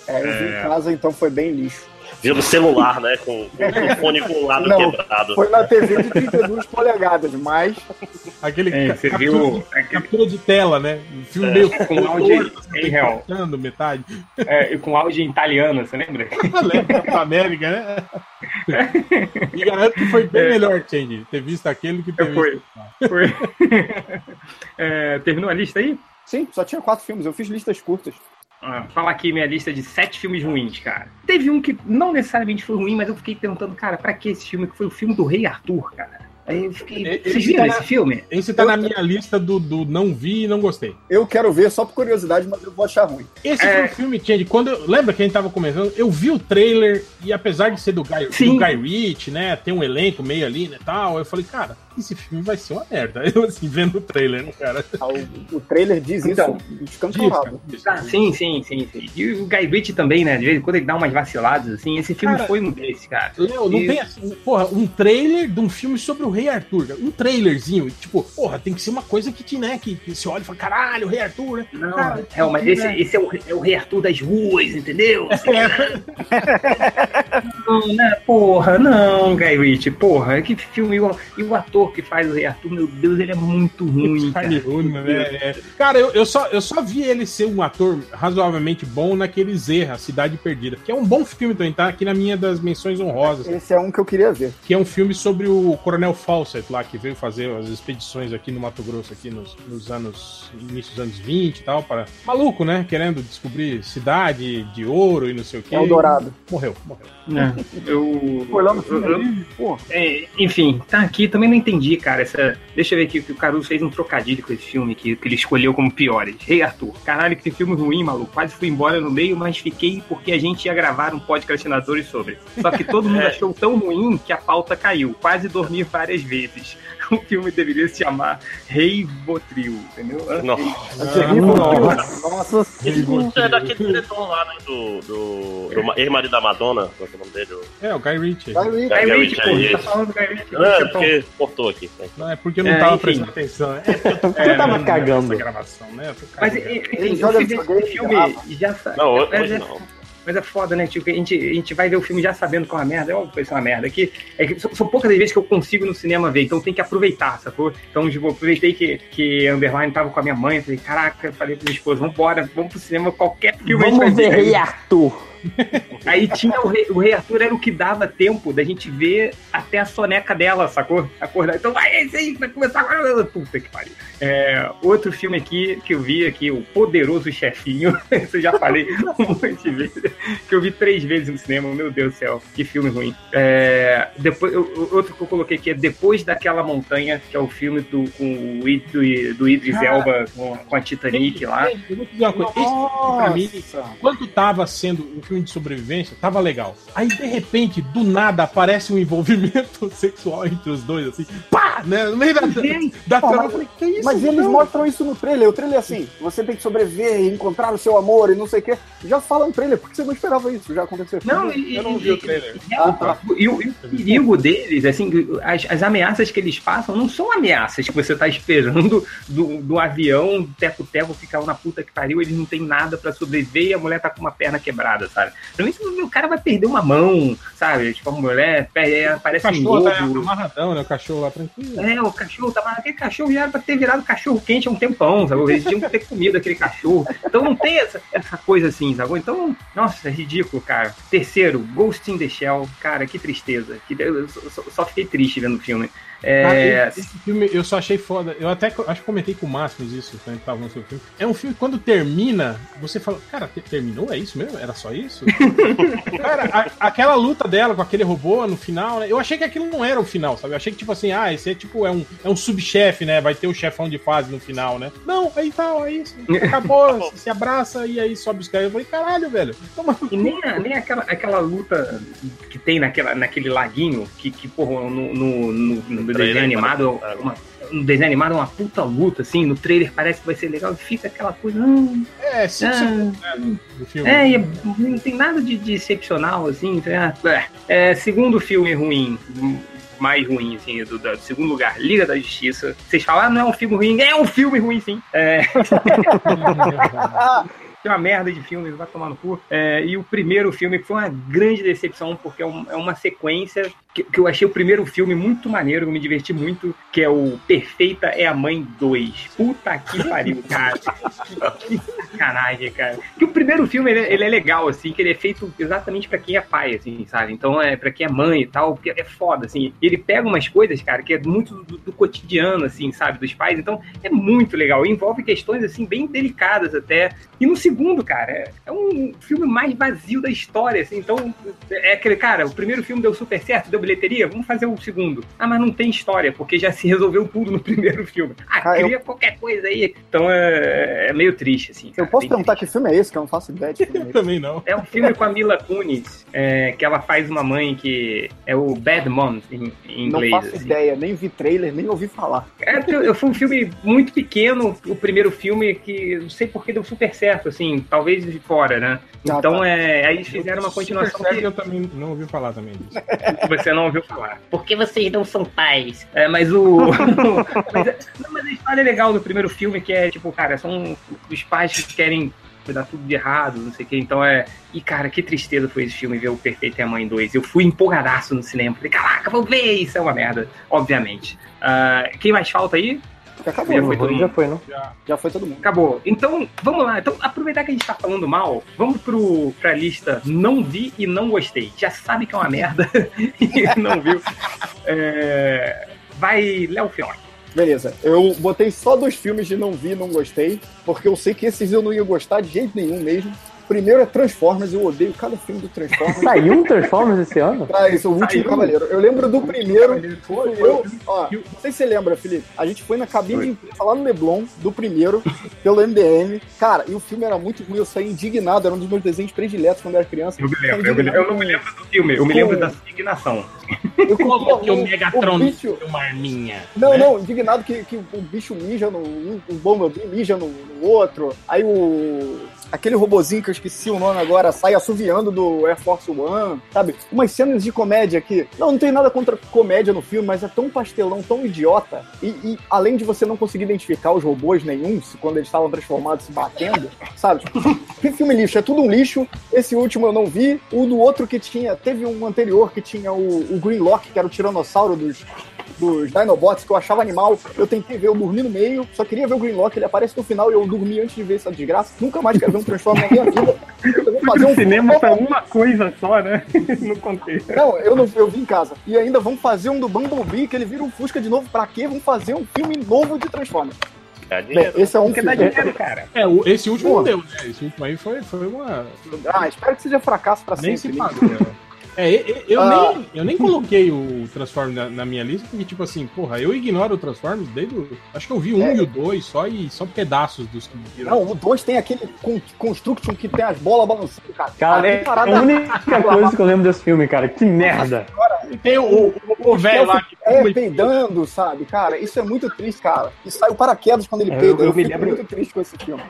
[SPEAKER 4] É, eu vi em casa, então foi bem lixo.
[SPEAKER 2] Viu no celular, né? Com, com o fone com o lado
[SPEAKER 4] Não,
[SPEAKER 2] quebrado.
[SPEAKER 4] Foi na TV de 32 polegadas, mas
[SPEAKER 3] Aquele
[SPEAKER 1] É, você
[SPEAKER 3] captura,
[SPEAKER 1] viu
[SPEAKER 3] de, captura de tela, né? Um filme
[SPEAKER 2] É.
[SPEAKER 3] meio
[SPEAKER 1] com áudio em real.
[SPEAKER 3] cortando metade.
[SPEAKER 1] É, e com áudio em italiano, você lembra?
[SPEAKER 3] Lembra da América, né? E garanto que foi bem melhor, Change, ter visto aquele que ter
[SPEAKER 1] Foi.
[SPEAKER 3] visto.
[SPEAKER 1] Foi. É, terminou a lista aí?
[SPEAKER 4] sim, só tinha quatro filmes. Eu fiz listas curtas.
[SPEAKER 1] Ah, falar aqui minha lista de sete filmes ruins, cara. Teve um que não necessariamente foi ruim, mas eu fiquei perguntando, cara, pra que esse filme? Que foi o filme do Rei Arthur, cara. Aí eu fiquei.
[SPEAKER 3] Ele-
[SPEAKER 1] Vocês viram
[SPEAKER 3] tá
[SPEAKER 1] esse
[SPEAKER 3] na-
[SPEAKER 1] filme?
[SPEAKER 3] Esse tá na minha lista do, do não vi e não gostei.
[SPEAKER 4] Eu quero ver só por curiosidade, mas eu vou achar ruim.
[SPEAKER 3] Esse
[SPEAKER 1] É.
[SPEAKER 3] foi um filme, Change, quando eu, lembra que a gente tava começando, eu vi o trailer e apesar de ser do Guy, do. Guy Ritchie, né, tem um elenco meio ali, né, tal, eu falei, cara, esse filme vai ser uma merda. Eu, assim, vendo o trailer, né, cara.
[SPEAKER 4] Ah, O, o trailer diz
[SPEAKER 1] Então,
[SPEAKER 4] isso
[SPEAKER 3] Diz,
[SPEAKER 4] escancarado.
[SPEAKER 3] cara, diz.
[SPEAKER 1] Ah, sim, sim, sim, sim. E o Guy Ritchie também, né? De vez em quando ele dá umas vaciladas, assim. Esse filme
[SPEAKER 3] Cara,
[SPEAKER 1] foi um desses, cara.
[SPEAKER 3] Léo, não
[SPEAKER 1] E-
[SPEAKER 3] tem assim, porra, um trailer de um filme sobre o Rei Arthur. cara. Um trailerzinho, tipo, porra, tem que ser uma coisa que né, que, que você olha e fala, caralho, o Rei Arthur, né?
[SPEAKER 1] Não,
[SPEAKER 3] Cara,
[SPEAKER 1] é, mas esse, esse é, o, é o Rei Arthur das ruas, entendeu? Assim, não, né? Porra, não, Guy Ritchie, porra, que filme. E o, e o ator que faz o Rei Arthur, meu Deus, ele é muito ruim, cara.
[SPEAKER 3] Hunnam, né? É. Cara, eu, eu, só, eu só vi ele ser um ator razoavelmente bom naquele Zerra, Cidade Perdida, que é um bom filme também, tá aqui na minha das menções honrosas,
[SPEAKER 4] Esse é um que eu queria ver.
[SPEAKER 3] que é um filme sobre o Coronel Fawcett lá, que veio fazer as expedições aqui no Mato Grosso, aqui nos, nos anos, início dos anos 20 e tal, para... Maluco, né? Querendo descobrir cidade de ouro e não sei o que.
[SPEAKER 4] É o Dourado.
[SPEAKER 3] Morreu, morreu.
[SPEAKER 1] É, eu,
[SPEAKER 4] Foi lá no filme
[SPEAKER 1] eu-
[SPEAKER 4] ali, pô.
[SPEAKER 1] É, enfim, tá aqui, também não entendi, cara. Essa... Deixa eu ver aqui que o Caruso fez um trocadilho com esse filme que, que ele escolheu como piores. Rei Arthur. Caralho, que filme ruim, maluco. Quase fui embora no meio, mas fiquei porque a gente ia gravar um podcastinadores sobre. Só que todo mundo
[SPEAKER 2] É.
[SPEAKER 1] achou tão ruim que a pauta caiu. Quase dormi várias vezes. O filme deveria se chamar Rei Botril, entendeu?
[SPEAKER 2] Não.
[SPEAKER 4] Nossa,
[SPEAKER 2] Isso é daquele diretor lá, né? Do, do, do ma- ex-marido da Madonna, qual é o nome dele?
[SPEAKER 3] É, o Guy Ritchie.
[SPEAKER 4] Guy Ritchie.
[SPEAKER 1] Guy Ritchie,
[SPEAKER 2] Ritchie,
[SPEAKER 1] pô.
[SPEAKER 2] é
[SPEAKER 1] Você tá falando do Guy Ritchie.
[SPEAKER 2] Não, é
[SPEAKER 1] Você tá-
[SPEAKER 2] porque cortou aqui.
[SPEAKER 3] Não, é porque eu não
[SPEAKER 1] É,
[SPEAKER 3] tava
[SPEAKER 1] enfim.
[SPEAKER 3] prestando atenção. É,
[SPEAKER 5] Eu tava cagando.
[SPEAKER 3] nessa gravação, né? Eu tô
[SPEAKER 1] Mas, enfim,
[SPEAKER 4] Ele
[SPEAKER 1] o
[SPEAKER 4] joga videogame,
[SPEAKER 1] esse filme
[SPEAKER 4] grava.
[SPEAKER 1] já sa-
[SPEAKER 2] Não, hoje,
[SPEAKER 1] é-
[SPEAKER 2] não.
[SPEAKER 1] Mas é foda, né? Que a gente, a gente vai ver o filme já sabendo que é uma merda. É óbvio que vai ser uma merda. Que, é que são, são poucas as vezes que eu consigo no cinema ver, então tem que aproveitar, sacou? Então, tipo, eu aproveitei que, que Underline tava com a minha mãe. Falei, caraca, falei pra minha esposa, vambora, vamos pro cinema, qualquer filme a gente vai
[SPEAKER 5] Vamos ver
[SPEAKER 1] ver.
[SPEAKER 5] Rei Arthur.
[SPEAKER 1] Aí tinha o rei, o rei Arthur, era o que dava tempo da gente ver até a soneca dela, sacou? Acordar. Então vai, esse aí, vai começar agora. Puta que pariu. É, outro filme aqui que eu vi aqui, O Poderoso Chefinho. Isso eu já falei um monte de vezes. Que eu vi três vezes no cinema. Meu Deus do céu, que filme ruim. É, depois, eu- outro que eu coloquei aqui é Depois daquela Montanha, que é o filme do, com o do, do Idris
[SPEAKER 3] Cara.
[SPEAKER 1] Elba com, com a Titanic lá.
[SPEAKER 3] Eu vou te dizer uma coisa. Esse pra mim, quando tava sendo filme de sobrevivência, tava legal. Aí, de repente, do nada, aparece um envolvimento sexual entre os dois, assim, pá! Né? No meio da, da
[SPEAKER 4] Pô,
[SPEAKER 3] trama,
[SPEAKER 4] mas-
[SPEAKER 3] eu falei, que isso?
[SPEAKER 4] Mas eles mostram isso no trailer. O trailer é assim: você tem que sobreviver e encontrar o seu amor e não sei o quê. Já fala no trailer, porque você não esperava isso já acontecer.
[SPEAKER 1] Não, e,
[SPEAKER 3] Eu não
[SPEAKER 1] e-
[SPEAKER 3] vi o
[SPEAKER 1] e-
[SPEAKER 3] trailer.
[SPEAKER 1] e-
[SPEAKER 4] Ah, tá.
[SPEAKER 1] e o, e o perigo deles, assim, as, as ameaças que eles passam não são ameaças que você tá esperando do, do avião, teco-teco, ficar na puta que pariu, eles não tem nada pra sobreviver e a mulher tá com uma perna quebrada, sabe? Pra mim, o cara vai perder uma mão, sabe? Tipo, a mulher pe-
[SPEAKER 3] O
[SPEAKER 1] aparece um
[SPEAKER 3] cachorro tá amarradão, né? O cachorro lá tranquilo.
[SPEAKER 1] É, o cachorro tava. Aquele cachorro já era pra ter virado cachorro quente há um tempão, sabe? Eles tinham que ter comido aquele cachorro. Então não tem essa, essa coisa assim, sabe? Então, nossa, é ridículo, cara. Terceiro, Ghost in the Shell. Cara, que tristeza. Que, eu só- só fiquei triste vendo o filme. É,
[SPEAKER 3] esse, esse filme eu só achei foda. Eu até acho que comentei com o Máximos isso quando a gente tava no seu filme. É um filme que quando termina, você fala, cara, te- terminou? É isso mesmo? Era só isso? cara, a- aquela luta dela com aquele robô no final, né? Eu achei que aquilo não era o final, sabe? Eu achei que, tipo assim, ah, esse é tipo, é um, é um subchefe, né? Vai ter o chefão de fase no final, né? Não, aí tal, é isso. Acabou, se, se abraça e aí sobe os caras. Eu falei, caralho, velho. Toma
[SPEAKER 1] E nem, a- nem aquela, aquela luta que tem naquela, naquele laguinho, que, que porra, no, no, no, no
[SPEAKER 2] trailer,
[SPEAKER 1] desenho animado, uma, no desenho animado é uma puta luta, assim, no trailer parece que vai ser legal, e fica aquela coisa. hum,
[SPEAKER 3] É, cinco
[SPEAKER 1] Ah.
[SPEAKER 3] do filme.
[SPEAKER 1] É, e é- não tem nada de, de excepcional, assim. então, é, é, segundo filme ruim, mais ruim, assim, do, do segundo lugar, Liga da Justiça. Vocês falam, ah, não é um filme ruim. É um filme ruim, sim. É, tem uma merda de filme, vai tomar no cu. É, e o primeiro filme foi uma grande decepção, porque é, um- é uma sequência que, que eu achei o primeiro filme muito maneiro, eu me diverti muito, que é o Perfeita é a Mãe 2. Puta que pariu, cara. que, que sacanagem, cara. Que o primeiro filme, ele, é- ele é legal, assim, que ele é feito exatamente pra quem é pai, assim, sabe? Então é pra quem é mãe e tal, porque é foda, assim. E ele pega umas coisas, cara, que é muito do, do cotidiano, assim, sabe? Dos pais. Então é muito legal. E envolve questões, assim, bem delicadas até. E no segundo, cara, é- é um filme mais vazio da história, assim. Então é aquele, cara, o primeiro filme deu super certo, deu bilheteria, vamos fazer o segundo. Ah, mas não tem história, porque já se resolveu tudo no primeiro filme. Ah,
[SPEAKER 4] Ah, eu-
[SPEAKER 1] cria qualquer coisa aí. Então é, é meio triste, assim.
[SPEAKER 4] Eu
[SPEAKER 1] cara,
[SPEAKER 4] posso
[SPEAKER 1] bem
[SPEAKER 4] perguntar
[SPEAKER 1] triste.
[SPEAKER 4] que filme é esse, que eu não faço ideia de filme é.
[SPEAKER 3] Também não.
[SPEAKER 1] É um filme com a Mila Kunis, é, que ela faz uma mãe que é o Bad Mom em, em
[SPEAKER 4] Não
[SPEAKER 1] inglês.
[SPEAKER 4] faço
[SPEAKER 1] assim.
[SPEAKER 4] ideia, nem vi trailer, nem ouvi falar.
[SPEAKER 1] É, porque eu- foi um filme muito pequeno, o primeiro filme que não sei porque deu super certo, assim, talvez de fora, né?
[SPEAKER 4] Ah,
[SPEAKER 1] Então
[SPEAKER 4] tá.
[SPEAKER 1] é, aí eles fizeram uma continuação que
[SPEAKER 3] eu também não ouvi falar também disso.
[SPEAKER 1] você não ouviu falar. Porque vocês não são pais. É, mas o. mas, é- não, mas a história é legal do primeiro filme, que é tipo, cara, são os pais que querem dar tudo de errado, não sei o que. Então é. E, cara, que tristeza foi esse filme ver o Perfeito e a Mãe 2. Eu fui empolgadaço no cinema. Falei, caraca, vou ver, isso é uma merda, obviamente. Ah, quem mais falta aí?
[SPEAKER 4] Acabou,
[SPEAKER 1] Já foi todo
[SPEAKER 5] Já
[SPEAKER 1] mundo.
[SPEAKER 5] foi, não?
[SPEAKER 4] já foi todo mundo.
[SPEAKER 1] Acabou. Então, vamos lá. Então, aproveitar que a gente tá falando mal, vamos pro, pra lista não vi e não gostei. Já sabe que é uma merda e não viu. É, Vai, Léo Fioc.
[SPEAKER 4] Beleza, eu botei só dois filmes de não vi, não gostei, porque eu sei que esses eu não ia gostar de jeito nenhum mesmo. Primeiro é Transformers, eu odeio cada filme do Transformers.
[SPEAKER 5] Saiu um Transformers esse ano?
[SPEAKER 4] Traz o último
[SPEAKER 1] Saiu.
[SPEAKER 4] Cavaleiro. Eu lembro do primeiro. Foi eu, ó, não sei se você lembra, Felipe. A gente foi na cabine de falar no Leblon, do primeiro, pelo MDM. Cara, e o filme era muito ruim, eu saí indignado, era um dos meus desenhos prediletos quando eu era criança.
[SPEAKER 1] Eu me lembro, eu, me lembro. Eu não me lembro do filme, eu me lembro da indignação.
[SPEAKER 4] Eu
[SPEAKER 3] Coloque o
[SPEAKER 4] o
[SPEAKER 3] Megatron no
[SPEAKER 4] bicho-
[SPEAKER 3] seu arminha.
[SPEAKER 4] Não,
[SPEAKER 3] né?
[SPEAKER 4] não, indignado que, que o bicho mija no. um, O Bumblebee mija no, no outro. Aí o. Aquele robozinho que eu esqueci o nome agora sai assoviando do Air Force One, sabe? Umas cenas de comédia que. Não, não tem nada contra comédia no filme, mas é tão pastelão, tão idiota. E, e além de você não conseguir identificar os robôs nenhum, quando eles estavam transformados se batendo, sabe? Que filme lixo, é tudo um lixo. Esse último eu não vi. O do outro que tinha. Teve um anterior que tinha o, o Greenlock, que era o tiranossauro dos, dos Dinobots, que eu achava animal. Eu tentei ver, eu dormi no meio, só queria ver o Greenlock, ele aparece no final e eu dormi antes de ver essa desgraça. Nunca mais quero ver um Transformers na minha vida. Eu vou fazer
[SPEAKER 1] o
[SPEAKER 4] um
[SPEAKER 1] cinema pra uma coisa só, né? no contexto.
[SPEAKER 4] Não, eu não eu vim em casa. E ainda vamos fazer um do Bumblebee, que ele vira um Fusca de novo. Pra quê? Vamos fazer um filme novo de Transformers.
[SPEAKER 2] Dá
[SPEAKER 4] Bem,
[SPEAKER 2] dinheiro.
[SPEAKER 4] esse é um
[SPEAKER 1] Porque dá
[SPEAKER 4] filme.
[SPEAKER 1] dinheiro, cara.
[SPEAKER 3] É, o- esse último
[SPEAKER 4] Pô.
[SPEAKER 3] não deu, né? Esse último aí foi, foi uma.
[SPEAKER 4] Ah, espero que seja fracasso pra
[SPEAKER 3] Nem
[SPEAKER 4] sempre.
[SPEAKER 3] se
[SPEAKER 4] né?
[SPEAKER 3] pagou. né? É, eu,
[SPEAKER 4] Ah.
[SPEAKER 3] nem, eu nem coloquei o Transformers na, na minha lista, porque, tipo assim, porra, eu ignoro o Transformers desde o. Acho que eu vi um
[SPEAKER 4] É.
[SPEAKER 3] e o dois só e só pedaços dos que viram.
[SPEAKER 4] Não, o 2 tem aquele con- Construction que tem as bolas balançando, cara.
[SPEAKER 5] Cara, é
[SPEAKER 4] parada-
[SPEAKER 5] a única coisa que eu lembro desse filme, cara. Que merda.
[SPEAKER 3] E tem o, o, o velho lá que
[SPEAKER 4] É, peidando, sabe? Cara, isso é muito triste, cara. E sai o paraquedas quando ele
[SPEAKER 1] É,
[SPEAKER 4] peida.
[SPEAKER 1] eu-
[SPEAKER 4] Eu,
[SPEAKER 1] eu me
[SPEAKER 4] fico
[SPEAKER 1] lembro-
[SPEAKER 4] muito triste com esse filme.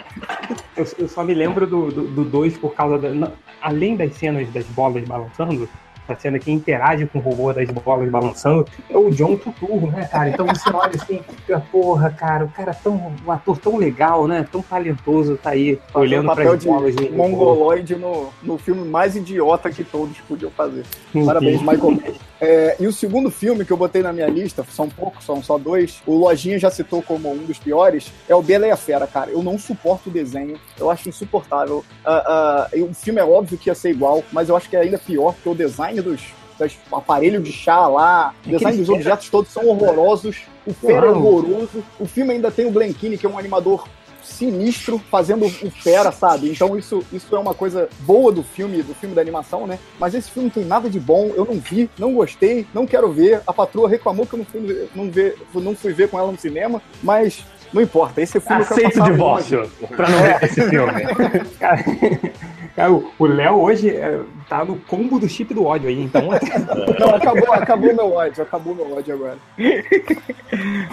[SPEAKER 1] Eu, eu só me lembro do 2 do, dois por causa da. além das cenas das bolas balançando, a cena que interage com o robô das bolas balançando, é o John Turturro, né, cara? Então você olha assim, fica, porra, cara, o cara é tão. um ator tão legal, né? Tão talentoso, tá aí olhando para as bolas
[SPEAKER 4] de mongoloide no, no filme mais idiota que todos podiam fazer. Parabéns, Michael Bay. É, e o segundo filme que eu botei na minha lista, são poucos, são só dois, o Lojinha já citou como um dos piores, é o Bela e a Fera, cara. Eu não suporto o desenho, eu acho insuportável. Ah, e o filme é óbvio que ia ser igual, mas eu acho que é ainda pior, porque o design dos, dos aparelhos de chá lá, o design dos objetos todos são horrorosos, o Fera é horroroso, o filme ainda tem o Blenkini, que é um animador sinistro fazendo o fera, sabe? Então isso, isso é uma coisa boa do filme, do filme da animação, né? Mas esse filme não tem nada de bom, eu não vi, não gostei, não quero ver. A patroa reclamou que eu não fui, não ver, não fui ver com ela no cinema, mas não importa, esse filme eu quero
[SPEAKER 5] Aceita o divórcio pra não ver esse filme.
[SPEAKER 1] Cara, cara, o Léo hoje é, tá no combo do chip do ódio aí, então.
[SPEAKER 4] Não, acabou, acabou meu ódio, acabou meu ódio agora.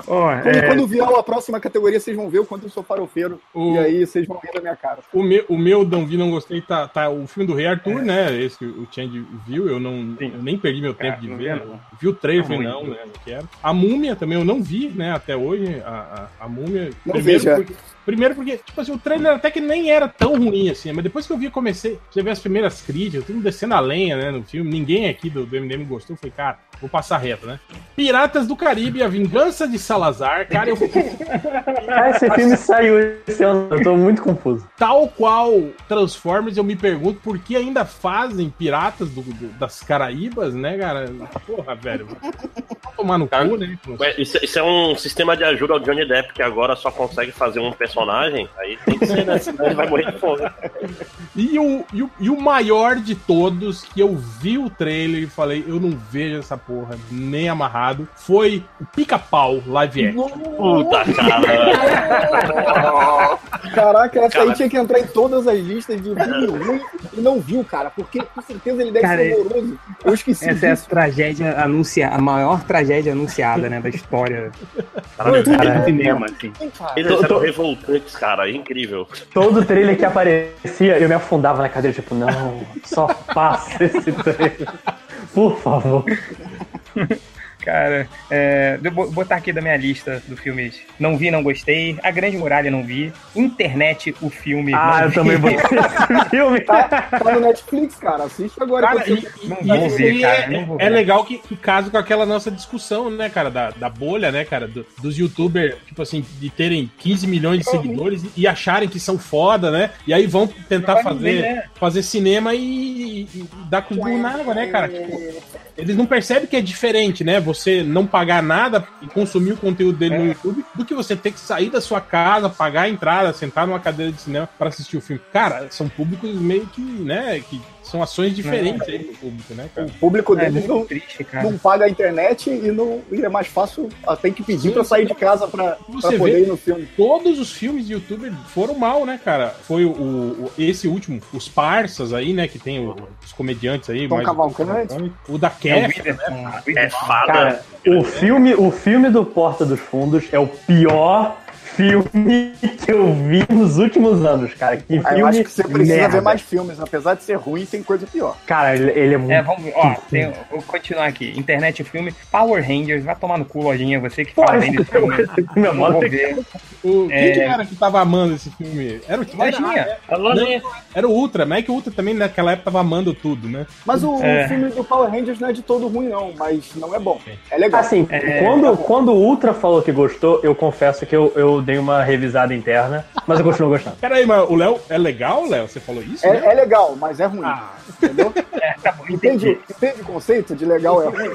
[SPEAKER 1] ó,
[SPEAKER 4] Quando,
[SPEAKER 1] é,
[SPEAKER 4] quando vier a próxima categoria, vocês vão ver o quanto eu sou farofeiro.
[SPEAKER 3] O-
[SPEAKER 4] E aí vocês vão rir da minha cara.
[SPEAKER 3] O meu, o meu não vi, não gostei, tá, tá o filme do Rei Arthur, né? Esse que o Change viu, eu, não, eu nem perdi meu tempo
[SPEAKER 1] Ah,
[SPEAKER 3] de ver.
[SPEAKER 1] vi,
[SPEAKER 3] né?
[SPEAKER 1] não.
[SPEAKER 3] Vi o trailer,
[SPEAKER 1] muito.
[SPEAKER 3] não, né? Não quero. A Múmia também eu não vi, né? Até hoje, a, a, a Múmia.
[SPEAKER 4] Não
[SPEAKER 3] primeiro,
[SPEAKER 4] veja.
[SPEAKER 3] porque, primeiro porque, tipo assim, o trailer até que nem era tão ruim assim, mas depois que eu vi, comecei, você vê as primeiras críticas, tudo descendo a lenha, né? No filme, ninguém aqui do, do MDM gostou, eu falei, cara, vou passar reto, né? Piratas do Caribe, A Vingança de Salazar, cara, eu
[SPEAKER 5] Ah, esse filme saiu esse ano, eu tô muito confuso.
[SPEAKER 3] Tal qual Transformers, eu me pergunto por que ainda fazem piratas do- do- das Caraíbas, né, cara? Porra, velho. Tomar no cu, né?
[SPEAKER 2] Isso, isso é um sistema de ajuda ao Johnny Depp, que agora só consegue fazer um personagem, aí tem que ser, né? Senão ele vai morrer de fome.
[SPEAKER 3] E o, e, o, e o maior de todos, que eu vi o trailer e falei, eu não vejo essa porra nem amarrado, foi o Pica-Pau Live Action.
[SPEAKER 2] Puta cara.
[SPEAKER 4] Caraca, essa
[SPEAKER 2] Cara.
[SPEAKER 4] aí tinha que entrar em todas as listas de filme ruim e não viu, cara, porque com certeza ele deve
[SPEAKER 1] Cara,
[SPEAKER 4] ser horroroso. Eu esqueci
[SPEAKER 1] essa é a
[SPEAKER 4] disso.
[SPEAKER 1] tragédia anunciada, a maior tragédia anunciada, né, da história
[SPEAKER 2] Caralho,
[SPEAKER 1] do
[SPEAKER 2] cara,
[SPEAKER 1] cinema, assim.
[SPEAKER 4] cara.
[SPEAKER 2] Eles eram cara. É incrível.
[SPEAKER 5] Todo trailer que aparecia, eu me afundava na cadeira, tipo, não, só passa esse trailer. Por favor.
[SPEAKER 1] Cara, é, eu vou botar aqui da minha lista do filmes. Não vi, não gostei. A Grande Muralha não vi. Internet, o filme.
[SPEAKER 5] Ah,
[SPEAKER 1] não
[SPEAKER 5] eu
[SPEAKER 1] vi.
[SPEAKER 5] também vou esse filme.
[SPEAKER 4] Tá no Netflix, cara. Assiste agora.
[SPEAKER 3] Cara, e,
[SPEAKER 4] você-
[SPEAKER 3] e-
[SPEAKER 1] Não
[SPEAKER 3] e
[SPEAKER 1] vou ver, cara,
[SPEAKER 3] é,
[SPEAKER 1] não vou
[SPEAKER 3] é
[SPEAKER 1] ver.
[SPEAKER 3] legal que, que casa com aquela nossa discussão, né, cara, da, da bolha, né, cara, do- dos youtubers, tipo assim, de terem 15 milhões de seguidores e, e acharem que são foda, né, e aí vão tentar fazer,
[SPEAKER 1] ver, né?
[SPEAKER 3] fazer cinema e, e- e dar com na água, né, cara, Tipo, eles não percebem que é diferente, né, você não pagar nada e consumir o conteúdo dele no
[SPEAKER 1] É.
[SPEAKER 3] YouTube, do que você ter que sair da sua casa, pagar a entrada, sentar numa cadeira de cinema pra assistir o filme. Cara, são públicos meio que, né, que são ações diferentes aí pro público, né, cara.
[SPEAKER 4] O público
[SPEAKER 1] É
[SPEAKER 4] dele
[SPEAKER 1] muito
[SPEAKER 4] não,
[SPEAKER 1] triste, cara.
[SPEAKER 4] não paga a internet e, não, e é mais fácil. ah, Tem que pedir pra sair de casa
[SPEAKER 3] Você
[SPEAKER 4] poder
[SPEAKER 3] vê-
[SPEAKER 4] ir no filme.
[SPEAKER 3] Todos os filmes de YouTube foram mal, né, cara? Foi o, o- esse último, os Parsas aí, né, que tem o- os comediantes aí.
[SPEAKER 4] Tom
[SPEAKER 3] mais-
[SPEAKER 4] Cavalcante.
[SPEAKER 3] O da
[SPEAKER 1] É o
[SPEAKER 3] Kef,
[SPEAKER 1] Whindersson,
[SPEAKER 2] É
[SPEAKER 1] Whindersson.
[SPEAKER 5] Cara, o filme, o filme do Porta dos Fundos é o pior filme que eu vi nos últimos anos, cara. Que
[SPEAKER 4] Ah,
[SPEAKER 5] filme
[SPEAKER 4] eu acho que você precisa
[SPEAKER 5] merda.
[SPEAKER 4] ver mais filmes. Apesar de ser ruim, tem coisa pior.
[SPEAKER 5] Cara, ele, ele é muito...
[SPEAKER 1] É, vamos, ó, tem, vou continuar aqui. Internet filme, Power Rangers, vai tomar no cu, lojinha, você que fala bem desse filme.
[SPEAKER 5] Meu
[SPEAKER 1] Não ver.
[SPEAKER 3] O,
[SPEAKER 1] É.
[SPEAKER 3] Quem que era que tava amando esse filme? Era o
[SPEAKER 1] Lojinha.
[SPEAKER 2] Alô, né?
[SPEAKER 3] Era o Ultra, mas é que o Ultra também naquela época tava amando tudo, né?
[SPEAKER 4] Mas o
[SPEAKER 1] É.
[SPEAKER 4] filme do Power Rangers não é de todo ruim, não. Mas não é bom. É legal.
[SPEAKER 5] Assim,
[SPEAKER 1] É.
[SPEAKER 5] quando, quando o Ultra falou que gostou, eu confesso que eu, eu dei uma revisada interna, mas eu continuo gostando.
[SPEAKER 3] Pera aí, mas o Léo é legal, Léo? Você falou isso? né?
[SPEAKER 4] É, é legal, mas é ruim.
[SPEAKER 3] Ah.
[SPEAKER 4] Entendeu?
[SPEAKER 1] É, tá bom,
[SPEAKER 4] Entende,
[SPEAKER 1] entendi.
[SPEAKER 4] entende o conceito de legal é ruim?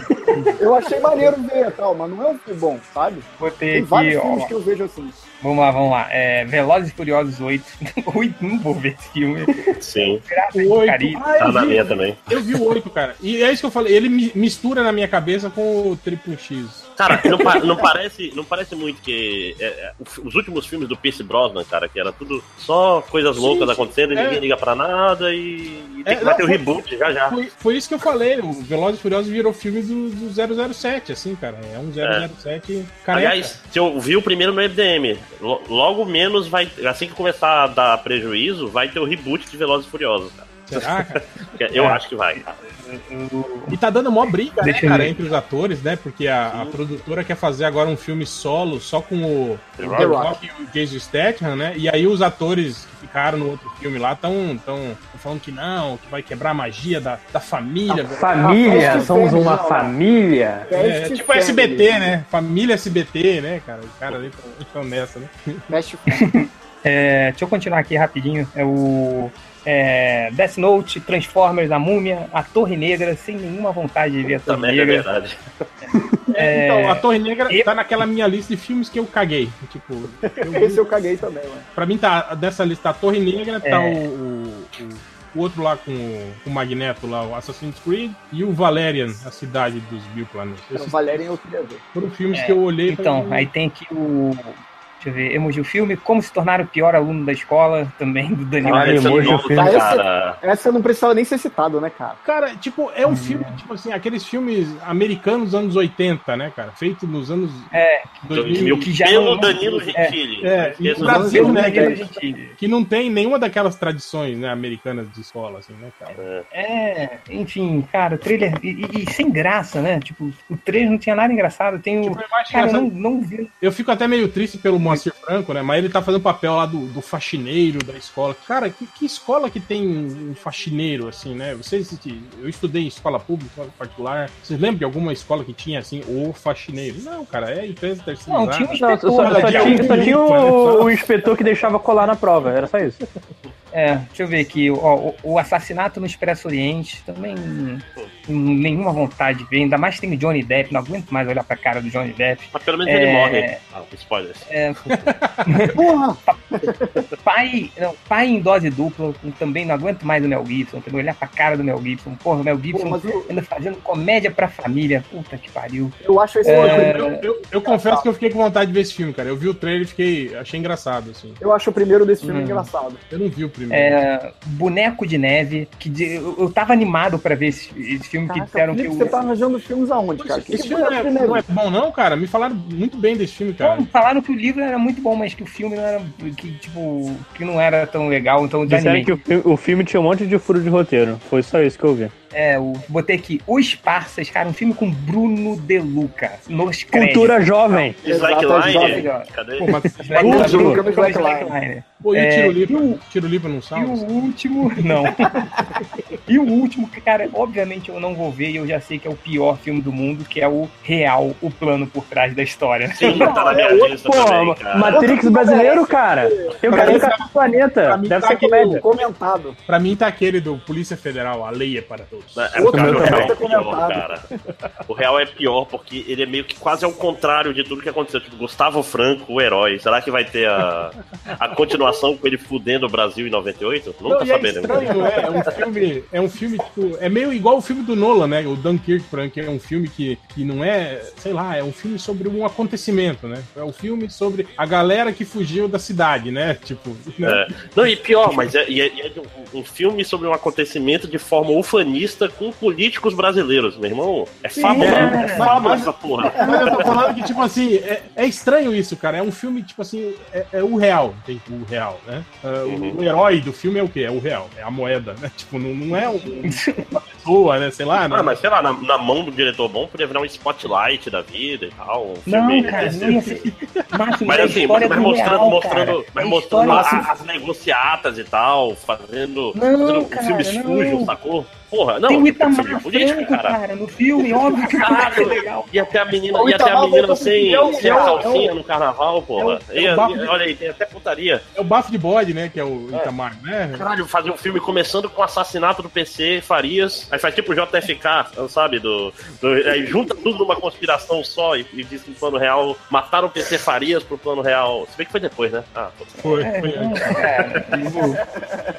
[SPEAKER 4] Eu achei maneiro ver, tal, mas não é um filme bom, sabe?
[SPEAKER 1] Botei
[SPEAKER 4] Tem vários
[SPEAKER 1] aqui,
[SPEAKER 4] filmes
[SPEAKER 1] ó.
[SPEAKER 4] que eu vejo assim.
[SPEAKER 1] Vamos lá, vamos lá. É, Velozes e Furiosos 8. 8, não vou ver esse filme.
[SPEAKER 2] Sim,
[SPEAKER 3] oito. Ah,
[SPEAKER 2] tá
[SPEAKER 3] eu
[SPEAKER 2] na
[SPEAKER 3] vi,
[SPEAKER 2] minha também.
[SPEAKER 3] eu vi o 8, cara. E é isso que eu falei. Ele mi- mistura na minha cabeça com o Triple X.
[SPEAKER 2] Cara, não, pa- não parece, não parece muito que é, é, os últimos filmes do Pierce Brosnan, cara, que era tudo só coisas
[SPEAKER 3] Sim,
[SPEAKER 2] loucas acontecendo e
[SPEAKER 3] É.
[SPEAKER 2] ninguém liga pra nada e, e tem
[SPEAKER 3] É,
[SPEAKER 2] que vai
[SPEAKER 3] não,
[SPEAKER 2] ter o
[SPEAKER 3] foi-
[SPEAKER 2] reboot já já.
[SPEAKER 3] Foi, foi isso que eu falei. O Velozes e Furiosos virou filme do, do 007, assim, cara. É um 007 careca.
[SPEAKER 2] Aliás, se eu vi o primeiro no MDM, lo- logo menos vai, assim que começar a dar prejuízo, vai ter o reboot de Velozes e Furiosos, cara.
[SPEAKER 3] Será, cara?
[SPEAKER 2] Eu
[SPEAKER 1] É.
[SPEAKER 2] acho que vai.
[SPEAKER 3] E tá dando mó briga, né,
[SPEAKER 1] Deixa eu
[SPEAKER 3] cara, entre os atores, né? Porque a, a produtora quer fazer agora um filme solo só com o
[SPEAKER 2] The Rock.
[SPEAKER 3] The Rock e o Jason Statham, né? E aí os atores que ficaram no outro filme lá estão tão, tão falando que não, que vai quebrar a magia da, da família.
[SPEAKER 5] Família,
[SPEAKER 4] Fast
[SPEAKER 5] somos uma
[SPEAKER 4] não, né?
[SPEAKER 5] família.
[SPEAKER 3] É,
[SPEAKER 4] Fast
[SPEAKER 3] tipo
[SPEAKER 4] Family.
[SPEAKER 3] SBT, né? Família SBT, né, cara? Os caras ali estão nessa, né?
[SPEAKER 1] É, deixa eu continuar aqui rapidinho. É o é, Death Note, Transformers, A Múmia, A Torre Negra, sem nenhuma vontade de ver a Torre
[SPEAKER 2] Também é
[SPEAKER 1] Negra.
[SPEAKER 2] verdade.
[SPEAKER 3] É, então, a Torre Negra
[SPEAKER 1] eu-
[SPEAKER 3] tá naquela minha lista de filmes que eu caguei. Tipo, eu
[SPEAKER 4] Esse eu caguei também, mano.
[SPEAKER 3] pra mim tá dessa lista a Torre Negra, tá
[SPEAKER 1] É.
[SPEAKER 3] o, o, o- outro lá com o, com o Magneto lá, o Assassin's Creed, e o Valerian, a cidade dos mil planetas.
[SPEAKER 4] O
[SPEAKER 3] Esses
[SPEAKER 4] Valerian eu queria ver.
[SPEAKER 3] foram filmes
[SPEAKER 1] É,
[SPEAKER 3] que eu olhei e
[SPEAKER 1] Então,
[SPEAKER 3] falei,
[SPEAKER 1] aí tem aqui o. Deixa eu ver, emoji o filme, Como se tornar o pior aluno da escola, também do Danilo.
[SPEAKER 5] Ah,
[SPEAKER 2] Esse é
[SPEAKER 5] emoji, o filme.
[SPEAKER 2] cara.
[SPEAKER 4] Essa não precisava nem ser citado, né, cara?
[SPEAKER 3] Cara, tipo, é um filme, tipo assim, aqueles filmes americanos dos anos 80, né, cara? Feito nos anos
[SPEAKER 1] É,
[SPEAKER 3] 2000,
[SPEAKER 1] que já
[SPEAKER 2] Pelo
[SPEAKER 1] não-
[SPEAKER 2] Danilo
[SPEAKER 1] é,
[SPEAKER 2] Gentili.
[SPEAKER 3] é, o
[SPEAKER 2] não-
[SPEAKER 3] Brasil, né,
[SPEAKER 1] Danilo
[SPEAKER 3] que,
[SPEAKER 1] Gentili.
[SPEAKER 3] que não tem nenhuma daquelas tradições, né, americanas de escola, assim, né, cara?
[SPEAKER 1] É, enfim, cara, o trailer. E, e- e sem graça, né? Tipo, o trailer não tinha nada engraçado. Tem o.
[SPEAKER 3] Tipo,
[SPEAKER 1] Cara, não, não vi.
[SPEAKER 3] Eu fico até meio triste pelo Moacir Franco, né? Mas ele tá fazendo o papel lá do, do faxineiro da escola. Cara, que, que escola que tem um faxineiro, assim, né? Vocês. Eu estudei em escola pública, escola particular. Vocês lembram de alguma escola que tinha, assim, o faxineiro? Não, cara, é empresa terceirizada.
[SPEAKER 1] Não, tinha um
[SPEAKER 5] Não, só,
[SPEAKER 1] inspetor.
[SPEAKER 5] só-
[SPEAKER 1] né?
[SPEAKER 5] tinha,
[SPEAKER 3] um,
[SPEAKER 5] só tinha
[SPEAKER 3] né,
[SPEAKER 5] o, o inspetor que deixava colar na prova, era só isso.
[SPEAKER 1] É, deixa eu ver aqui. Ó, o, o assassinato no Expresso Oriente também. hum, Nenhuma vontade de ver. Ainda mais tem o Johnny Depp. Não aguento mais olhar pra cara do Johnny Depp.
[SPEAKER 2] Mas pelo menos
[SPEAKER 1] É.
[SPEAKER 2] ele morre. Ah, spoilers.
[SPEAKER 1] É,
[SPEAKER 4] Porra!
[SPEAKER 1] pai, não, pai em dose dupla. Também não aguento mais o Mel Gibson. Entendeu? Olhar pra cara do Mel Gibson. Porra, o Mel
[SPEAKER 4] Pô,
[SPEAKER 1] Gibson
[SPEAKER 4] mas eu,
[SPEAKER 1] ainda fazendo comédia pra família. Puta que pariu.
[SPEAKER 4] eu acho esse
[SPEAKER 1] É.
[SPEAKER 3] Eu, eu- eu confesso que eu fiquei com vontade de ver esse filme, cara. Eu vi o trailer e fiquei. Achei engraçado, assim.
[SPEAKER 4] Eu acho o primeiro desse filme
[SPEAKER 1] Hum.
[SPEAKER 4] engraçado.
[SPEAKER 3] Eu não vi o primeiro.
[SPEAKER 1] É, Boneco de Neve. Que de- eu, eu tava animado pra ver esse, esse filme que
[SPEAKER 4] Caraca,
[SPEAKER 1] disseram que
[SPEAKER 4] Felipe,
[SPEAKER 1] o.
[SPEAKER 4] você tá arranjando filmes aonde, cara? Que
[SPEAKER 3] esse
[SPEAKER 4] que
[SPEAKER 3] filme
[SPEAKER 4] foi
[SPEAKER 3] não é, não é bom, não, cara. Me falaram muito bem desse filme, cara.
[SPEAKER 1] Não, falaram que o livro era muito bom, mas que o filme não era. Que, tipo, que não era tão legal, então eu
[SPEAKER 5] Disseram
[SPEAKER 1] desanimei.
[SPEAKER 5] que o filme, o filme tinha um monte de furo de roteiro. Foi só isso que eu vi.
[SPEAKER 1] É, eu botei aqui Os Parsas, cara, um filme com Bruno De Luca. Nos
[SPEAKER 5] Cultura jovem.
[SPEAKER 4] Exato,
[SPEAKER 2] Slackline?
[SPEAKER 1] jovem.
[SPEAKER 2] Cadê?
[SPEAKER 3] Pô, mas...
[SPEAKER 1] Bruno.
[SPEAKER 3] Pô, e o
[SPEAKER 1] É,
[SPEAKER 3] tiro
[SPEAKER 1] e
[SPEAKER 3] livre?
[SPEAKER 1] o-
[SPEAKER 3] Tiro livre não
[SPEAKER 1] E
[SPEAKER 3] salva?
[SPEAKER 1] o último, não. e o último, que, cara, obviamente eu não vou ver e eu já sei que é o pior filme do mundo, que é o Real, o plano por trás da história.
[SPEAKER 2] Sim, tá na minha lista
[SPEAKER 5] Pô,
[SPEAKER 2] também, cara.
[SPEAKER 5] Matrix brasileiro, cara. Eu quero ir
[SPEAKER 3] tá-
[SPEAKER 5] do planeta. Deve
[SPEAKER 3] tá
[SPEAKER 5] ser comédia.
[SPEAKER 4] Comentado.
[SPEAKER 3] Pra mim tá aquele do Polícia Federal, a lei é para todos.
[SPEAKER 2] É,
[SPEAKER 4] Outro
[SPEAKER 2] cara, o real é pior, cara. O real é pior porque ele é meio que quase ao contrário de tudo que aconteceu. Tipo, Gustavo Franco, o herói. Será que vai ter a, a continuação com ele fudendo o Brasil em 98? Não,
[SPEAKER 3] Não,
[SPEAKER 2] tá
[SPEAKER 3] e é
[SPEAKER 2] sabendo.
[SPEAKER 3] estranho, né? É um filme, é um filme, tipo, é meio igual o filme do Nolan, né? O Dunkirk, que é um filme que, que não é, sei lá, é um filme sobre um acontecimento, né? É um filme sobre a galera que fugiu da cidade, né? Tipo, né?
[SPEAKER 2] É. Não, e pior, mas é, é- é um, um filme sobre um acontecimento de forma revista com políticos brasileiros, meu irmão. É fábula,
[SPEAKER 3] é,
[SPEAKER 2] é fábula
[SPEAKER 3] mas-
[SPEAKER 2] essa porra.
[SPEAKER 3] Mas eu tô falando que, tipo assim, é, é estranho isso, cara. É um filme, tipo assim, é, é o real, tem o real, né? O-
[SPEAKER 2] Uhum.
[SPEAKER 3] O herói do filme é o quê? É o real, é a moeda, né? Tipo, não, não é um- uma pessoa, né? Sei lá, né?
[SPEAKER 2] Ah, mas sei lá, na, na mão do diretor bom podia virar um spotlight da vida e tal. Um
[SPEAKER 1] Não,
[SPEAKER 2] filme
[SPEAKER 1] cara,
[SPEAKER 2] desse-
[SPEAKER 1] não ia ser.
[SPEAKER 2] Mas
[SPEAKER 1] é
[SPEAKER 2] assim,
[SPEAKER 1] história
[SPEAKER 2] mas
[SPEAKER 1] do
[SPEAKER 2] mostrando,
[SPEAKER 1] real,
[SPEAKER 2] mostrando, mas
[SPEAKER 1] É
[SPEAKER 2] mostrando
[SPEAKER 1] história-
[SPEAKER 2] a- as negociatas e tal, fazendo,
[SPEAKER 1] Não,
[SPEAKER 2] fazendo
[SPEAKER 1] cara,
[SPEAKER 2] filmes
[SPEAKER 1] não.
[SPEAKER 2] sujos, sacou? Porra, não,
[SPEAKER 1] Tem o Itamar Franco,
[SPEAKER 2] cara.
[SPEAKER 1] cara, no filme, óbvio que
[SPEAKER 2] Caralho,
[SPEAKER 1] é legal.
[SPEAKER 2] E até a menina, e até a
[SPEAKER 4] Itamar
[SPEAKER 2] menina sem,
[SPEAKER 4] pro filme,
[SPEAKER 2] sem a
[SPEAKER 4] é o-
[SPEAKER 2] calcinha
[SPEAKER 4] é o-
[SPEAKER 2] no carnaval, porra.
[SPEAKER 3] é o- é o de-
[SPEAKER 2] olha aí, tem até putaria.
[SPEAKER 3] É o bafo de bode, né? Que é o Itamar, né?
[SPEAKER 2] Caralho, fazer um filme começando com o assassinato do PC Farias, aí faz tipo o JFK, sabe? Do, do- aí junta tudo numa conspiração só e, e diz que no plano real mataram o PC Farias pro plano real. Se bem que foi depois, né? Ah.
[SPEAKER 3] Foi,
[SPEAKER 1] É,
[SPEAKER 3] foi
[SPEAKER 1] cara,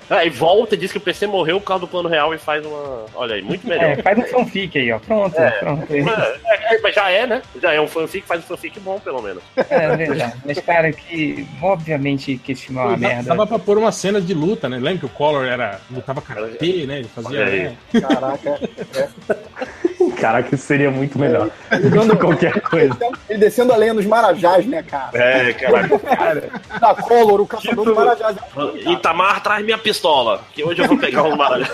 [SPEAKER 2] Aí volta e diz que o PC morreu por causa do plano real e faz uma. Olha aí, muito melhor.
[SPEAKER 1] é, faz um fanfic aí, ó. Pronto, pronto.
[SPEAKER 2] É, é, mas já é, né? Já é um fanfic, faz um fanfic bom, pelo menos.
[SPEAKER 1] É verdade. Mas, cara, que obviamente que esse filme é uma
[SPEAKER 3] Pô,
[SPEAKER 1] merda.
[SPEAKER 3] Dava pra pôr uma cena de luta, né? Lembra que o Collor era, lutava karatê, né? Ele fazia.
[SPEAKER 2] Olha aí.
[SPEAKER 4] Caraca.
[SPEAKER 5] Caraca, isso seria muito melhor. Jogando qualquer coisa.
[SPEAKER 4] Ele descendo a lenha dos Marajás, né, cara?
[SPEAKER 2] É, caralho.
[SPEAKER 4] Da Collor, o caçador dos Marajás.
[SPEAKER 2] Itamar, traz minha pistola, que hoje eu vou pegar um baralho.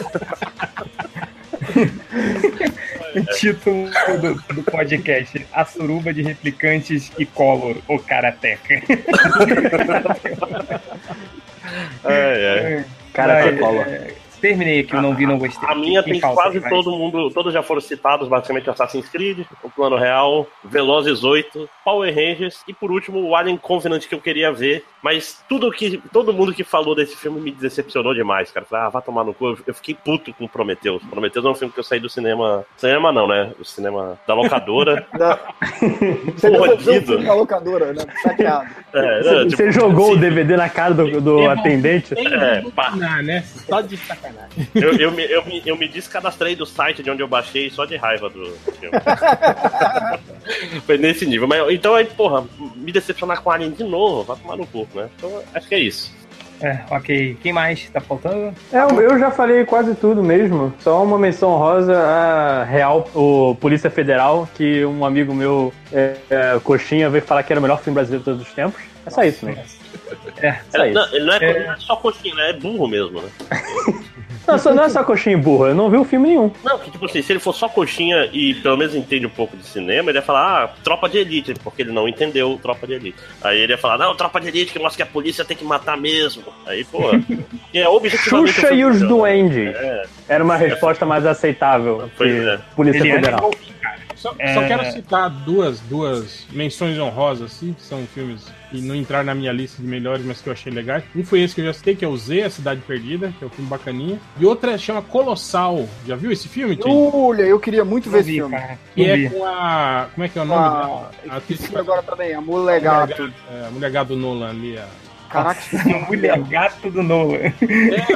[SPEAKER 1] O título do, do podcast: A Suruba de Replicantes e Collor, o Karateka.
[SPEAKER 2] É, é.
[SPEAKER 5] Cara,
[SPEAKER 1] Mas,
[SPEAKER 5] que cola.
[SPEAKER 1] é, Terminei aqui, eu não vi, não gostei.
[SPEAKER 2] A minha tem
[SPEAKER 1] falta
[SPEAKER 2] quase
[SPEAKER 1] mais?
[SPEAKER 2] todo mundo, todos já foram citados, basicamente Assassin's Creed, o Plano Real, Velozes 8, Power Rangers e por último o Alien Covenant que eu queria ver, mas tudo que todo mundo que falou desse filme me decepcionou demais, cara. Falei, ah, vai tomar no cu. Eu fiquei puto com Prometheus. Prometheus é um filme que eu saí do cinema, cinema não, né? O cinema da locadora.
[SPEAKER 4] Da... Você
[SPEAKER 2] Porra,
[SPEAKER 4] devolveu o
[SPEAKER 2] Dido.
[SPEAKER 4] filme na locadora, né? Chateado.
[SPEAKER 2] É,
[SPEAKER 5] Você,
[SPEAKER 2] tipo,
[SPEAKER 5] você jogou o
[SPEAKER 2] sim.
[SPEAKER 5] DVD na cara do, do atendente?
[SPEAKER 2] É, pá.
[SPEAKER 3] dominar, né? Só de sacanagem.
[SPEAKER 2] Eu, eu, me, eu, me, eu me descadastrei do site de onde eu baixei só de raiva do filme. Foi nesse nível. Mas, então aí, porra, me decepcionar com Alien de novo, vai tomar no cu, né? Então acho que é isso.
[SPEAKER 1] É, ok. Quem mais tá faltando?
[SPEAKER 5] É, eu já falei quase tudo mesmo. Só uma menção rosa a Real, o Polícia Federal, que um amigo meu, é, é, Coxinha, veio falar que era o melhor filme brasileiro de todos os tempos. É só isso mesmo.
[SPEAKER 1] É,
[SPEAKER 5] Só
[SPEAKER 2] Ele,
[SPEAKER 5] isso.
[SPEAKER 2] não é,
[SPEAKER 1] É.
[SPEAKER 2] não é só coxinha, né? É burro mesmo, né?
[SPEAKER 5] Não, só, não é só Coxinha e burro, eu não vi o filme nenhum.
[SPEAKER 2] Não, que tipo assim, se ele for só coxinha e pelo menos entende um pouco de cinema, ele ia falar, ah, tropa de elite, porque ele não entendeu tropa de elite. Aí ele ia falar, não, tropa de elite, que mostra que a polícia tem que matar mesmo. Aí, pô, é objetivamente.
[SPEAKER 5] Xuxa e os
[SPEAKER 2] funciona.
[SPEAKER 5] Duendes.
[SPEAKER 2] É,
[SPEAKER 5] Era uma resposta mais aceitável
[SPEAKER 2] Pois
[SPEAKER 5] que
[SPEAKER 2] é.
[SPEAKER 5] Polícia
[SPEAKER 1] Ele é
[SPEAKER 5] Federal.
[SPEAKER 3] Só,
[SPEAKER 1] É.
[SPEAKER 3] só quero citar duas, duas menções honrosas, assim, que são filmes que não entraram na minha lista de melhores, mas que eu achei legais. Um foi esse que eu já citei, que é o Z, A Cidade Perdida, que é um filme bacaninha. E outra chama Colossal. Já viu esse filme, Tim?
[SPEAKER 4] Olha, eu queria muito ver esse filme.
[SPEAKER 1] cara.
[SPEAKER 3] Que
[SPEAKER 1] Não
[SPEAKER 3] é
[SPEAKER 1] vi.
[SPEAKER 3] com a. Como é que é o nome
[SPEAKER 4] Ah,
[SPEAKER 3] dela? A atriz
[SPEAKER 4] agora também, a Mulher
[SPEAKER 3] a mulher
[SPEAKER 4] Gato.
[SPEAKER 3] é, a mulher gato do Nolan ali. A...
[SPEAKER 4] Caraca,
[SPEAKER 1] Mulher gato do Nolan.
[SPEAKER 3] É,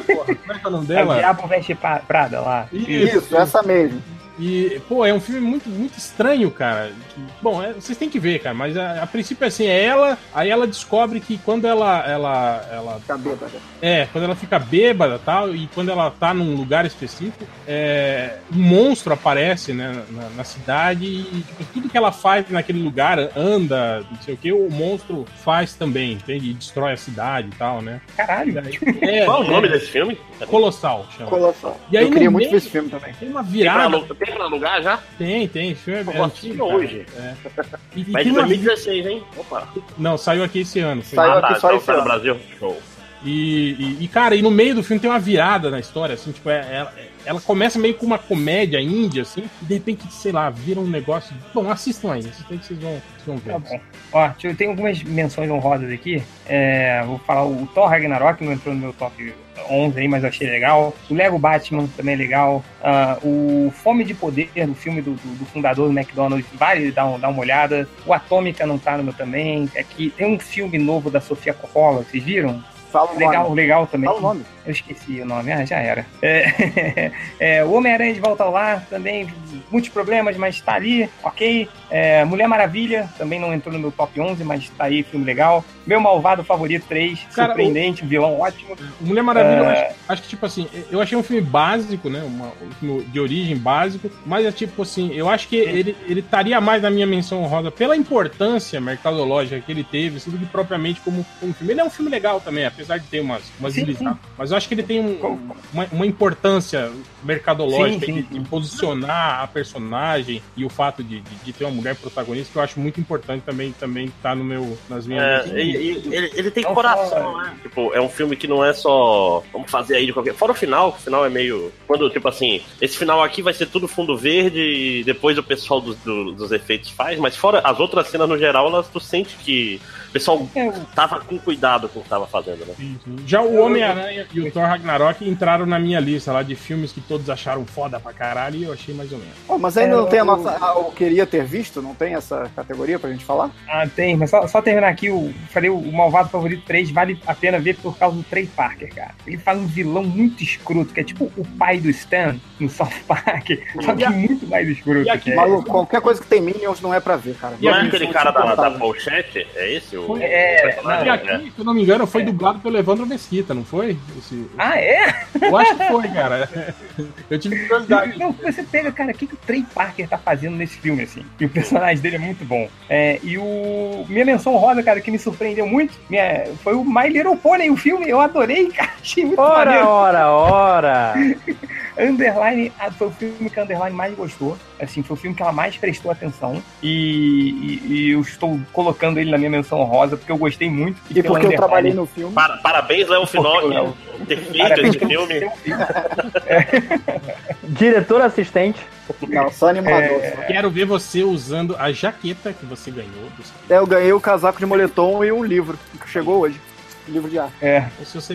[SPEAKER 3] porra, como é que é o nome
[SPEAKER 1] É o
[SPEAKER 3] dela?
[SPEAKER 1] Diabo Veste Prada lá.
[SPEAKER 4] isso, essa mesmo.
[SPEAKER 3] E, pô, é um filme muito, muito estranho, cara. Que- bom, é, vocês têm que ver, cara, mas a, a princípio, assim, é ela, aí ela descobre que quando ela, ela, ela
[SPEAKER 4] Cabelo, cara.
[SPEAKER 3] É, quando ela fica bêbada e tal, e quando ela tá num lugar específico, é, um monstro aparece né, na, na cidade e tipo, tudo que ela faz naquele lugar, anda, não sei o que, o monstro faz também, entende? E destrói a cidade e tal, né?
[SPEAKER 1] Caralho.
[SPEAKER 3] É,
[SPEAKER 2] Qual é o nome
[SPEAKER 3] é,
[SPEAKER 2] desse filme?
[SPEAKER 3] Colossal, chama.
[SPEAKER 4] Colossal.
[SPEAKER 3] E aí,
[SPEAKER 4] eu queria
[SPEAKER 3] no
[SPEAKER 4] muito
[SPEAKER 3] meio-
[SPEAKER 4] ver esse filme também.
[SPEAKER 3] Tem uma
[SPEAKER 2] Tem pra,
[SPEAKER 3] virada.
[SPEAKER 2] tem pra alugar já?
[SPEAKER 3] Tem, tem. Filme é, é antigo,
[SPEAKER 2] hoje.
[SPEAKER 3] É. E, e
[SPEAKER 2] Mas
[SPEAKER 3] tem
[SPEAKER 2] de
[SPEAKER 3] uma-
[SPEAKER 2] 2016, hein? Opa.
[SPEAKER 3] Não, saiu aqui esse ano. foi-
[SPEAKER 4] Saiu
[SPEAKER 2] Ah,
[SPEAKER 4] aqui
[SPEAKER 2] tá,
[SPEAKER 4] só
[SPEAKER 2] então
[SPEAKER 4] esse
[SPEAKER 2] tá no
[SPEAKER 4] ano.
[SPEAKER 2] Brasil. Show.
[SPEAKER 3] E, e- e, cara, e no meio do filme tem uma virada na história, assim, tipo, é, ela, ela começa meio com uma comédia índia, assim, e de repente, sei lá, vira um negócio. Bom, assistam aí, assistam aí que vocês vão, vocês vão ver.
[SPEAKER 1] Tá bom. Ó, deixa eu tenho algumas menções honrosas aqui. É, vou falar o Thor Ragnarok, não entrou no meu top 11 aí, mas eu achei legal. O Lego Batman também é legal. Ah, o Fome de Poder, do filme do, do- do fundador do McDonald's, vale dar, um- dar uma olhada. O Atômica não tá no meu também. Aqui tem um filme novo da Sofia Coppola, vocês viram?
[SPEAKER 4] Fala o
[SPEAKER 1] Legal,
[SPEAKER 4] nome.
[SPEAKER 1] legal também.
[SPEAKER 4] Fala o nome.
[SPEAKER 1] Eu esqueci o nome, ah, já era. É, é, o Homem-Aranha de Volta ao Lar, também muitos problemas, mas tá ali, ok. É, Mulher Maravilha, também não entrou no meu top 11, mas tá aí, filme legal. Meu Malvado Favorito 3,
[SPEAKER 3] Cara,
[SPEAKER 1] surpreendente, um vilão ótimo.
[SPEAKER 3] O Mulher Maravilha, eu
[SPEAKER 1] É.
[SPEAKER 3] acho, acho que, tipo assim, eu achei um filme básico, né? uma- um filme de origem básico, mas é tipo assim, eu acho que ele ele estaria mais na minha menção honrosa pela importância mercadológica que ele teve, assim, do que propriamente como, como filme. Ele é um filme legal também, apesar de ter umas, umas
[SPEAKER 1] Sim, sim.
[SPEAKER 3] mas eu acho que ele tem um- uma, uma importância mercadológica
[SPEAKER 1] Sim, sim,
[SPEAKER 3] de, de posicionar a personagem e o fato de, de, de ter uma mulher protagonista que eu acho muito importante também, também tá no meu, nas minhas
[SPEAKER 2] É, e- e- ele, ele tem
[SPEAKER 1] Não
[SPEAKER 2] coração,
[SPEAKER 1] só-
[SPEAKER 2] né? Tipo, é um filme que não é só. Vamos fazer aí de qualquer. Fora o final, o final é meio. Quando, tipo assim, esse final aqui vai ser tudo fundo verde e depois o pessoal dos- do- dos efeitos faz, mas fora as outras cenas no geral, elas tu sente que pessoal
[SPEAKER 1] É,
[SPEAKER 2] tava com cuidado com o que tava fazendo, né?
[SPEAKER 3] Sim, sim. Já o Homem-Aranha e o Thor Ragnarok entraram na minha lista lá de filmes que todos acharam foda pra caralho e eu achei mais ou menos.
[SPEAKER 4] Pô, mas ainda
[SPEAKER 1] É,
[SPEAKER 4] não tem a nossa. ah, Eu queria ter visto, não tem essa categoria pra gente falar?
[SPEAKER 1] Ah, tem, mas só, só terminar aqui, o, falei o Malvado Favorito 3 vale a pena ver por causa do Trey Parker, cara. Ele faz um vilão muito escroto, que é tipo o pai do Stan no South Park, só que muito mais escroto.
[SPEAKER 3] E aqui,
[SPEAKER 1] que é.
[SPEAKER 4] Maluco, qualquer coisa que tem Minions não é pra ver, cara.
[SPEAKER 2] Não é aquele cara da, da
[SPEAKER 4] insuportáveis.
[SPEAKER 2] pochete? É esse? O,
[SPEAKER 1] É,
[SPEAKER 2] o personagem?
[SPEAKER 3] E aqui, se eu não me engano, foi dublado pelo Evandro Mesquita, não foi? Esse-
[SPEAKER 1] Ah, é?
[SPEAKER 3] Eu acho que foi, cara. Eu tive curiosidade.
[SPEAKER 1] Não, você pega, cara, o que, que o Trey Parker tá fazendo nesse filme, assim? E o personagem dele é muito bom. É, e o. Minha menção rosa, cara, que me surpreendeu muito, minha- foi o My Little Pony, o filme. Eu adorei, cara. Achei muito
[SPEAKER 5] Ora,
[SPEAKER 1] maneiro.
[SPEAKER 5] ora, ora!
[SPEAKER 1] Underline ah, foi o filme que a Underline mais gostou. Assim, foi o filme que ela mais prestou atenção. E, e- e eu estou colocando ele na minha menção rosa, porque eu gostei muito.
[SPEAKER 4] E porque eu trabalhei no filme.
[SPEAKER 2] Para- parabéns, Léo Finocchi, ter feito esse filme.
[SPEAKER 1] filme.
[SPEAKER 5] Diretor assistente.
[SPEAKER 4] Não, só animador.
[SPEAKER 1] É.
[SPEAKER 4] só.
[SPEAKER 3] Quero ver você usando a jaqueta que você ganhou. Do...
[SPEAKER 4] É, eu ganhei o casaco de moletom e um livro, que chegou hoje. Livro de arte.
[SPEAKER 1] É.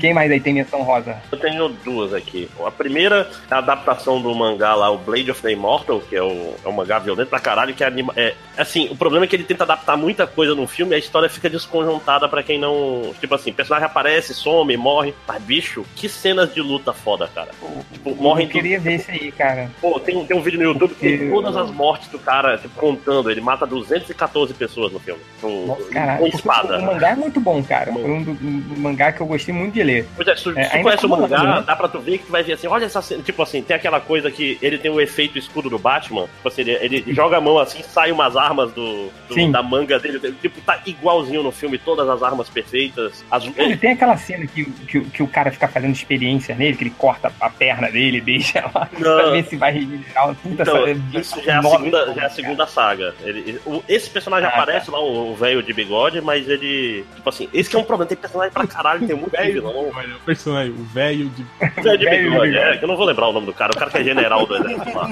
[SPEAKER 1] Quem mais aí tem menção rosa?
[SPEAKER 2] Eu tenho duas aqui. A primeira é a adaptação do mangá lá, o Blade of the Immortal, que é, o, é um mangá violento pra caralho, que é, anima, é assim, o problema é que ele tenta adaptar muita coisa no filme e a história fica desconjuntada pra quem não. Tipo assim, o personagem aparece, some, morre. Mas, bicho, que cenas de luta foda, cara. Tipo, morrem
[SPEAKER 1] eu queria ver isso aí, cara.
[SPEAKER 2] Pô, tem, tem um vídeo no YouTube que tem todas as mortes do cara, tipo, contando. Ele mata 214 pessoas no filme. Com,
[SPEAKER 1] Caralho,
[SPEAKER 2] com
[SPEAKER 1] porque
[SPEAKER 2] espada.
[SPEAKER 1] o mangá é muito bom, cara. Um, do, um mangá que eu gostei muito de ler.
[SPEAKER 2] Pois é, se tu,
[SPEAKER 1] É,
[SPEAKER 2] tu conhece o mangá,
[SPEAKER 1] né?
[SPEAKER 2] dá pra tu ver que tu vai ver assim, olha essa cena. Tipo assim, tem aquela coisa que ele tem o efeito escudo do Batman. Tipo assim, ele, ele joga a mão assim, sai umas armas do, do- da manga dele. Tipo, tá igualzinho no filme, todas as armas perfeitas. As,
[SPEAKER 1] Ele tem aquela cena que, que, que o cara fica fazendo experiência nele, que ele corta a perna dele deixa lá
[SPEAKER 2] Não.
[SPEAKER 1] pra ver se vai regenerar. Puta,
[SPEAKER 2] Então, isso já é a segunda, já é a segunda saga. Ele, esse personagem
[SPEAKER 1] Ah,
[SPEAKER 2] aparece lá, o velho de bigode, mas ele. Tipo assim, esse é um problema. Tem personagem pra caralho, tem muito vilão.
[SPEAKER 3] Olha, o personagem, o velho de.
[SPEAKER 2] O velho de
[SPEAKER 1] Velho de
[SPEAKER 2] bigode, é, que eu não vou lembrar o nome do cara, o cara que é general do exército lá.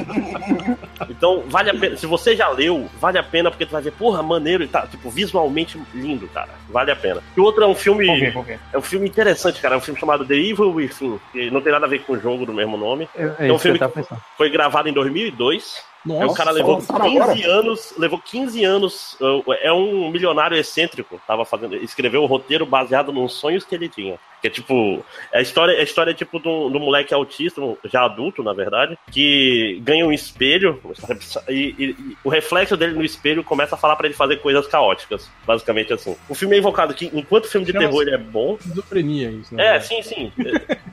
[SPEAKER 2] Então, vale a pena. Se você já leu, vale a pena, porque tu vai ver, porra, maneiro e tá, tipo, visualmente lindo, cara. Vale a pena. E o outro é um filme.
[SPEAKER 1] Vou ver, vou ver.
[SPEAKER 2] É um filme interessante, cara. É um filme chamado The Evil Within, que não tem nada a ver com o jogo do mesmo nome.
[SPEAKER 5] É, é
[SPEAKER 2] um
[SPEAKER 5] que eu
[SPEAKER 2] filme
[SPEAKER 5] tava pensando.
[SPEAKER 2] Foi gravado em 2002. Aí o
[SPEAKER 3] Nossa,
[SPEAKER 2] cara levou
[SPEAKER 4] lançaram
[SPEAKER 2] 15
[SPEAKER 4] agora?
[SPEAKER 2] anos, levou 15 anos, é um milionário excêntrico, tava fazendo, escreveu o roteiro baseado nos sonhos que ele tinha. Que é tipo, a história, a história é tipo de um, de um moleque autista, já adulto, na verdade, que ganha um espelho e, e- e o reflexo dele no espelho começa a falar pra ele fazer coisas caóticas, basicamente assim. O filme é invocado que, enquanto o filme de
[SPEAKER 3] Chama-se-
[SPEAKER 2] terror ele é bom,
[SPEAKER 3] esquizofrenia isso, né?
[SPEAKER 2] é, sim, sim.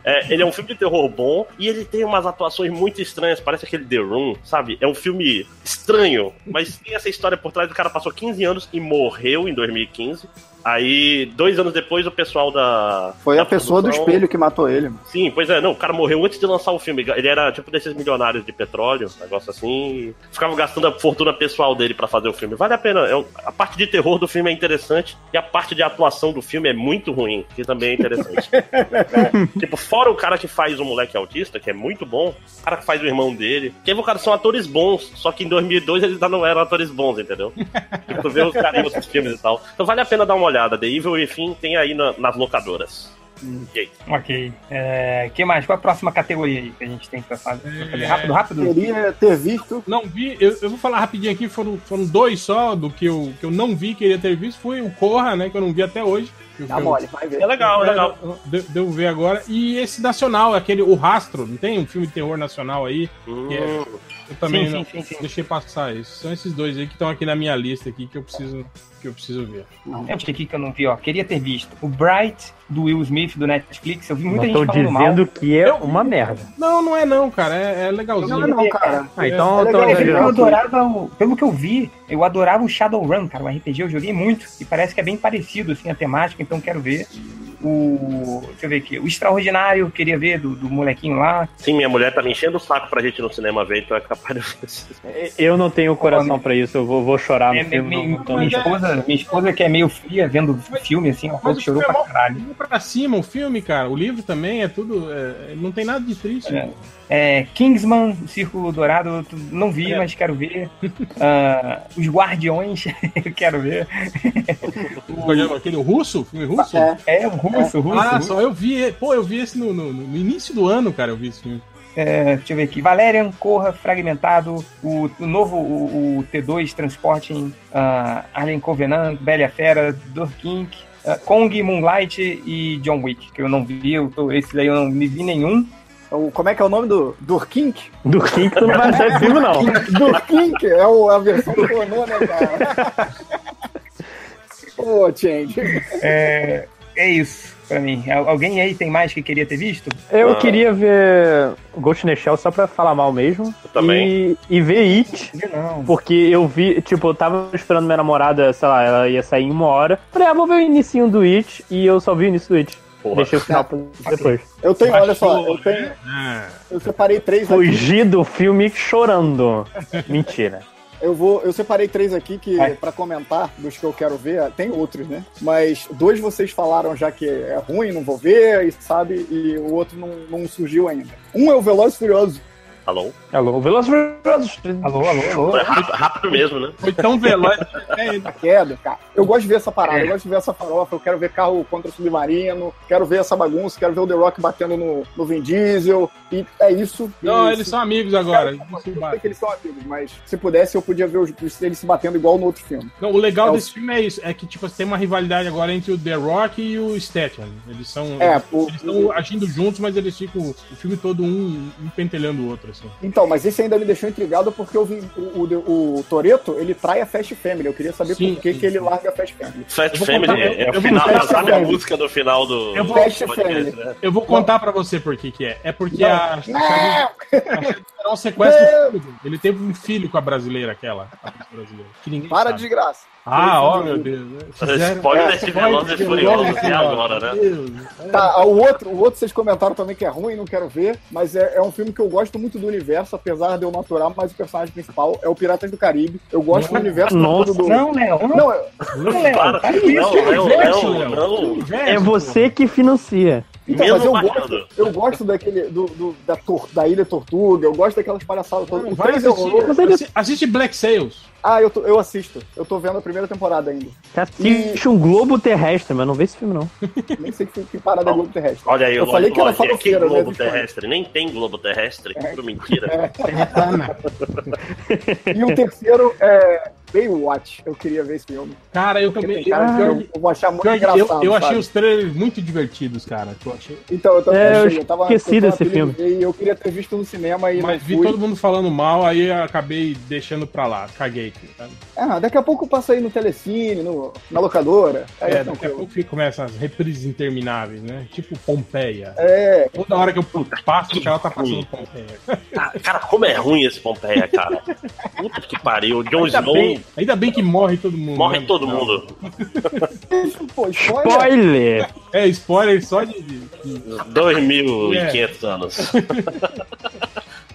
[SPEAKER 2] É, ele é um filme de terror bom e ele tem umas atuações muito estranhas. Parece aquele The Room, sabe? É um filme estranho, mas tem essa história por trás. O cara passou 15 anos e morreu em 2015. Aí, dois anos depois, o pessoal da.
[SPEAKER 4] Foi
[SPEAKER 2] da
[SPEAKER 4] a pessoa do
[SPEAKER 2] produção-
[SPEAKER 4] espelho que matou ele. mano.
[SPEAKER 2] Sim, pois é, não, o cara morreu antes de lançar o filme. Ele era tipo desses milionários de petróleo, um negócio assim. Ficava gastando a fortuna pessoal dele pra fazer o filme. Vale a pena. é a parte de terror do filme é interessante e a parte de atuação do filme é muito ruim, que também é interessante. tipo, fora o cara que faz o moleque autista, que é muito bom, o cara que faz o irmão dele. Que cara são atores bons, só que em 2002 eles ainda não eram atores bons, entendeu? tipo, tu vê os carinhos dos filmes e tal. Então vale a pena dar uma olhada. The Evil, enfim, tem aí na- nas locadoras. E aí?
[SPEAKER 1] Ok. É, que mais? Qual a próxima categoria aí que a gente tem pra fazer? Pra fazer? Rápido, rápido?
[SPEAKER 4] Queria ter visto.
[SPEAKER 3] Não vi, eu, eu vou falar rapidinho aqui, foram, foram dois só do que eu, que eu não vi, queria ter visto. Foi o Corra, né? Que eu não vi até hoje.
[SPEAKER 4] Dá
[SPEAKER 3] eu-
[SPEAKER 4] mole, vai ver.
[SPEAKER 2] É legal, é legal.
[SPEAKER 3] Deu, deu ver agora. E esse nacional, aquele O Rastro, não tem um filme de terror nacional aí?
[SPEAKER 2] Hum,
[SPEAKER 3] Eu também
[SPEAKER 1] Sim,
[SPEAKER 3] não-
[SPEAKER 1] sim, sim, sim.
[SPEAKER 3] deixei passar isso. São esses dois aí que estão aqui na minha lista aqui que eu preciso, que eu preciso ver.
[SPEAKER 1] Tem um aqui que eu não vi, ó. Queria ter visto. O Bright, do Will Smith, do Netflix. Eu vi muita
[SPEAKER 5] Não
[SPEAKER 1] gente falando mal.
[SPEAKER 5] dizendo que é uma merda.
[SPEAKER 3] Não, não é não, cara. É, é legalzinho.
[SPEAKER 4] Não, não, cara.
[SPEAKER 5] Ah, então
[SPEAKER 4] É
[SPEAKER 5] eu
[SPEAKER 1] É, eu adorava, o- pelo que eu vi, eu adorava o Shadowrun, cara, o RPG, eu joguei muito, e parece que é bem parecido, assim, a temática, então quero ver. O. Deixa eu ver aqui. O Extraordinário, eu queria ver, do, do molequinho lá.
[SPEAKER 2] Sim, minha mulher tá me enchendo o saco pra gente ir no cinema ver, então é capaz de eu
[SPEAKER 5] Eu não tenho coração pra isso, eu vou, vou chorar no
[SPEAKER 1] É,
[SPEAKER 5] filme.
[SPEAKER 1] minha,
[SPEAKER 5] não-
[SPEAKER 1] minha esposa, minha esposa que é meio fria vendo filme, assim, falou
[SPEAKER 3] Mas
[SPEAKER 1] chorou pra
[SPEAKER 3] é mó-
[SPEAKER 1] caralho.
[SPEAKER 3] Pra cima o filme, cara. O livro também é tudo. é, não tem nada de triste.
[SPEAKER 1] É. É, Kingsman, o Círculo Dourado, não vi,
[SPEAKER 3] É.
[SPEAKER 1] mas quero ver. Ah, os Guardiões, eu quero ver.
[SPEAKER 3] O- Aquele russo? Filme russo?
[SPEAKER 4] É.
[SPEAKER 1] É, o russo, o russo.
[SPEAKER 3] Ah,
[SPEAKER 1] russo.
[SPEAKER 3] só eu vi. Pô, eu vi esse no, no- no início do ano, cara. Eu vi esse filme.
[SPEAKER 1] É, deixa eu ver aqui. Valerian, Corra, Fragmentado, o, o novo o, o T2 Transporting, uh, Alien Covenant, Bela Fera, Dorkink, uh, Kong, Moonlight e John Wick, que eu não vi, eu tô, esse daí eu não me vi nenhum.
[SPEAKER 4] O, como é que é o nome do Durkink?
[SPEAKER 5] Do King tu não vai achar esse filme, não.
[SPEAKER 4] Durkink é o- a versão pornô, né, cara? Ô, Change.
[SPEAKER 1] É, é isso pra mim. Al- Alguém aí tem mais que queria ter visto?
[SPEAKER 5] Eu
[SPEAKER 2] Ah.
[SPEAKER 5] queria ver Ghost in the Shell só pra falar mal mesmo.
[SPEAKER 2] Eu também.
[SPEAKER 5] E, e ver It,
[SPEAKER 1] Não.
[SPEAKER 5] porque eu vi, tipo, eu tava esperando minha namorada, sei lá, ela ia sair em uma hora. Falei, ah, vou ver o inicinho do It, e eu só vi o início do It.
[SPEAKER 2] Porra.
[SPEAKER 5] Deixei o final pra depois.
[SPEAKER 4] Eu tenho, olha só, eu tenho.
[SPEAKER 3] Ah,
[SPEAKER 4] Eu separei três aqui.
[SPEAKER 5] Fugi do filme chorando. Mentira.
[SPEAKER 4] Eu vou, eu separei três aqui que para comentar dos que eu quero ver. Tem outros, né? Mas dois vocês falaram já que é ruim, não vou ver, e sabe? E o outro não, não surgiu ainda. Um é o Velozes e Furiosos.
[SPEAKER 2] Alô?
[SPEAKER 5] Alô, e Furiosos.
[SPEAKER 1] Alô, alô, alô.
[SPEAKER 2] É rápido, rápido mesmo, né?
[SPEAKER 3] foi tão veloz. É,
[SPEAKER 4] A queda, cara. Eu gosto de ver essa parada,
[SPEAKER 1] É.
[SPEAKER 4] eu gosto de ver essa farofa, eu quero ver carro contra submarino, quero ver essa bagunça, quero ver o The Rock batendo no, no Vin Diesel. E é isso.
[SPEAKER 3] não,
[SPEAKER 4] E
[SPEAKER 3] eles
[SPEAKER 4] se-
[SPEAKER 3] são amigos agora.
[SPEAKER 4] Eu sei que eles são amigos, mas se pudesse, eu podia ver os, eles se batendo igual no outro filme.
[SPEAKER 3] Não, o legal
[SPEAKER 4] É o-
[SPEAKER 3] desse filme é isso, é que tipo, tem uma rivalidade agora entre o The Rock e o Statham. Eles são.
[SPEAKER 4] É, o-
[SPEAKER 3] eles estão agindo juntos, mas eles ficam o filme todo um, um pentelhando o outro, assim.
[SPEAKER 4] Então, mas esse ainda me deixou intrigado porque eu vi o, o, o Toreto, ele trai a Fast Family. Eu queria saber
[SPEAKER 3] Sim,
[SPEAKER 4] por que,
[SPEAKER 3] sim,
[SPEAKER 4] que ele
[SPEAKER 3] sim.
[SPEAKER 4] larga a Fast Family.
[SPEAKER 2] Fast Family
[SPEAKER 3] contar-
[SPEAKER 2] é, é
[SPEAKER 3] eu
[SPEAKER 2] o
[SPEAKER 3] vou
[SPEAKER 2] final,
[SPEAKER 4] contar-
[SPEAKER 2] sabe a música do final do
[SPEAKER 3] Eu vou-
[SPEAKER 4] Fast
[SPEAKER 2] podcast, né?
[SPEAKER 3] Eu vou contar pra você por que que é. É porque a.
[SPEAKER 4] Não!
[SPEAKER 3] Um sequestro filho. Ele teve um filho com a brasileira, aquela. a brasileira, que ninguém
[SPEAKER 4] Para
[SPEAKER 3] sabe.
[SPEAKER 4] de desgraça.
[SPEAKER 3] Ah, ó, meu Deus.
[SPEAKER 2] Spoiler de Velozes e Furiosos até agora, né?
[SPEAKER 4] Tá, o outro, o outro vocês comentaram também que é ruim, não quero ver, mas é, é um filme que eu gosto muito do universo, apesar de eu maturar, mas o personagem principal é o Piratas do Caribe. Eu gosto do universo
[SPEAKER 5] Nossa.
[SPEAKER 4] todo do.
[SPEAKER 1] Não, Léo, não,
[SPEAKER 4] Não, eu-
[SPEAKER 1] não, Léo.
[SPEAKER 2] Para,
[SPEAKER 1] isso.
[SPEAKER 2] não, não, não,
[SPEAKER 3] Léo.
[SPEAKER 2] não.
[SPEAKER 5] É você que financia.
[SPEAKER 4] então,
[SPEAKER 2] Mesmo
[SPEAKER 4] mas eu gosto, eu gosto daquele do, do- da, tor- da Ilha Tortuga, eu gosto daquelas palhaçadas todas.
[SPEAKER 3] Não, vai
[SPEAKER 4] três é
[SPEAKER 3] assistir. Assi- Assiste Black Sails.
[SPEAKER 4] Ah, eu, tô- eu assisto. Eu tô vendo a primeira temporada ainda.
[SPEAKER 5] Você assiste um globo terrestre, mas não vê esse filme, não.
[SPEAKER 4] Nem sei que, que parada é Globo Terrestre.
[SPEAKER 2] Olha aí,
[SPEAKER 4] Eu falei que era farofeira, né?
[SPEAKER 2] globo terrestre. Nem tem globo terrestre. Tudo mentira.
[SPEAKER 4] E o terceiro é Baywatch. Eu queria ver esse filme.
[SPEAKER 3] Cara, eu
[SPEAKER 4] Porque
[SPEAKER 3] também.
[SPEAKER 4] cara
[SPEAKER 3] eu-
[SPEAKER 4] eu,
[SPEAKER 3] que-
[SPEAKER 4] eu vou achar muito
[SPEAKER 3] que
[SPEAKER 4] engraçado.
[SPEAKER 3] eu, eu achei
[SPEAKER 4] sabe?
[SPEAKER 3] os trailers muito divertidos, cara. Eu achei-
[SPEAKER 4] Então, eu também
[SPEAKER 5] É, eu
[SPEAKER 4] achei. Eu tava,
[SPEAKER 5] esqueci
[SPEAKER 4] eu tava
[SPEAKER 5] desse
[SPEAKER 4] na pilha E eu queria ter visto no cinema e
[SPEAKER 3] Mas
[SPEAKER 4] não
[SPEAKER 3] vi
[SPEAKER 4] fui.
[SPEAKER 3] todo mundo falando mal, aí eu acabei deixando pra lá. Caguei. Sabe?
[SPEAKER 4] Ah, daqui a pouco passa aí no Telecine, no, na locadora. Aí
[SPEAKER 3] É,
[SPEAKER 4] é,
[SPEAKER 3] daqui a pouco começam as reprises intermináveis, né? Tipo Pompeia.
[SPEAKER 4] É,
[SPEAKER 3] Toda hora que eu passo, ela tá passando Pompeia.
[SPEAKER 2] Cara, cara, como é ruim esse Pompeia, cara. Puta que pariu. O Jon
[SPEAKER 3] Ainda
[SPEAKER 2] Snow
[SPEAKER 3] bem, ainda bem que morre todo mundo.
[SPEAKER 2] morre
[SPEAKER 3] né?
[SPEAKER 2] todo
[SPEAKER 3] Não.
[SPEAKER 2] mundo.
[SPEAKER 4] pô, spoiler.
[SPEAKER 5] Spoiler!
[SPEAKER 3] É, spoiler só de. de- de-
[SPEAKER 2] 2.500 anos.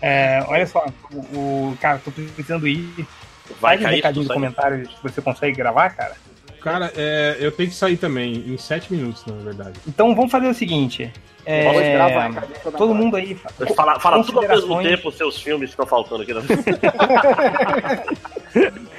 [SPEAKER 1] É, olha só, o, o- cara, tô precisando ir.
[SPEAKER 2] Vai
[SPEAKER 1] Faz um
[SPEAKER 2] cair.
[SPEAKER 1] recadinho de comentários que você consegue gravar, cara.
[SPEAKER 3] Cara, é, eu tenho que sair também, em sete minutos, na verdade.
[SPEAKER 1] Então vamos fazer o seguinte. É,
[SPEAKER 4] Pode gravar, cara,
[SPEAKER 1] todo mundo aí.
[SPEAKER 2] Fala, fala tudo ao mesmo tempo os seus filmes que estão faltando aqui. Na...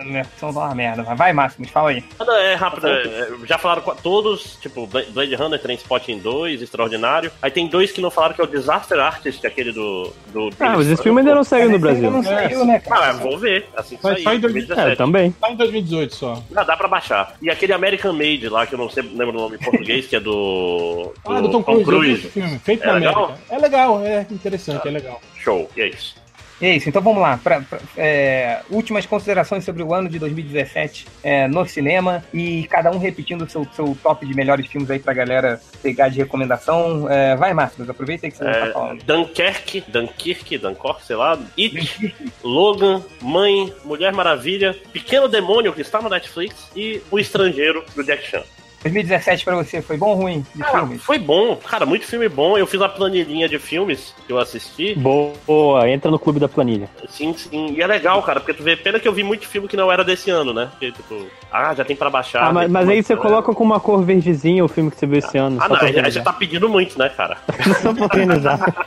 [SPEAKER 1] É, minha opção tá uma merda. Mas vai, Máximo, fala aí.
[SPEAKER 2] É rápido, é, já falaram com todos, tipo, Blade Runner, Transpotting 2, Extraordinário. Aí tem dois que não falaram, que é o Disaster Artist, aquele do... do
[SPEAKER 5] Ah, mas esse filme ainda não saiu no Brasil.
[SPEAKER 1] não saiu, né,
[SPEAKER 2] Ah,
[SPEAKER 1] cara?
[SPEAKER 2] vou ver, assim que
[SPEAKER 3] Vai
[SPEAKER 2] sair,
[SPEAKER 3] só em
[SPEAKER 2] 2017.
[SPEAKER 5] É, também.
[SPEAKER 3] Tá em 2018 só.
[SPEAKER 2] Já dá pra baixar. E aquele American Made lá, que eu não sei, lembro o nome em português, que é do...
[SPEAKER 3] Ah, do Tom Cruise. esse filme, feito
[SPEAKER 2] É
[SPEAKER 3] na
[SPEAKER 2] legal?
[SPEAKER 3] América. É legal, é interessante, é legal.
[SPEAKER 2] Show, e é isso.
[SPEAKER 1] É isso, então vamos lá. Pra, pra- é, últimas considerações sobre o ano de 2017 é, no cinema e cada um repetindo o seu, seu top de melhores filmes aí pra galera pegar de recomendação. É, vai, Márcio, aproveita aí que você não tá
[SPEAKER 2] É,
[SPEAKER 1] falando.
[SPEAKER 2] Dunkirk, Dunkirk, Dunkirk, sei lá, It, Logan, Mãe, Mulher Maravilha, Pequeno Demônio, que está no Netflix, e O Estrangeiro, do Jack Chan.
[SPEAKER 1] 2017 pra você foi bom ou ruim de
[SPEAKER 2] Cara,
[SPEAKER 1] filmes?
[SPEAKER 2] foi bom, cara, muito filme bom. Eu fiz uma planilhinha de filmes que eu assisti.
[SPEAKER 5] Boa, entra no clube da planilha.
[SPEAKER 2] Sim, sim. E é legal, cara, porque tu vê, pena que eu vi muito filme que não era desse ano, né? Porque, tipo, ah, já tem pra baixar.
[SPEAKER 5] Ah, mas, mas aí você
[SPEAKER 2] né?
[SPEAKER 5] coloca com uma cor verdezinha o filme que você viu esse ano.
[SPEAKER 2] Ah,
[SPEAKER 5] só
[SPEAKER 2] não, aí já, tá pedindo muito, né, cara?
[SPEAKER 5] Só pra organizar.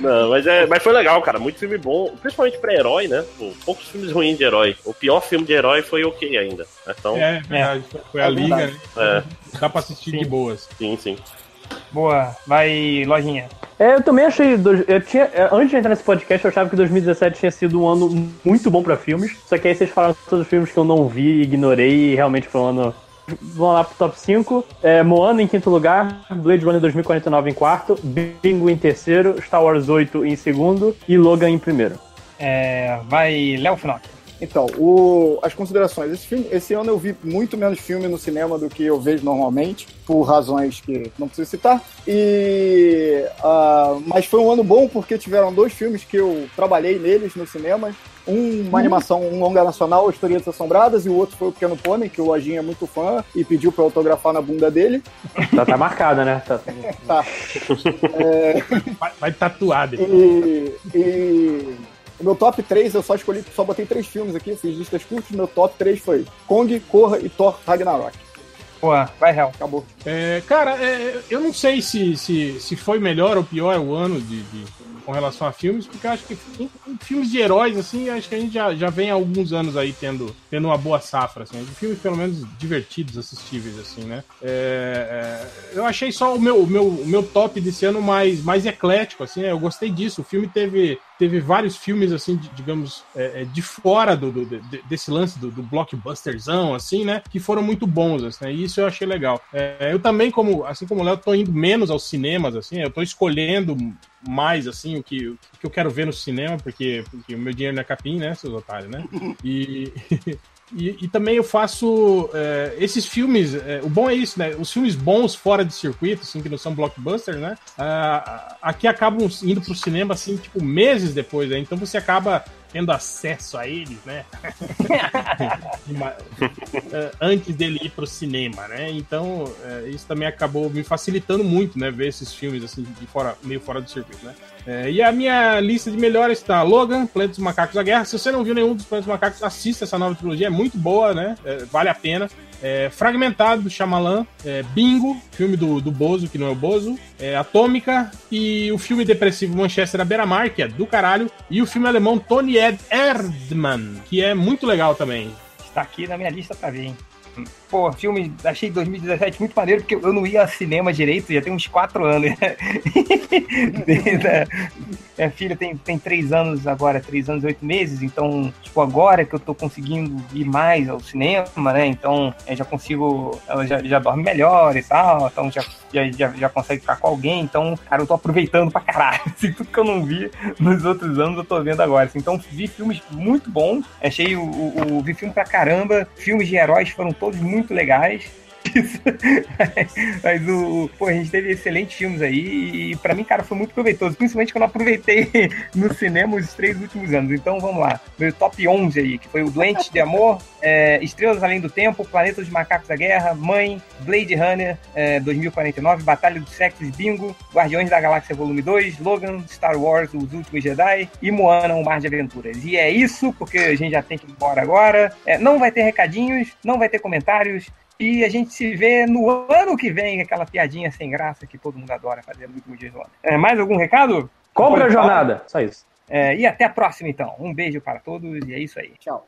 [SPEAKER 2] Não, mas, é, mas foi legal, cara. Muito filme bom, principalmente pra herói, né? Pô, poucos filmes ruins de herói. O pior filme de herói foi ok ainda. né? Então,
[SPEAKER 3] É, verdade. Foi a
[SPEAKER 4] É
[SPEAKER 3] Liga,
[SPEAKER 4] verdade.
[SPEAKER 3] né?
[SPEAKER 2] É,
[SPEAKER 3] Dá pra assistir de boas.
[SPEAKER 2] sim, sim.
[SPEAKER 1] Boa, vai, lojinha.
[SPEAKER 5] É, eu também achei. Eu tinha, é, antes de entrar nesse podcast, eu achava que 2017 tinha sido um ano muito bom pra filmes. Só que aí vocês falaram todos os filmes que eu não vi, ignorei e realmente foi um ano. Vamos lá pro top 5. É, Moana em quinto lugar, Blade Runner 2049 em quarto, Bingo em terceiro, Star Wars 8 em segundo e Logan em primeiro.
[SPEAKER 1] É, vai, Léo Finock.
[SPEAKER 4] Então, o- as considerações. Esse, filme- esse ano eu vi muito menos filme no cinema do que eu vejo normalmente, por razões que não preciso citar. E, ah, mas foi um ano bom porque tiveram dois filmes que eu trabalhei neles no cinema. Um, uma animação, um longa nacional, Historietas Assombradas, e o outro foi o Pequeno Pônei, que o Lojinha é muito fã e pediu pra eu autografar na bunda dele.
[SPEAKER 5] Tá, tá marcada, né? Tá-
[SPEAKER 4] Tá.
[SPEAKER 3] Vai, vai tatuado.
[SPEAKER 4] E, e o meu top 3, eu só escolhi, só botei três filmes aqui, fiz listas curtas, meu top 3 foi Kong, Corra e Thor Ragnarok.
[SPEAKER 1] Boa, vai, Hel.
[SPEAKER 4] Acabou.
[SPEAKER 3] É, cara, é, eu não sei se, se, se foi melhor ou pior o ano de, de- com relação a filmes, porque acho que em- em filmes de heróis, assim, acho que a gente já, já vem há alguns anos aí tendo, tendo uma boa safra, assim, de filmes pelo menos divertidos, assistíveis, assim, né? É, é, eu achei só o meu, o meu, o meu top desse ano mais, mais eclético, assim, né? Eu gostei disso. O filme teve, teve vários filmes, assim, de- digamos, é, é, de fora do, do- de- desse lance do, do blockbusterzão, assim, né? Que foram muito bons, assim, né? E isso eu achei legal. É, eu também, como, assim como o Léo, tô indo menos aos cinemas, assim, eu tô escolhendo mais, assim, o que, o que eu quero ver no cinema, porque, porque o meu dinheiro não é capim, né, seus otários, né? E... E, e também eu faço é, esses filmes. é, o bom é isso, né? Os filmes bons fora de circuito, assim, que não são blockbusters, né? ah, aqui acabam indo pro cinema, assim, tipo, meses depois, né? Então você acaba tendo acesso a eles, né? É, antes dele ir pro cinema, né? Então, é, isso também acabou me facilitando muito, né? Ver esses filmes, assim, de fora, meio fora do circuito, né? É, e a minha lista de melhores está Logan, Planeta dos Macacos da Guerra. Se você não viu nenhum dos Planetas dos Macacos, assista essa nova trilogia, é muito boa, né? É, vale a pena. É, Fragmentado, do. É, Bingo, filme do, do Bozo, que não é o Bozo. É, Atômica. E o filme depressivo Manchester à beira-mar, que é do caralho. E o filme alemão Tony Ed Erdmann, que é muito legal também.
[SPEAKER 1] Está aqui na minha lista pra ver, hein? Pô, filme, achei 2017 muito maneiro, porque eu não ia a cinema direito, já tem uns quatro anos. Desde a- Minha filha tem, tem três anos agora, três anos e oito meses, então, tipo, agora que eu tô conseguindo ir mais ao cinema, né? Então, eu já consigo, ela já, já dorme melhor e tal, então já, já, já, já consegue ficar com alguém, então, cara, eu tô aproveitando pra caralho. Assim, tudo que eu não vi nos outros anos eu tô vendo agora. assim. então, vi filmes muito bons, achei o, o, o- vi filme pra caramba, filmes de heróis foram todos muito legais. Isso. Mas o. Pô, a gente teve excelentes filmes aí e pra mim, cara, foi muito proveitoso. Principalmente que eu aproveitei no cinema os três últimos anos. Então vamos lá. Meu top 11 aí, que foi o Doente de Amor, é, Estrelas Além do Tempo, Planeta dos Macacos da Guerra, Mãe, Blade Runner é, 2049, Batalha dos Sexos, Bingo, Guardiões da Galáxia Volume 2, Logan, Star Wars, Os Últimos Jedi e Moana, Um Mar de Aventuras. E é isso, porque a gente já tem que ir embora agora. É, não vai ter recadinhos, não vai ter comentários. E a gente se vê no ano que vem, aquela piadinha sem graça que todo mundo adora fazer no último dia do ano. É, mais algum recado?
[SPEAKER 5] Compra a jornada. Só isso.
[SPEAKER 1] É, e até a próxima, então. Um beijo para todos e é isso aí.
[SPEAKER 4] Tchau.